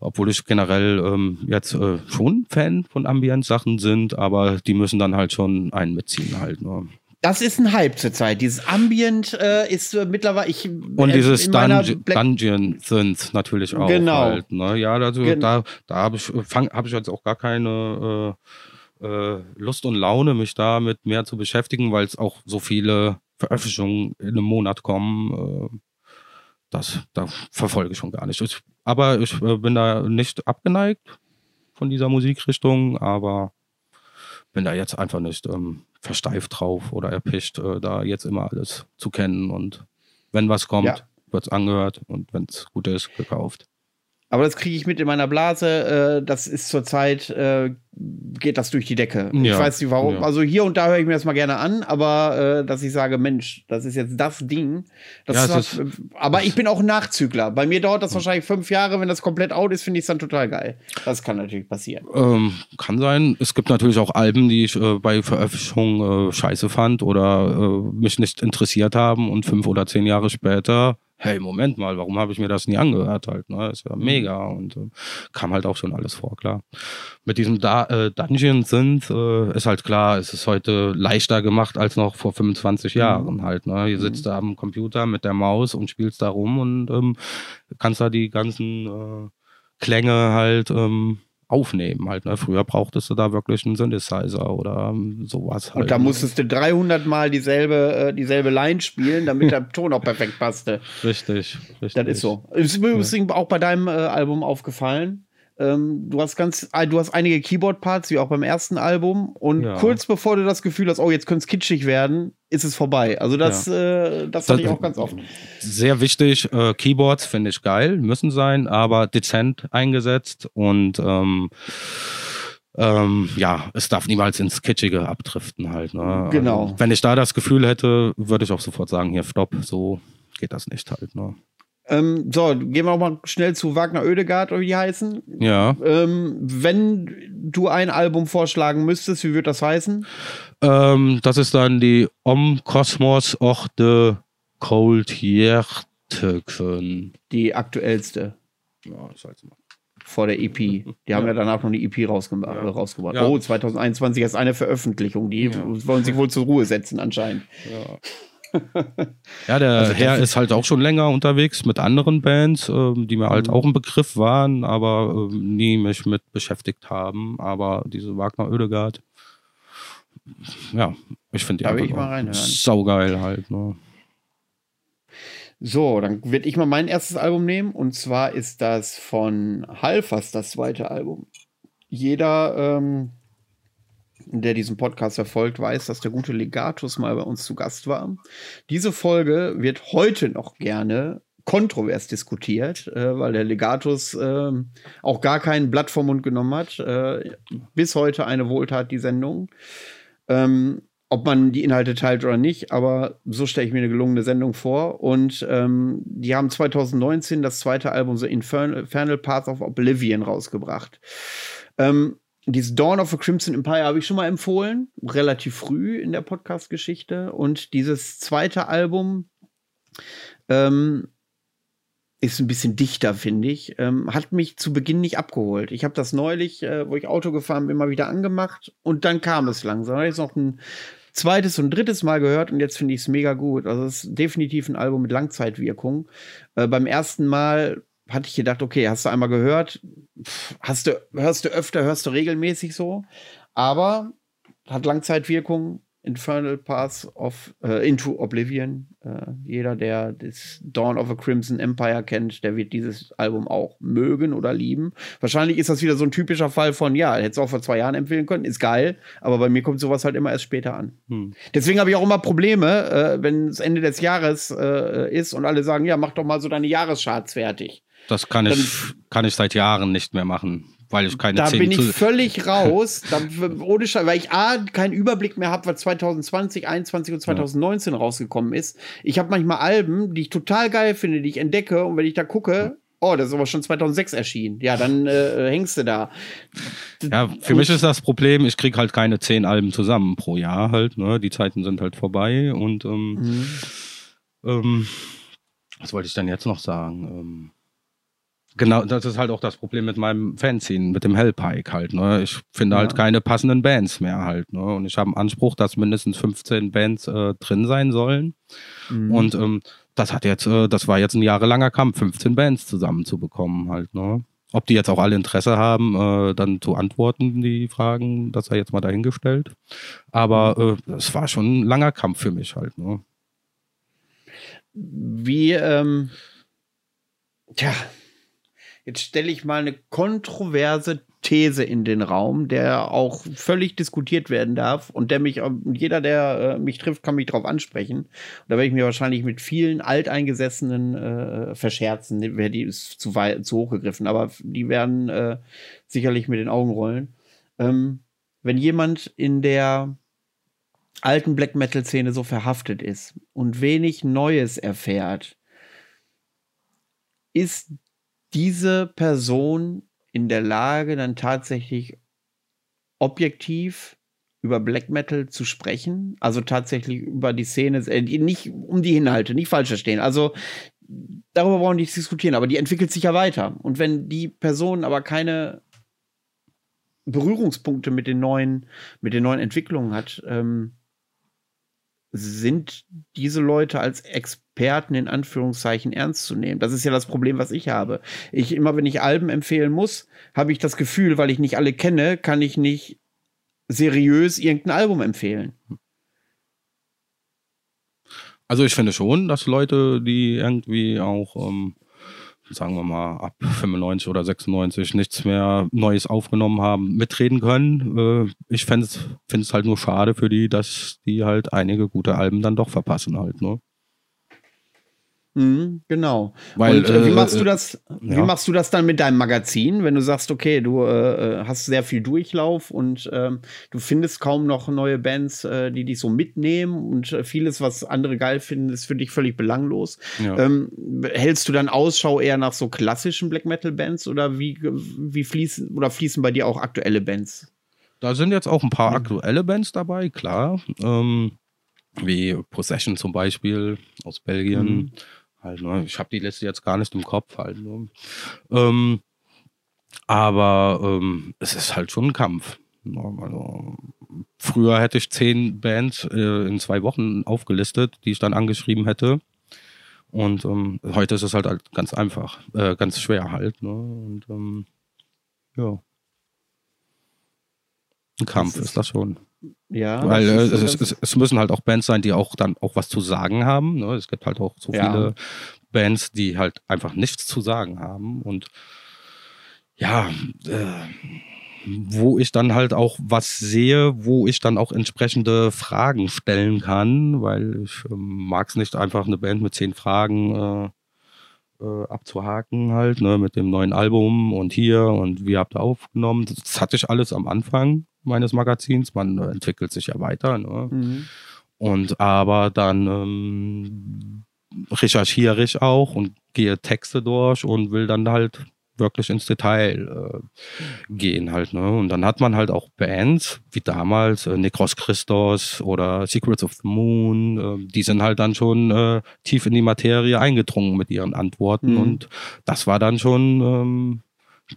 obwohl ich generell ähm, jetzt äh, schon Fan von Ambient-Sachen sind, aber die müssen dann halt schon einen mitziehen halt. Ne? Das ist ein Hype zurzeit. Dieses Ambient äh, ist äh, mittlerweile ich und äh, dieses Dungeon, Dungeon Synth natürlich auch. Genau. Halt, ne? Ja, also Gen da da habe ich fang, habe ich jetzt auch gar keine äh, äh, Lust und Laune, mich damit mehr zu beschäftigen, weil es auch so viele Veröffentlichungen in einem Monat kommen. Äh, das da verfolge ich schon gar nicht. Ich, aber ich bin da nicht abgeneigt von dieser Musikrichtung, aber bin da jetzt einfach nicht ähm, versteift drauf oder erpischt, äh, da jetzt immer alles zu kennen. Und wenn was kommt, ja. wird es angehört und wenn es gut ist, gekauft. Aber das kriege ich mit in meiner Blase. Äh, das ist zurzeit, äh, geht das durch die Decke. Ja, ich weiß nicht warum. Ja. Also hier und da höre ich mir das mal gerne an, aber äh, dass ich sage, Mensch, das ist jetzt das Ding. Das ja, hat, ist, aber ich bin auch ein Nachzügler. Bei mir dauert das wahrscheinlich fünf Jahre. Wenn das komplett out ist, finde ich es dann total geil. Das kann natürlich passieren. Ähm, kann sein. Es gibt natürlich auch Alben, die ich äh, bei Veröffentlichung äh, scheiße fand oder äh, mich nicht interessiert haben und fünf oder zehn Jahre später hey, Moment mal, warum habe ich mir das nie angehört halt, ne? Ist ja mhm. mega und äh, kam halt auch schon alles vor, klar. Mit diesem da äh, Dungeon Synth äh, ist halt klar, es ist heute leichter gemacht als noch vor 25 mhm. Jahren halt, ne? Hier sitzt mhm. du am Computer mit der Maus und spielst da rum und ähm, kannst da die ganzen äh, Klänge halt ähm, aufnehmen halt. Ne? Früher brauchtest du da wirklich einen Synthesizer oder ähm, sowas halt. Und da ne? musstest du 300 Mal dieselbe, äh, dieselbe Line spielen, damit der Ton auch perfekt passte. Richtig, richtig. Das ist so. Ist mir übrigens ja. auch bei deinem äh, Album aufgefallen. Ähm, du hast ganz, äh, du hast einige Keyboard-Parts, wie auch beim ersten Album. Und ja. kurz bevor du das Gefühl hast, oh, jetzt könnte es kitschig werden, ist es vorbei. Also das, ja. äh, das, das hatte ich auch ganz oft. Sehr wichtig, äh, Keyboards finde ich geil, müssen sein, aber dezent eingesetzt und ähm, ähm, ja, es darf niemals ins Kitschige abdriften halt. Ne? Genau. Also, wenn ich da das Gefühl hätte, würde ich auch sofort sagen, hier, stopp, so geht das nicht halt. Ne? Ähm, so, gehen wir noch mal schnell zu Wagner Oedegaard, oder wie die heißen. Ja. Ähm, wenn du ein Album vorschlagen müsstest, wie würde das heißen? Ähm, das ist dann die Om Kosmos och de Cold Hjerteken. Die aktuellste. Ja, das heißt mal. Vor der EP. Die ja. haben ja danach noch eine EP rausgebracht. Ja. rausgebracht. Ja. Oh, 2021 ist eine Veröffentlichung. Die wollen sich wohl zur Ruhe setzen, anscheinend. Ja. ja, der also Herr ist halt auch schon länger unterwegs mit anderen Bands, äh, die mir halt mhm. auch ein Begriff waren, aber äh, nie mich mit beschäftigt haben. Aber diese Wagner Oedegaard, ja, ich finde die einfach ich saugeil halt. Ne? So, dann werde ich mal mein erstes Album nehmen und zwar ist das von Halfers das zweite Album. Jeder ähm, der diesen Podcast verfolgt, weiß, dass der gute Legatus mal bei uns zu Gast war. Diese Folge wird heute noch gerne kontrovers diskutiert, äh, weil der Legatus äh, auch gar kein Blatt vom Mund genommen hat. Äh, bis heute eine Wohltat, die Sendung. Ähm, ob man die Inhalte teilt oder nicht, aber so stelle ich mir eine gelungene Sendung vor. Und ähm, die haben 2019 das zweite Album The Infernal Path of Oblivion rausgebracht. Ähm, dieses Dawn of a Crimson Empire habe ich schon mal empfohlen, relativ früh in der Podcast-Geschichte. Und dieses zweite Album ähm, ist ein bisschen dichter, finde ich. Ähm, hat mich zu Beginn nicht abgeholt. Ich habe das neulich, äh, wo ich Auto gefahren bin, mal wieder angemacht und dann kam es langsam. Da habe ich noch ein zweites und drittes Mal gehört und jetzt finde ich es mega gut. Also es ist definitiv ein Album mit Langzeitwirkung. Äh, beim ersten Mal hatte ich gedacht, okay, hast du einmal gehört, hast du, hörst du öfter, hörst du regelmäßig so, aber hat Langzeitwirkung. Infernal Paths of äh, Into Oblivion. Äh, jeder, der das Dawn of a Crimson Empire kennt, der wird dieses Album auch mögen oder lieben. Wahrscheinlich ist das wieder so ein typischer Fall von, ja, hätte es auch vor zwei Jahren empfehlen können, ist geil, aber bei mir kommt sowas halt immer erst später an. Hm. Deswegen habe ich auch immer Probleme, äh, wenn es Ende des Jahres äh, ist und alle sagen, ja, mach doch mal so deine Jahrescharts fertig. Das kann ich, kann ich seit Jahren nicht mehr machen. weil ich keine Da bin ich völlig raus. Da, ohne Scheiß, weil ich A, keinen Überblick mehr habe, was 2020, 2021 und 2019 ja. rausgekommen ist. Ich habe manchmal Alben, die ich total geil finde, die ich entdecke und wenn ich da gucke, oh, das ist aber schon 2006 erschienen. Ja, dann äh, hängst du da. Ja, für mich ist das Problem, ich kriege halt keine zehn Alben zusammen pro Jahr halt. Ne? Die Zeiten sind halt vorbei und ähm, mhm. ähm, was wollte ich dann jetzt noch sagen? Ähm, Genau, das ist halt auch das Problem mit meinem Fanzine, mit dem Hellpike halt. Ne? Ich finde halt ja. halt keine passenden Bands mehr halt. Ne? Und ich habe einen Anspruch, dass mindestens 15 Bands äh, drin sein sollen. Mhm. Und ähm, das hat jetzt, äh, das war jetzt ein jahrelanger Kampf, 15 Bands zusammenzubekommen halt. Ne? Ob die jetzt auch alle Interesse haben, äh, dann zu antworten, die Fragen, das sei jetzt mal dahingestellt. Aber mhm. äh, es war schon ein langer Kampf für mich halt. Ne? Wie, ähm, tja, Jetzt stelle ich mal eine kontroverse These in den Raum, der auch völlig diskutiert werden darf und der mich, jeder, der äh, mich trifft, kann mich darauf ansprechen. Und da werde ich mir wahrscheinlich mit vielen Alteingesessenen äh, verscherzen, die ist zu, weit, zu hoch gegriffen, aber die werden äh, sicherlich mit den Augen rollen. Ähm, wenn jemand in der alten Black Metal Szene so verhaftet ist und wenig Neues erfährt, ist diese Person in der Lage, dann tatsächlich objektiv über Black Metal zu sprechen, also tatsächlich über die Szene, äh, nicht um die Inhalte, nicht falsch verstehen. Also darüber brauchen wir nicht diskutieren, aber die entwickelt sich ja weiter. Und wenn die Person aber keine Berührungspunkte mit den neuen, mit den neuen Entwicklungen hat, ähm, sind diese Leute als Experten in Anführungszeichen ernst zu nehmen. Das ist ja das Problem, was ich habe. Ich immer, wenn ich Alben empfehlen muss, habe ich das Gefühl, weil ich nicht alle kenne, kann ich nicht seriös irgendein Album empfehlen. Also ich finde schon, dass Leute, die irgendwie auch ähm, sagen wir mal, ab 95 oder 96 nichts mehr Neues aufgenommen haben, mitreden können. Äh, ich finde es halt nur schade für die, dass die halt einige gute Alben dann doch verpassen halt. Ne? Mhm, genau. Weil, und äh, wie machst äh, du das? Wie ja. machst du das dann mit deinem Magazin, wenn du sagst, okay, du äh, äh hast sehr viel Durchlauf und ähm, du findest kaum noch neue Bands, äh, die dich so mitnehmen und äh, vieles, was andere geil finden, ist für dich völlig belanglos. Ja. Ähm, hältst du dann Ausschau eher nach so klassischen Black Metal Bands oder wie wie fließen oder fließen bei dir auch aktuelle Bands? Da sind jetzt auch ein paar aktuelle Bands dabei, klar. Ähm, wie Possession zum Beispiel aus Belgien. Mhm Halt, ne? Ich habe die Liste jetzt gar nicht im Kopf halt. Ne? Ähm, aber ähm, es ist halt schon ein Kampf. Ne? Also, früher hätte ich zehn Bands äh, in zwei Wochen aufgelistet, die ich dann angeschrieben hätte. Und ähm, heute ist es halt, halt ganz einfach, äh, ganz schwer halt. Ne? Und ähm, ja. Ein Kampf ist, ist das schon. Ja. Weil äh, es, es, es, müssen halt auch Bands sein, die auch dann auch was zu sagen haben. Ne? Es gibt halt auch so ja. viele Bands, die halt einfach nichts zu sagen haben. Und ja, äh, wo ich dann halt auch was sehe, wo ich dann auch entsprechende Fragen stellen kann, weil ich äh, mag es nicht einfach eine Band mit zehn Fragen äh, abzuhaken halt, ne, mit dem neuen Album und hier und wie habt ihr aufgenommen. Das hatte ich alles am Anfang meines Magazins. Man entwickelt sich ja weiter. Ne? Mhm. Und aber dann ähm, recherchiere ich auch und gehe Texte durch und will dann halt wirklich ins Detail äh, gehen halt. Ne? Und dann hat man halt auch Bands, wie damals äh, Necros Christos oder Secrets of the Moon, äh, die sind halt dann schon äh, tief in die Materie eingedrungen mit ihren Antworten. Mhm. Und das war dann schon ähm,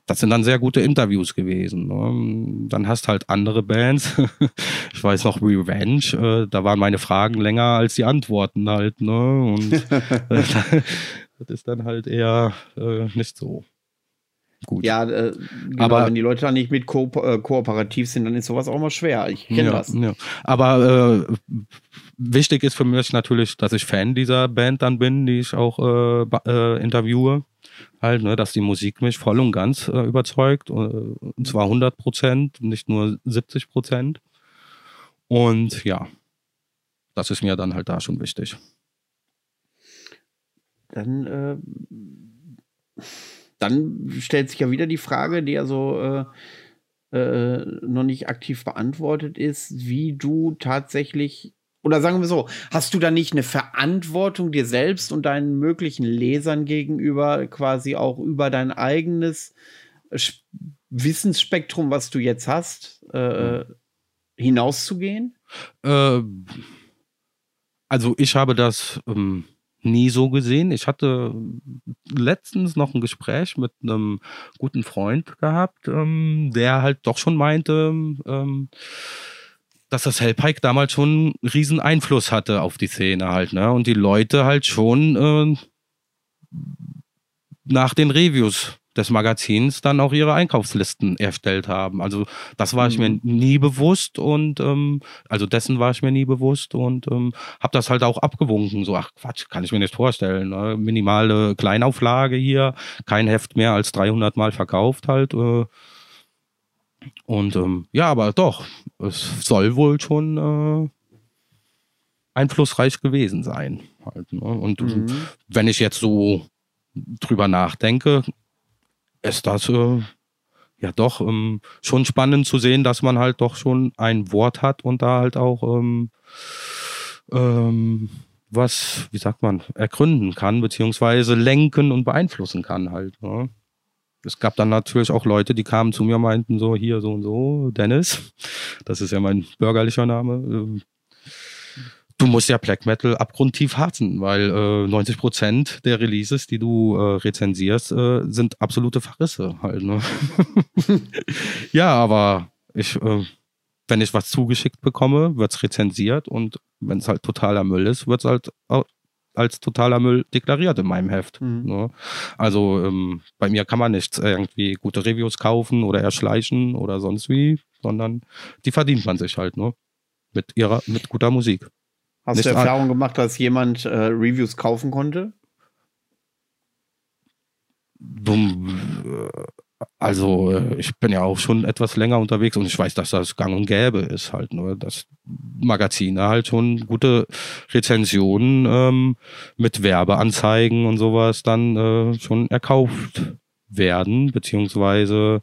das sind dann sehr gute Interviews gewesen. Ne? Dann hast halt andere Bands. ich weiß noch Revenge, äh, da waren meine Fragen länger als die Antworten halt. Ne? Und das ist dann halt eher äh, nicht so. Gut. Ja, äh, genau, aber wenn die Leute dann nicht mit ko äh, kooperativ sind, dann ist sowas auch mal schwer. Ich kenne ja, das. Ja. Aber äh, wichtig ist für mich natürlich, dass ich Fan dieser Band dann bin, die ich auch äh, äh, interviewe halt, ne, dass die Musik mich voll und ganz äh, überzeugt, und zwar 100 Prozent, nicht nur 70 Prozent. Und ja, das ist mir dann halt da schon wichtig. Dann, dann stellt sich ja wieder die Frage, die ja so äh, äh, noch nicht aktiv beantwortet ist, wie du tatsächlich, oder sagen wir so, hast du da nicht eine Verantwortung dir selbst und deinen möglichen Lesern gegenüber, quasi auch über dein eigenes Wissensspektrum, was du jetzt hast, äh, mhm. hinauszugehen? Äh, also ich habe das ähm, nie so gesehen. Ich hatte letztens noch ein Gespräch mit einem guten Freund gehabt, ähm, der halt doch schon meinte, ähm, dass das Hellpike damals schon einen riesen Einfluss hatte auf die Szene halt, ne? Und die Leute halt schon äh, nach den Reviews des Magazins dann auch ihre Einkaufslisten erstellt haben. Also das war ich mir mhm. nie bewusst und ähm, also dessen war ich mir nie bewusst und ähm, habe das halt auch abgewunken. So, ach Quatsch, kann ich mir nicht vorstellen. Ne? Minimale Kleinauflage hier, kein Heft mehr als 300 Mal verkauft halt. Äh, und ähm, ja, aber doch, es soll wohl schon äh, einflussreich gewesen sein. Halt, ne? Und mhm. wenn ich jetzt so drüber nachdenke, ist das äh, ja doch ähm, schon spannend zu sehen, dass man halt doch schon ein Wort hat und da halt auch ähm, ähm, was, wie sagt man, ergründen kann, beziehungsweise lenken und beeinflussen kann halt. Ne? Es gab dann natürlich auch Leute, die kamen zu mir und meinten so, hier so und so, Dennis, das ist ja mein bürgerlicher Name, ähm, du musst ja Black Metal abgrundtief hassen, weil äh, 90 Prozent der Releases, die du äh, rezensierst, äh, sind absolute Verrisse halt. Ne? ja, aber ich, äh, wenn ich was zugeschickt bekomme, wird's rezensiert und wenn es halt totaler Müll ist, wird's halt als totaler Müll deklariert in meinem Heft. Mhm. Ne? Also ähm, bei mir kann man nicht irgendwie gute Reviews kaufen oder erschleichen oder sonst wie, sondern die verdient man sich halt, ne? Mit ihrer, mit guter Musik. Hast Nicht du Erfahrung gemacht, dass jemand äh, Reviews kaufen konnte? Also, äh, ich bin ja auch schon etwas länger unterwegs und ich weiß, dass das gang und gäbe ist halt nur, dass Magazine halt schon gute Rezensionen ähm, mit Werbeanzeigen und sowas dann äh, schon erkauft werden, beziehungsweise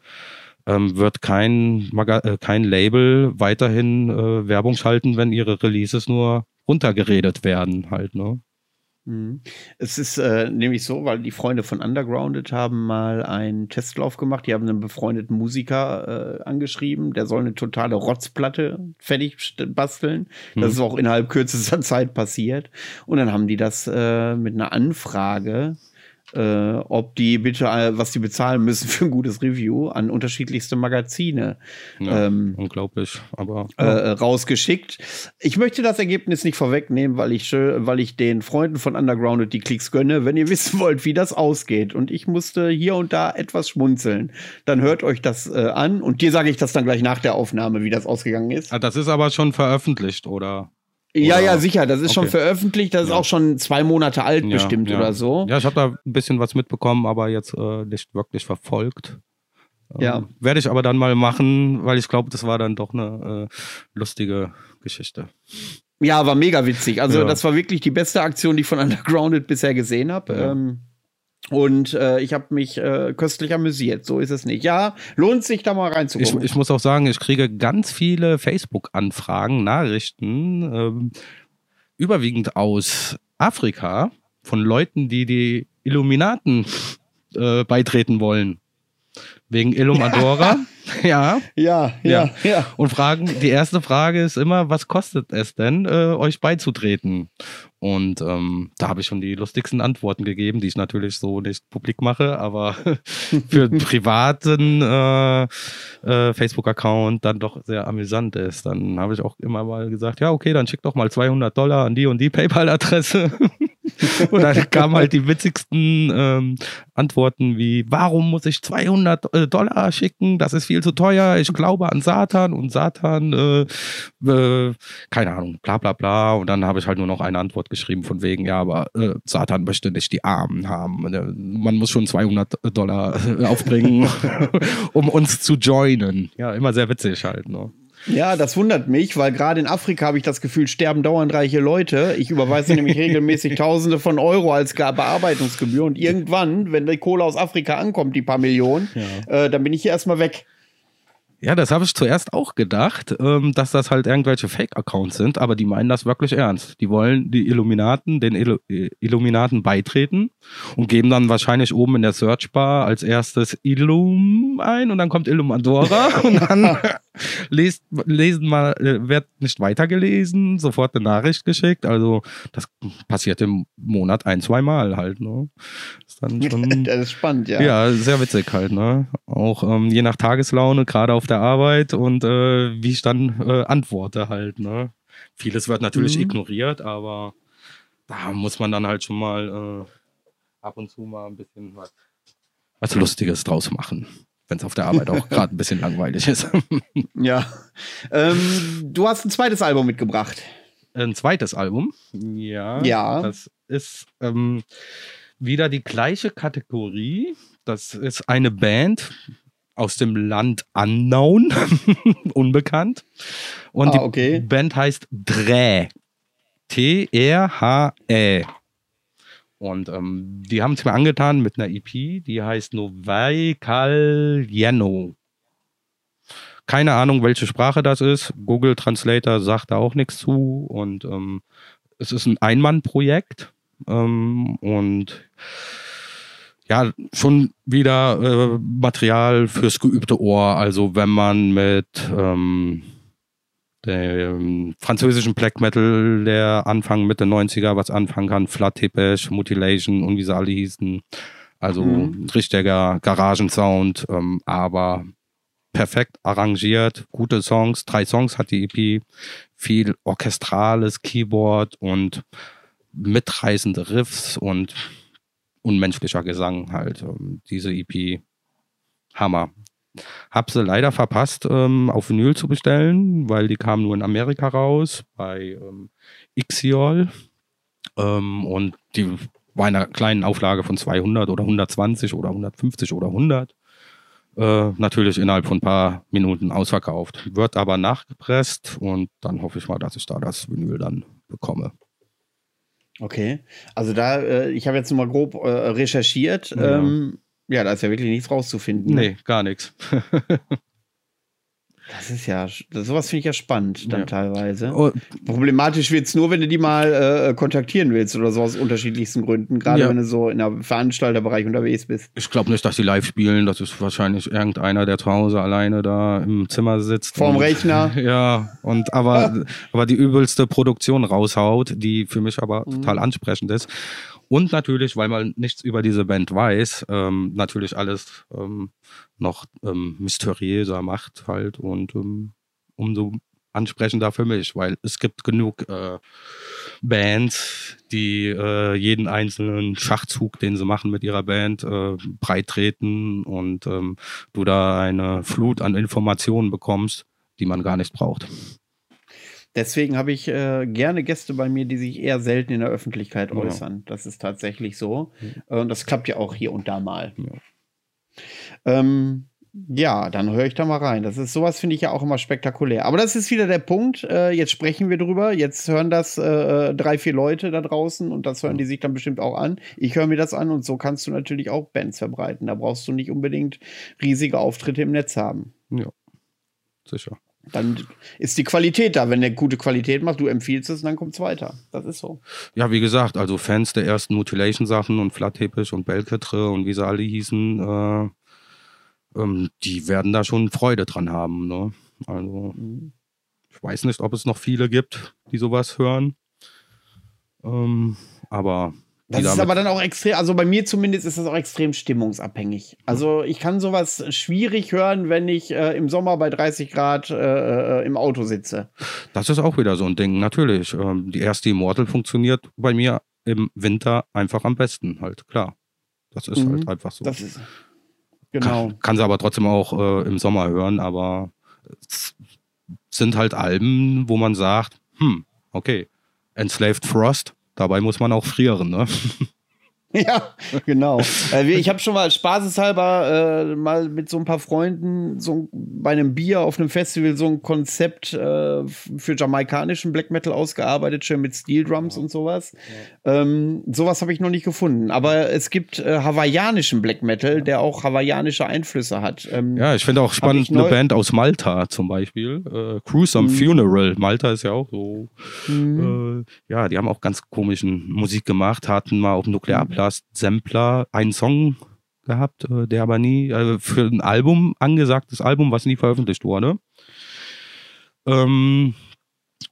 ähm, wird kein, Maga äh, kein Label weiterhin äh, Werbung schalten, wenn ihre Releases nur runtergeredet werden halt, ne? Mhm. Es ist äh, nämlich so, weil die Freunde von Undergrounded haben mal einen Testlauf gemacht. Die haben einen befreundeten Musiker äh, angeschrieben, der soll eine totale Rotzplatte fertig basteln. Das mhm. ist auch innerhalb kürzester Zeit passiert. Und dann haben die das äh, mit einer Anfrage äh, ob die bitte, äh, was die bezahlen müssen für ein gutes Review an unterschiedlichste Magazine. Ja, ähm, unglaublich, aber äh, ja. äh, rausgeschickt. Ich möchte das Ergebnis nicht vorwegnehmen, weil ich, weil ich den Freunden von Undergrounded die Klicks gönne. Wenn ihr wissen wollt, wie das ausgeht und ich musste hier und da etwas schmunzeln, dann hört euch das äh, an und dir sage ich das dann gleich nach der Aufnahme, wie das ausgegangen ist. Ah, das ist aber schon veröffentlicht, oder? Ja, ja, sicher. Das ist okay. schon veröffentlicht. Das ist auch schon zwei Monate alt ja, bestimmt ja. oder so. Ja, ich habe da ein bisschen was mitbekommen, aber jetzt äh, nicht wirklich verfolgt. Ähm, ja. Werde ich aber dann mal machen, weil ich glaube, das war dann doch eine äh, lustige Geschichte. Ja, war mega witzig. Also das war wirklich die beste Aktion, die ich von Undergrounded bisher gesehen habe. Ähm, und äh, ich habe mich äh, köstlich amüsiert. So ist es nicht. Ja, lohnt sich da mal reinzugucken. Ich, ich muss auch sagen, ich kriege ganz viele Facebook-Anfragen, Nachrichten, ähm, überwiegend aus Afrika, von Leuten, die die Illuminaten äh, beitreten wollen. Wegen Illumadora. ja. Ja, ja, ja. Und fragen, die erste Frage ist immer, was kostet es denn, äh, euch beizutreten? Und ähm, da habe ich schon die lustigsten Antworten gegeben, die ich natürlich so nicht publik mache, aber für einen privaten äh, äh, Facebook-Account dann doch sehr amüsant ist. Dann habe ich auch immer mal gesagt, ja, okay, dann schick doch mal 200 Dollar an die und die PayPal-Adresse. und dann kamen halt die witzigsten ähm, Antworten wie, warum muss ich 200 äh, Dollar schicken? Das ist viel zu teuer. Ich glaube an Satan und Satan, äh, äh, keine Ahnung, bla bla bla. Und dann habe ich halt nur noch eine Antwort geschrieben von wegen, ja, aber äh, Satan möchte nicht die Armen haben. Man muss schon 200 Dollar äh, aufbringen, um uns zu joinen. Ja, immer sehr witzig halt. Ne? Ja, das wundert mich, weil gerade in Afrika habe ich das Gefühl, sterben dauernd reiche Leute. Ich überweise nämlich regelmäßig Tausende von Euro als Bearbeitungsgebühr und irgendwann, wenn die Kohle aus Afrika ankommt, die paar Millionen, ja. äh, dann bin ich hier erstmal weg. Ja, das habe ich zuerst auch gedacht, ähm, dass das halt irgendwelche Fake-Accounts sind, aber die meinen das wirklich ernst. Die wollen die Illuminaten, den Illu Illuminaten beitreten und geben dann wahrscheinlich oben in der Searchbar als erstes Illum ein und dann kommt Illumadora und dann lest, lesen mal, äh, wird nicht weitergelesen, sofort eine Nachricht geschickt. Also das passiert im Monat ein, zwei Mal halt. Ne? Ist dann schon, das ist spannend, ja. Ja, sehr witzig halt. Ne? Auch ähm, je nach Tageslaune, gerade auf der Arbeit und äh, wie ich dann äh, antworte halt. Ne? Vieles wird natürlich mhm. ignoriert, aber da muss man dann halt schon mal äh, ab und zu mal ein bisschen was, was Lustiges draus machen wenn es auf der Arbeit auch gerade ein bisschen langweilig ist. ja. Ähm, du hast ein zweites Album mitgebracht. Ein zweites Album? Ja. Ja. Das ist ähm, wieder die gleiche Kategorie. Das ist eine Band aus dem Land Unknown, unbekannt. Und ah, okay. die Band heißt Drä. T-R-H-E. Und ähm, die haben es mir angetan mit einer EP, die heißt Novai Caljeno. Keine Ahnung, welche Sprache das ist. Google Translator sagt da auch nichts zu. Und ähm, es ist ein Einmannprojekt. Ähm, und ja, schon wieder äh, Material fürs geübte Ohr. Also wenn man mit ähm, dem französischen Black Metal der Anfang Mitte 90er was anfangen kann, Flat Tepesh, Mutilation und wie sie alle hießen. Also mhm. richtiger Garagensound, ähm, aber perfekt arrangiert, gute Songs, drei Songs hat die EP, viel orchestrales Keyboard und mitreißende Riffs und unmenschlicher Gesang halt. Ähm, diese EP, Hammer. Hab sie leider verpasst, ähm, auf Vinyl zu bestellen, weil die kam nur in Amerika raus, bei ähm, Ixiol. Ähm, und die war in einer kleinen Auflage von 200 oder 120 oder 150 oder 100. Äh, natürlich innerhalb von ein paar Minuten ausverkauft. Wird aber nachgepresst und dann hoffe ich mal, dass ich da das Vinyl dann bekomme. Okay, also da, äh, ich habe jetzt nochmal grob äh, recherchiert. Ja. Ähm, ja, da ist ja wirklich nichts rauszufinden. Ne? Nee, gar nichts. Das ist ja, sowas finde ich ja spannend dann ja. teilweise. Oh. Problematisch wird es nur, wenn du die mal äh, kontaktieren willst oder so aus unterschiedlichsten Gründen, gerade ja. wenn du so in der Veranstalterbereich unterwegs bist. Ich glaube nicht, dass die live spielen. Das ist wahrscheinlich irgendeiner, der zu Hause alleine da im Zimmer sitzt. Vorm und, Rechner. Ja, und aber, aber die übelste Produktion raushaut, die für mich aber mhm. total ansprechend ist. Und natürlich, weil man nichts über diese Band weiß, ähm, natürlich alles ähm, noch ähm, mysteriöser macht halt und ähm, umso ansprechender für mich, weil es gibt genug äh, Bands, die äh, jeden einzelnen Schachzug, den sie machen mit ihrer Band, äh, breit treten und ähm, du da eine Flut an Informationen bekommst, die man gar nicht braucht. Deswegen habe ich äh, gerne Gäste bei mir, die sich eher selten in der Öffentlichkeit ja. äußern. Das ist tatsächlich so. Ja. Und das klappt ja auch hier und da mal. Ja, ähm, ja dann höre ich da mal rein. Das ist sowas, finde ich ja auch immer spektakulär. Aber das ist wieder der Punkt. Äh, jetzt sprechen wir drüber. Jetzt hören das äh, drei, vier Leute da draußen und das hören die sich dann bestimmt auch an. Ich höre mir das an und so kannst du natürlich auch Bands verbreiten. Da brauchst du nicht unbedingt riesige Auftritte im Netz haben. Ja, sicher dann ist die Qualität da. Wenn der gute Qualität macht, du empfiehlst es, dann kommt es weiter. Das ist so. Ja, wie gesagt, also Fans der ersten Mutilation-Sachen und Flatteppich und Belketre und wie sie alle hießen, äh, ähm, die werden da schon Freude dran haben. Ne? Also, ich weiß nicht, ob es noch viele gibt, die sowas hören. Ähm, aber das ist aber dann auch extrem, also bei mir zumindest ist das auch extrem stimmungsabhängig. Also ich kann sowas schwierig hören, wenn ich äh, im Sommer bei 30 Grad äh, äh, im Auto sitze. Das ist auch wieder so ein Ding, natürlich. Ähm, die erste Immortal funktioniert bei mir im Winter einfach am besten, halt, klar. Das ist halt mhm. halt einfach so. Das ist, genau. Kann, kann sie aber trotzdem auch äh, im Sommer hören, aber es sind halt Alben, wo man sagt, hm, okay, Enslaved Frost, Dabei muss man auch frieren, ne? Ja, genau. Äh, ich habe schon mal spaßeshalber äh, mal mit so ein paar Freunden so bei einem Bier auf einem Festival so ein Konzept äh, für jamaikanischen Black Metal ausgearbeitet, schön mit Steel Drums ja. und sowas. Ja. Ähm, sowas habe ich noch nicht gefunden. Aber es gibt äh, hawaiianischen Black Metal, der auch hawaiianische Einflüsse hat. Ähm, ja, ich finde auch spannend eine Band aus Malta zum Beispiel. Äh, Cruise mhm. Funeral. Malta ist ja auch so. Mhm. Äh, ja, die haben auch ganz komischen Musik gemacht, hatten mal auf dem Nuklearplan Last Sampler einen Song gehabt, äh, der aber nie, äh, für ein Album, angesagtes Album, was nie veröffentlicht wurde. Ähm,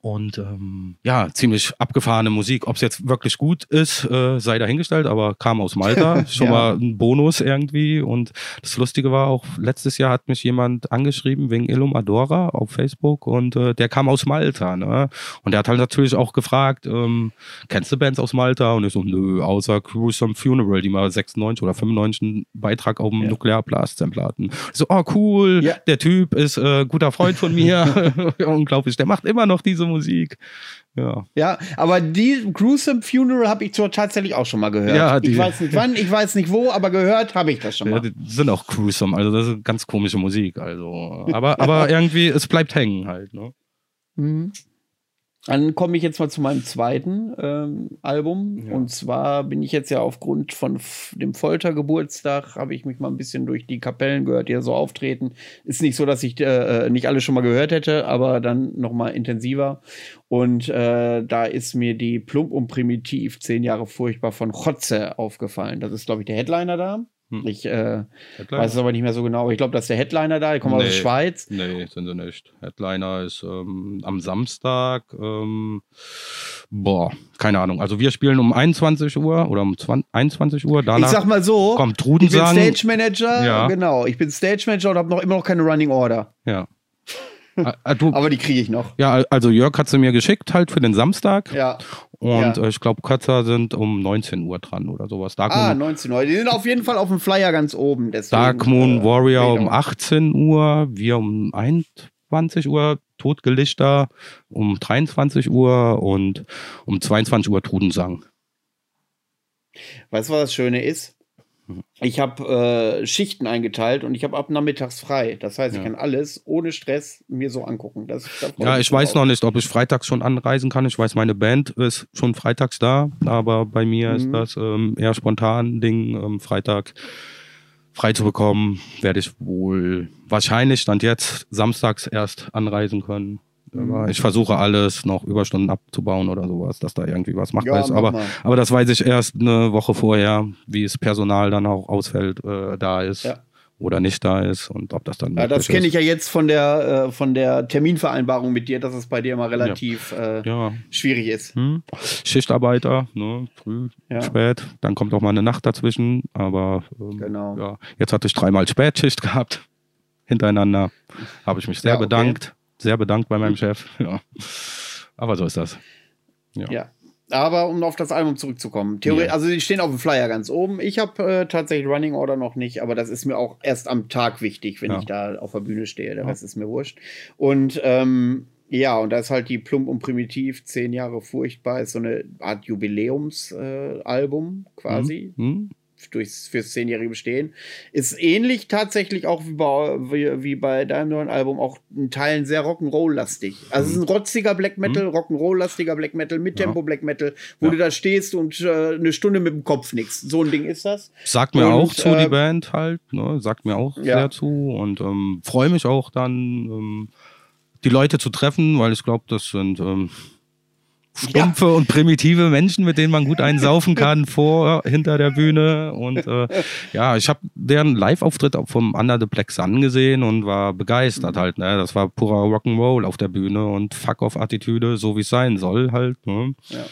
und ähm, ja, ziemlich abgefahrene Musik. Ob es jetzt wirklich gut ist, äh, sei dahingestellt, aber kam aus Malta. Schon ja. mal ein Bonus irgendwie. Und das Lustige war auch, letztes Jahr hat mich jemand angeschrieben wegen Illum Adora auf Facebook und äh, der kam aus Malta. Ne? Und der hat halt natürlich auch gefragt, ähm, kennst du Bands aus Malta? Und ich so, nö, außer Gruesome Funeral, die mal 96 oder 95 einen Beitrag auf dem ja. Nuklearblast-Sampler hatten. So, oh cool, ja. der Typ ist äh, guter Freund von mir. Unglaublich, der macht immer noch diese Musik. Ja. Ja, aber die Gruesome Funeral habe ich tatsächlich auch schon mal gehört. Ja, die, ich weiß nicht wann, ich weiß nicht wo, aber gehört habe ich das schon mal. Ja, die sind auch gruesome, also das ist ganz komische Musik. Also, aber, aber irgendwie, es bleibt hängen halt. Ne? Mhm. Dann komme ich jetzt mal zu meinem zweiten ähm, Album. Ja. Und zwar bin ich jetzt ja aufgrund von dem Foltergeburtstag, habe ich mich mal ein bisschen durch die Kapellen gehört, die da so auftreten. Ist nicht so, dass ich äh, äh nicht alle schon mal gehört hätte, aber dann noch mal intensiver. Und äh, da ist mir die Plump und Primitiv, zehn Jahre furchtbar von Chotze aufgefallen. Das ist, glaube ich, der Headliner da. Hm. Ich äh, weiß es aber nicht mehr so genau. Ich glaube, das ist der Headliner da. Die kommen nee, aus der Schweiz. Nee, sind sie nicht. Headliner ist ähm, am Samstag. Ähm, boah, keine Ahnung. Also wir spielen um 21 Uhr oder um 20, 21 Uhr. Danach ich sag mal so. Kommt Trudensang. Ich bin Stage Manager. Ja. Genau. Ich bin Stage Manager und habe noch immer noch keine Running Order. Ja. Ah, du, aber die kriege ich noch. Ja, also Jörg hat sie mir geschickt, halt für den Samstag. Ja. Und ja. Äh, ich glaube, Katzer sind um 19 Uhr dran oder sowas. Dark ah, Moon, 19 Uhr. Die sind auf jeden Fall auf dem Flyer ganz oben. Deswegen, Dark Moon äh, Warrior um 18 Uhr, wir um 21 Uhr, Todgelichter um 23 Uhr und um 22 Uhr Trudensang. Weißt du, was das Schöne ist? Ich habe äh, Schichten eingeteilt und ich habe ab nachmittags frei. Das heißt, ich ja. kann alles ohne Stress mir so angucken. Das, das ja, ich weiß noch nicht, ob ich freitags schon anreisen kann. Ich weiß, meine Band ist schon freitags da, aber bei mir mhm. ist das ähm, eher spontan ein Ding, ähm, Freitag frei zu bekommen, werde ich wohl wahrscheinlich stand jetzt samstags erst anreisen können. Aber ich versuche alles noch Überstunden abzubauen oder sowas, dass da irgendwie was machbar ja, ist. Aber, aber das weiß ich erst eine Woche vorher, wie es Personal dann auch ausfällt, äh, da ist. Ja. Oder nicht da ist und ob das dann. Ja, das kenne ich ja jetzt von der, äh, von der Terminvereinbarung mit dir, dass es bei dir immer relativ ja. Äh, ja. schwierig ist. Hm. Schichtarbeiter, ne? früh, spät, dann kommt auch mal eine Nacht dazwischen. Aber ähm, genau. ja, jetzt hatte ich dreimal Spätschicht gehabt hintereinander. Habe ich mich sehr okay. bedankt sehr bedankt bei meinem Chef. Ja. Aber so ist das. Ja. ja. Aber um auf das Album zurückzukommen, Theorie, ja. also die stehen auf dem Flyer ganz oben. Ich habe äh, tatsächlich Running Order noch nicht, aber das ist mir auch erst am Tag wichtig, wenn ja. ich da auf der Bühne stehe. Der Rest ist mir wurscht. Und ähm, ja, und da ist halt die Plump und Primitiv, zehn Jahre furchtbar, ist so eine Art Jubiläumsalbum äh, quasi. Mhm. Mhm durchs, fürs zehnjährige Bestehen. Ist ähnlich tatsächlich auch wie bei, wie, wie bei deinem neuen Album, auch in Teilen sehr Rock'n'Roll-lastig. Also es ist ein rotziger Black Metal, mhm. Rock'n'Roll-lastiger Black Metal, mit Tempo Black Metal, wo ja. du da stehst und äh, eine Stunde mit dem Kopf nix. So ein Ding ist das. Sagt mir und, auch zu, äh, die Band halt, ne? Sagt mir auch ja. sehr zu und ähm, freue mich auch dann, ähm, die Leute zu treffen, weil ich glaube, das sind ähm, stumpfe ja. und primitive Menschen, mit denen man gut einsaufen kann, vor, hinter der Bühne. Und äh, ja, ich habe deren Live-Auftritt vom Under the Black Sun gesehen und war begeistert halt. Ne? Das war purer Rock'n'Roll auf der Bühne und Fuck-off-Attitüde, so wie es sein soll halt. Ne? Ja.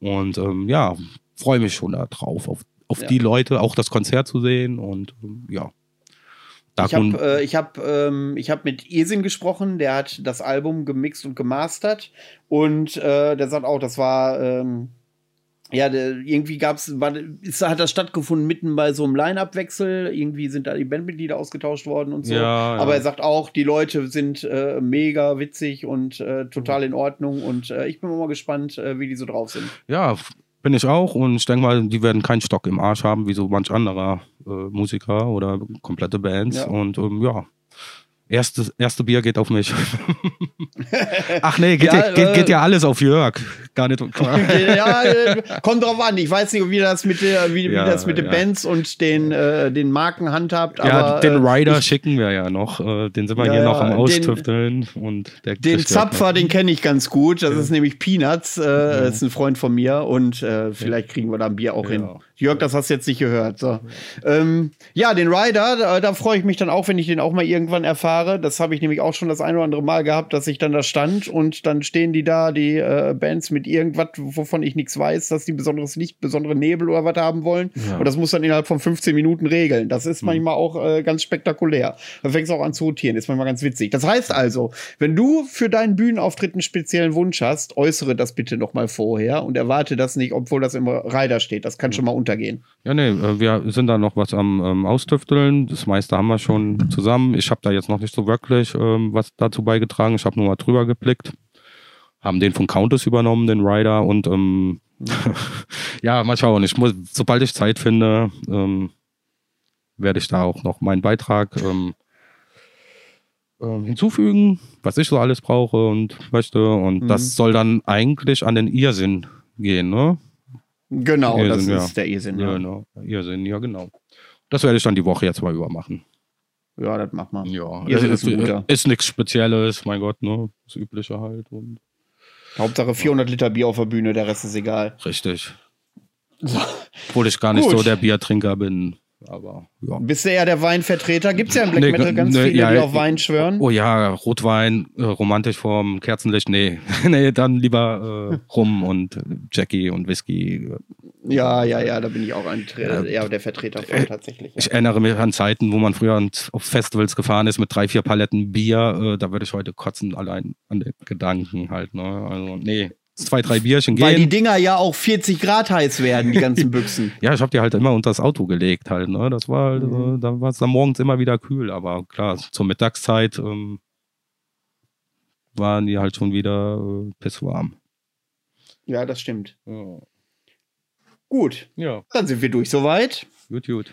Und ähm, ja, freue mich schon da drauf, auf, auf ja. die Leute, auch das Konzert zu sehen und ähm, Ich habe äh, ich hab, ähm, hab mit Irsin gesprochen, der hat das Album gemixt und gemastert und äh, der sagt auch, das war ähm, ja, der, irgendwie gab's, war, ist, hat das stattgefunden mitten bei so einem Line-Up-Wechsel. Irgendwie sind da die Bandmitglieder ausgetauscht worden und so. Ja, ja. Aber er sagt auch, die Leute sind äh, mega witzig und äh, total in Ordnung. Und äh, ich bin mal gespannt, äh, wie die so drauf sind. Ja, Bin ich auch und ich denke mal, die werden keinen Stock im Arsch haben, wie so manch anderer äh, Musiker oder komplette Bands. Ja. Und ähm, ja, Erste, erste Bier geht auf mich. Ach nee, geht ja, geht, geht, ja alles auf Jörg. Gar nicht. ja, äh, kommt drauf an. Ich weiß nicht, wie das mit der, wie, ja, wie das mit den Bands und den, äh, den Marken handhabt. Ja, den äh, Rider ich, schicken wir ja noch. Äh, den sind wir hier noch am Austüfteln. Den, und den Zapfer, den kenne ich ganz gut. Das ist nämlich Peanuts. Äh, Das ist ein Freund von mir und äh, vielleicht kriegen wir da ein Bier auch hin. Jörg, das hast du jetzt nicht gehört. So. Ähm, ja, den Rider, da, da freue ich mich dann auch, wenn ich den auch mal irgendwann erfahre. Das habe ich nämlich auch schon das ein oder andere Mal gehabt, dass ich dann da stand und dann stehen die da, die äh, Bands mit irgendwas, wovon ich nichts weiß, dass die besonderes Licht, besondere Nebel oder was haben wollen. Ja. Und das muss dann innerhalb von 15 Minuten regeln. Das ist mhm. manchmal auch äh, ganz spektakulär. Da fängt es auch an zu rotieren. Ist manchmal ganz witzig. Das heißt also, wenn du für deinen Bühnenauftritt einen speziellen Wunsch hast, äußere das bitte noch mal vorher und erwarte das nicht, obwohl das im Rider steht. Das kann mhm. schon mal untergehen. Ja, nee, äh, wir sind da noch was am ähm, Austüfteln. Das meiste haben wir schon zusammen. Ich habe da jetzt noch nicht so wirklich ähm, was dazu beigetragen. Ich habe nur mal drüber geblickt. Haben den von Countess übernommen, den Rider. Und ähm, ja, mal schauen. Ich muss, sobald ich Zeit finde, ähm, werde ich da auch noch meinen Beitrag ähm, ähm, hinzufügen, was ich so alles brauche und möchte. Und mhm. das soll dann eigentlich an den Irrsinn gehen, ne? Genau, Irrsinn, das ist der Irrsinn. Ja, genau. Irrsinn, ja, genau. Das werde ich dann die Woche jetzt mal über machen. Ja, das macht man. Ja, Irrsinn ist, ist, ist nichts Spezielles, mein Gott, ne? Das Übliche halt. Und Hauptsache 400 Liter Bier auf der Bühne, der Rest ist egal. Richtig. So. Obwohl ich gar nicht Gut. so der Biertrinker bin. Aber ja. Bist du eher der Weinvertreter? Gibt es ja im Black nee, Metal ganz nee, viele, ja, die auf Wein schwören. Oh ja, Rotwein, äh, romantisch vorm Kerzenlicht. Nee, nee, dann lieber äh, Rum und Jackie und Whisky. Ja, ja, ja, da bin ich auch ein äh, ja, der Vertreter von äh, tatsächlich. Ja. Ich erinnere mich an Zeiten, wo man früher auf Festivals gefahren ist mit drei, vier Paletten Bier. Äh, da würde ich heute kotzen, allein an den Gedanken halt. Ne? Also, nee, zwei, drei Bierchen gehen. Weil die Dinger ja auch 40 Grad heiß werden, die ganzen Büchsen. ja, ich habe die halt immer unter das Auto gelegt halt. Ne? Das war halt, mhm. da war es dann morgens immer wieder kühl, aber klar, zur Mittagszeit ähm, waren die halt schon wieder äh, pisswarm. Ja, das stimmt. Ja. Gut. Ja. Dann sind wir durch soweit. Gut, gut.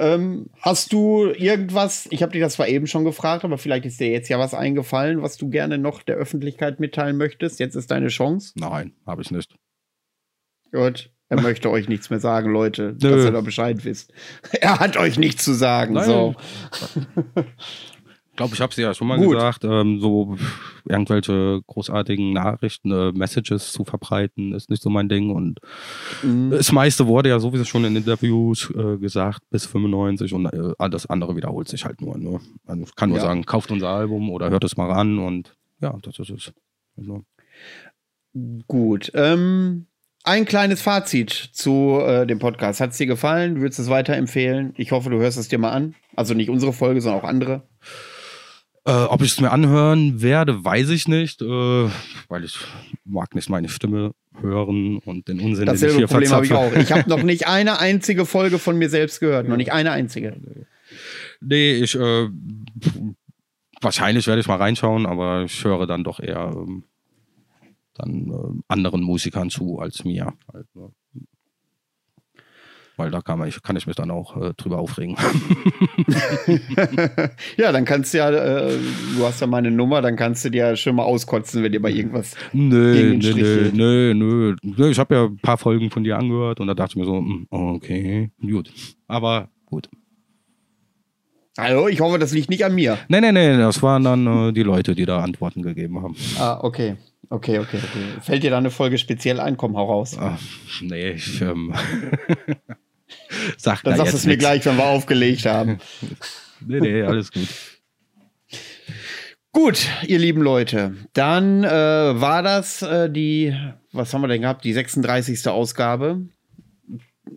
Ähm, hast du irgendwas, ich habe dich das zwar eben schon gefragt, aber vielleicht ist dir jetzt ja was eingefallen, was du gerne noch der Öffentlichkeit mitteilen möchtest? Jetzt ist deine Chance. Nein, habe ich nicht. Gut. Er möchte euch nichts mehr sagen, Leute, Nö. dass ihr da Bescheid wisst. Er hat euch nichts zu sagen. Nein. So. glaube, ich habe es ja schon mal Gut. gesagt, ähm, so irgendwelche großartigen Nachrichten, äh, Messages zu verbreiten, ist nicht so mein Ding. Und mhm. das meiste wurde ja sowieso schon in Interviews äh, gesagt, bis 95 und äh, das andere wiederholt sich halt nur. Ne? Also ich kann nur ja. sagen, kauft unser Album oder hört es mal ran und ja, das ist es. Also. Gut. Ähm, ein kleines Fazit zu äh, dem Podcast. Hat es dir gefallen? Würdest du es weiterempfehlen? Ich hoffe, du hörst es dir mal an. Also nicht unsere Folge, sondern auch andere. Äh, ob ich es mir anhören werde, weiß ich nicht, äh, weil ich mag nicht meine Stimme hören und den Unsinn, Dasselbe den ich hier Problem habe ich auch. Ich habe noch nicht eine einzige Folge von mir selbst gehört, noch nicht eine einzige. Nee, ich äh, wahrscheinlich werde ich mal reinschauen, aber ich höre dann doch eher ähm, dann äh, anderen Musikern zu als mir. Ne? Weil da kann, man, kann ich mich dann auch äh, drüber aufregen. ja, dann kannst du ja, äh, du hast ja meine Nummer, dann kannst du dir ja schon mal auskotzen, wenn dir bei irgendwas. Nö, nö, nö, nö, nö, nö. Ich habe ja ein paar Folgen von dir angehört und da dachte ich mir so, hm, okay, gut. Aber gut. Also, ich hoffe, das liegt nicht an mir. Nee, nee, nee, das waren dann äh, die Leute, die da Antworten gegeben haben. Ah, okay. Okay, okay, okay. Fällt dir da eine Folge speziell ein? Komm, hau raus. Ach, nee, ich. Ähm Sag Dann da sagst du es mir gleich, wenn wir aufgelegt haben. nee, nee, alles gut. Gut, ihr lieben Leute, dann äh, war das äh, die, was haben wir denn gehabt, die 36. Ausgabe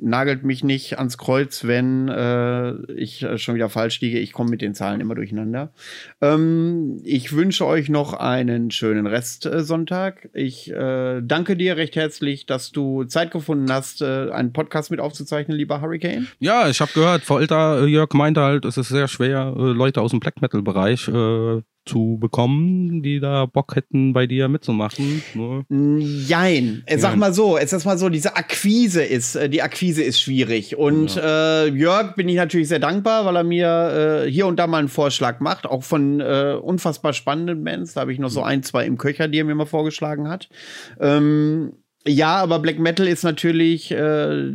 nagelt mich nicht ans Kreuz, wenn äh, ich äh, schon wieder falsch liege. Ich komme mit den Zahlen immer durcheinander. Ähm, ich wünsche euch noch einen schönen Restsonntag. Äh, ich äh, danke dir recht herzlich, dass du Zeit gefunden hast, äh, einen Podcast mit aufzuzeichnen, lieber Hurricane. Ja, ich habe gehört, Volta Jörg meinte halt, es ist sehr schwer, Leute aus dem Black Metal-Bereich zu bekommen, die da Bock hätten, bei dir mitzumachen? Ne? Jein. Äh, sag mal so, es ist mal so, diese Akquise ist, äh, die Akquise ist schwierig. Und ja. äh, Jörg bin ich natürlich sehr dankbar, weil er mir äh, hier und da mal einen Vorschlag macht, auch von äh, unfassbar spannenden Bands. Da habe ich noch so ein, zwei im Köcher, die er mir mal vorgeschlagen hat. Ähm, ja, aber Black Metal ist natürlich äh,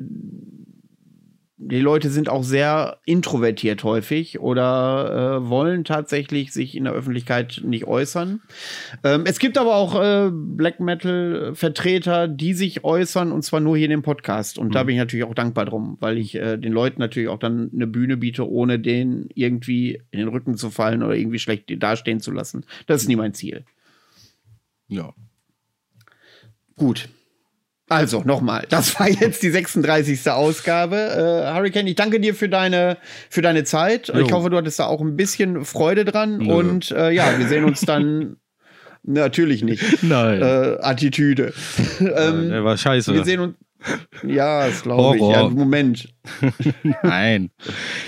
die Leute sind auch sehr introvertiert häufig oder äh, wollen tatsächlich sich in der Öffentlichkeit nicht äußern. Ähm, es gibt aber auch äh, Black Metal-Vertreter, die sich äußern und zwar nur hier in dem Podcast. Und mhm. da bin ich natürlich auch dankbar drum, weil ich äh, den Leuten natürlich auch dann eine Bühne biete, ohne denen irgendwie in den Rücken zu fallen oder irgendwie schlecht dastehen zu lassen. Das ist nie mein Ziel. Ja. Gut. Also, nochmal, das war jetzt die 36. Ausgabe. Äh, Hurricane, ich danke dir für deine, für deine Zeit. Jo. Ich hoffe, du hattest da auch ein bisschen Freude dran. Nö. Und äh, ja, wir sehen uns dann natürlich nicht. Nein. Äh, Attitüde. ähm, der war scheiße. Wir sehen uns. Ja, das glaube ich. Ja, Moment. Nein.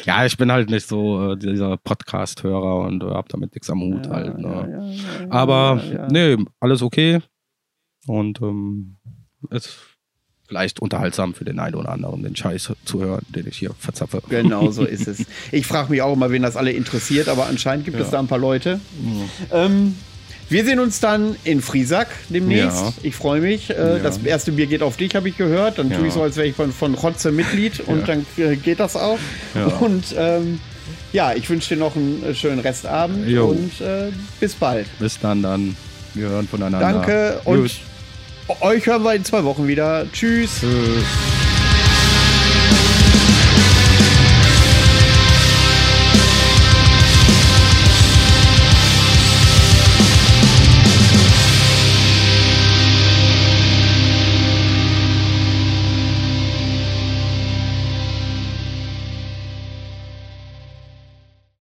Ja, ich bin halt nicht so äh, dieser Podcast-Hörer und äh, hab damit nichts am Hut ja, halt. Ne? Ja, Aber nee, alles okay. Und ähm, ist vielleicht unterhaltsam für den einen oder anderen, den Scheiß zu hören, den ich hier verzapfe. Genau so ist es. Ich frage mich auch immer, wen das alle interessiert, aber anscheinend gibt ja. es da ein paar Leute. Mhm. Ähm, wir sehen uns dann in Friesack demnächst. Ja. Ich freue mich. Äh, ja. Das erste Bier geht auf dich, habe ich gehört. Dann tue ich so, als wäre ich von, von Rotze Mitglied und dann äh, geht das auch. Und ähm, ja, ich wünsche dir noch einen äh, schönen Restabend jo. und äh, bis bald. Bis dann dann. Wir hören voneinander. Danke und Gut. Euch hören wir in zwei Wochen wieder. Tschüss. Tschüss.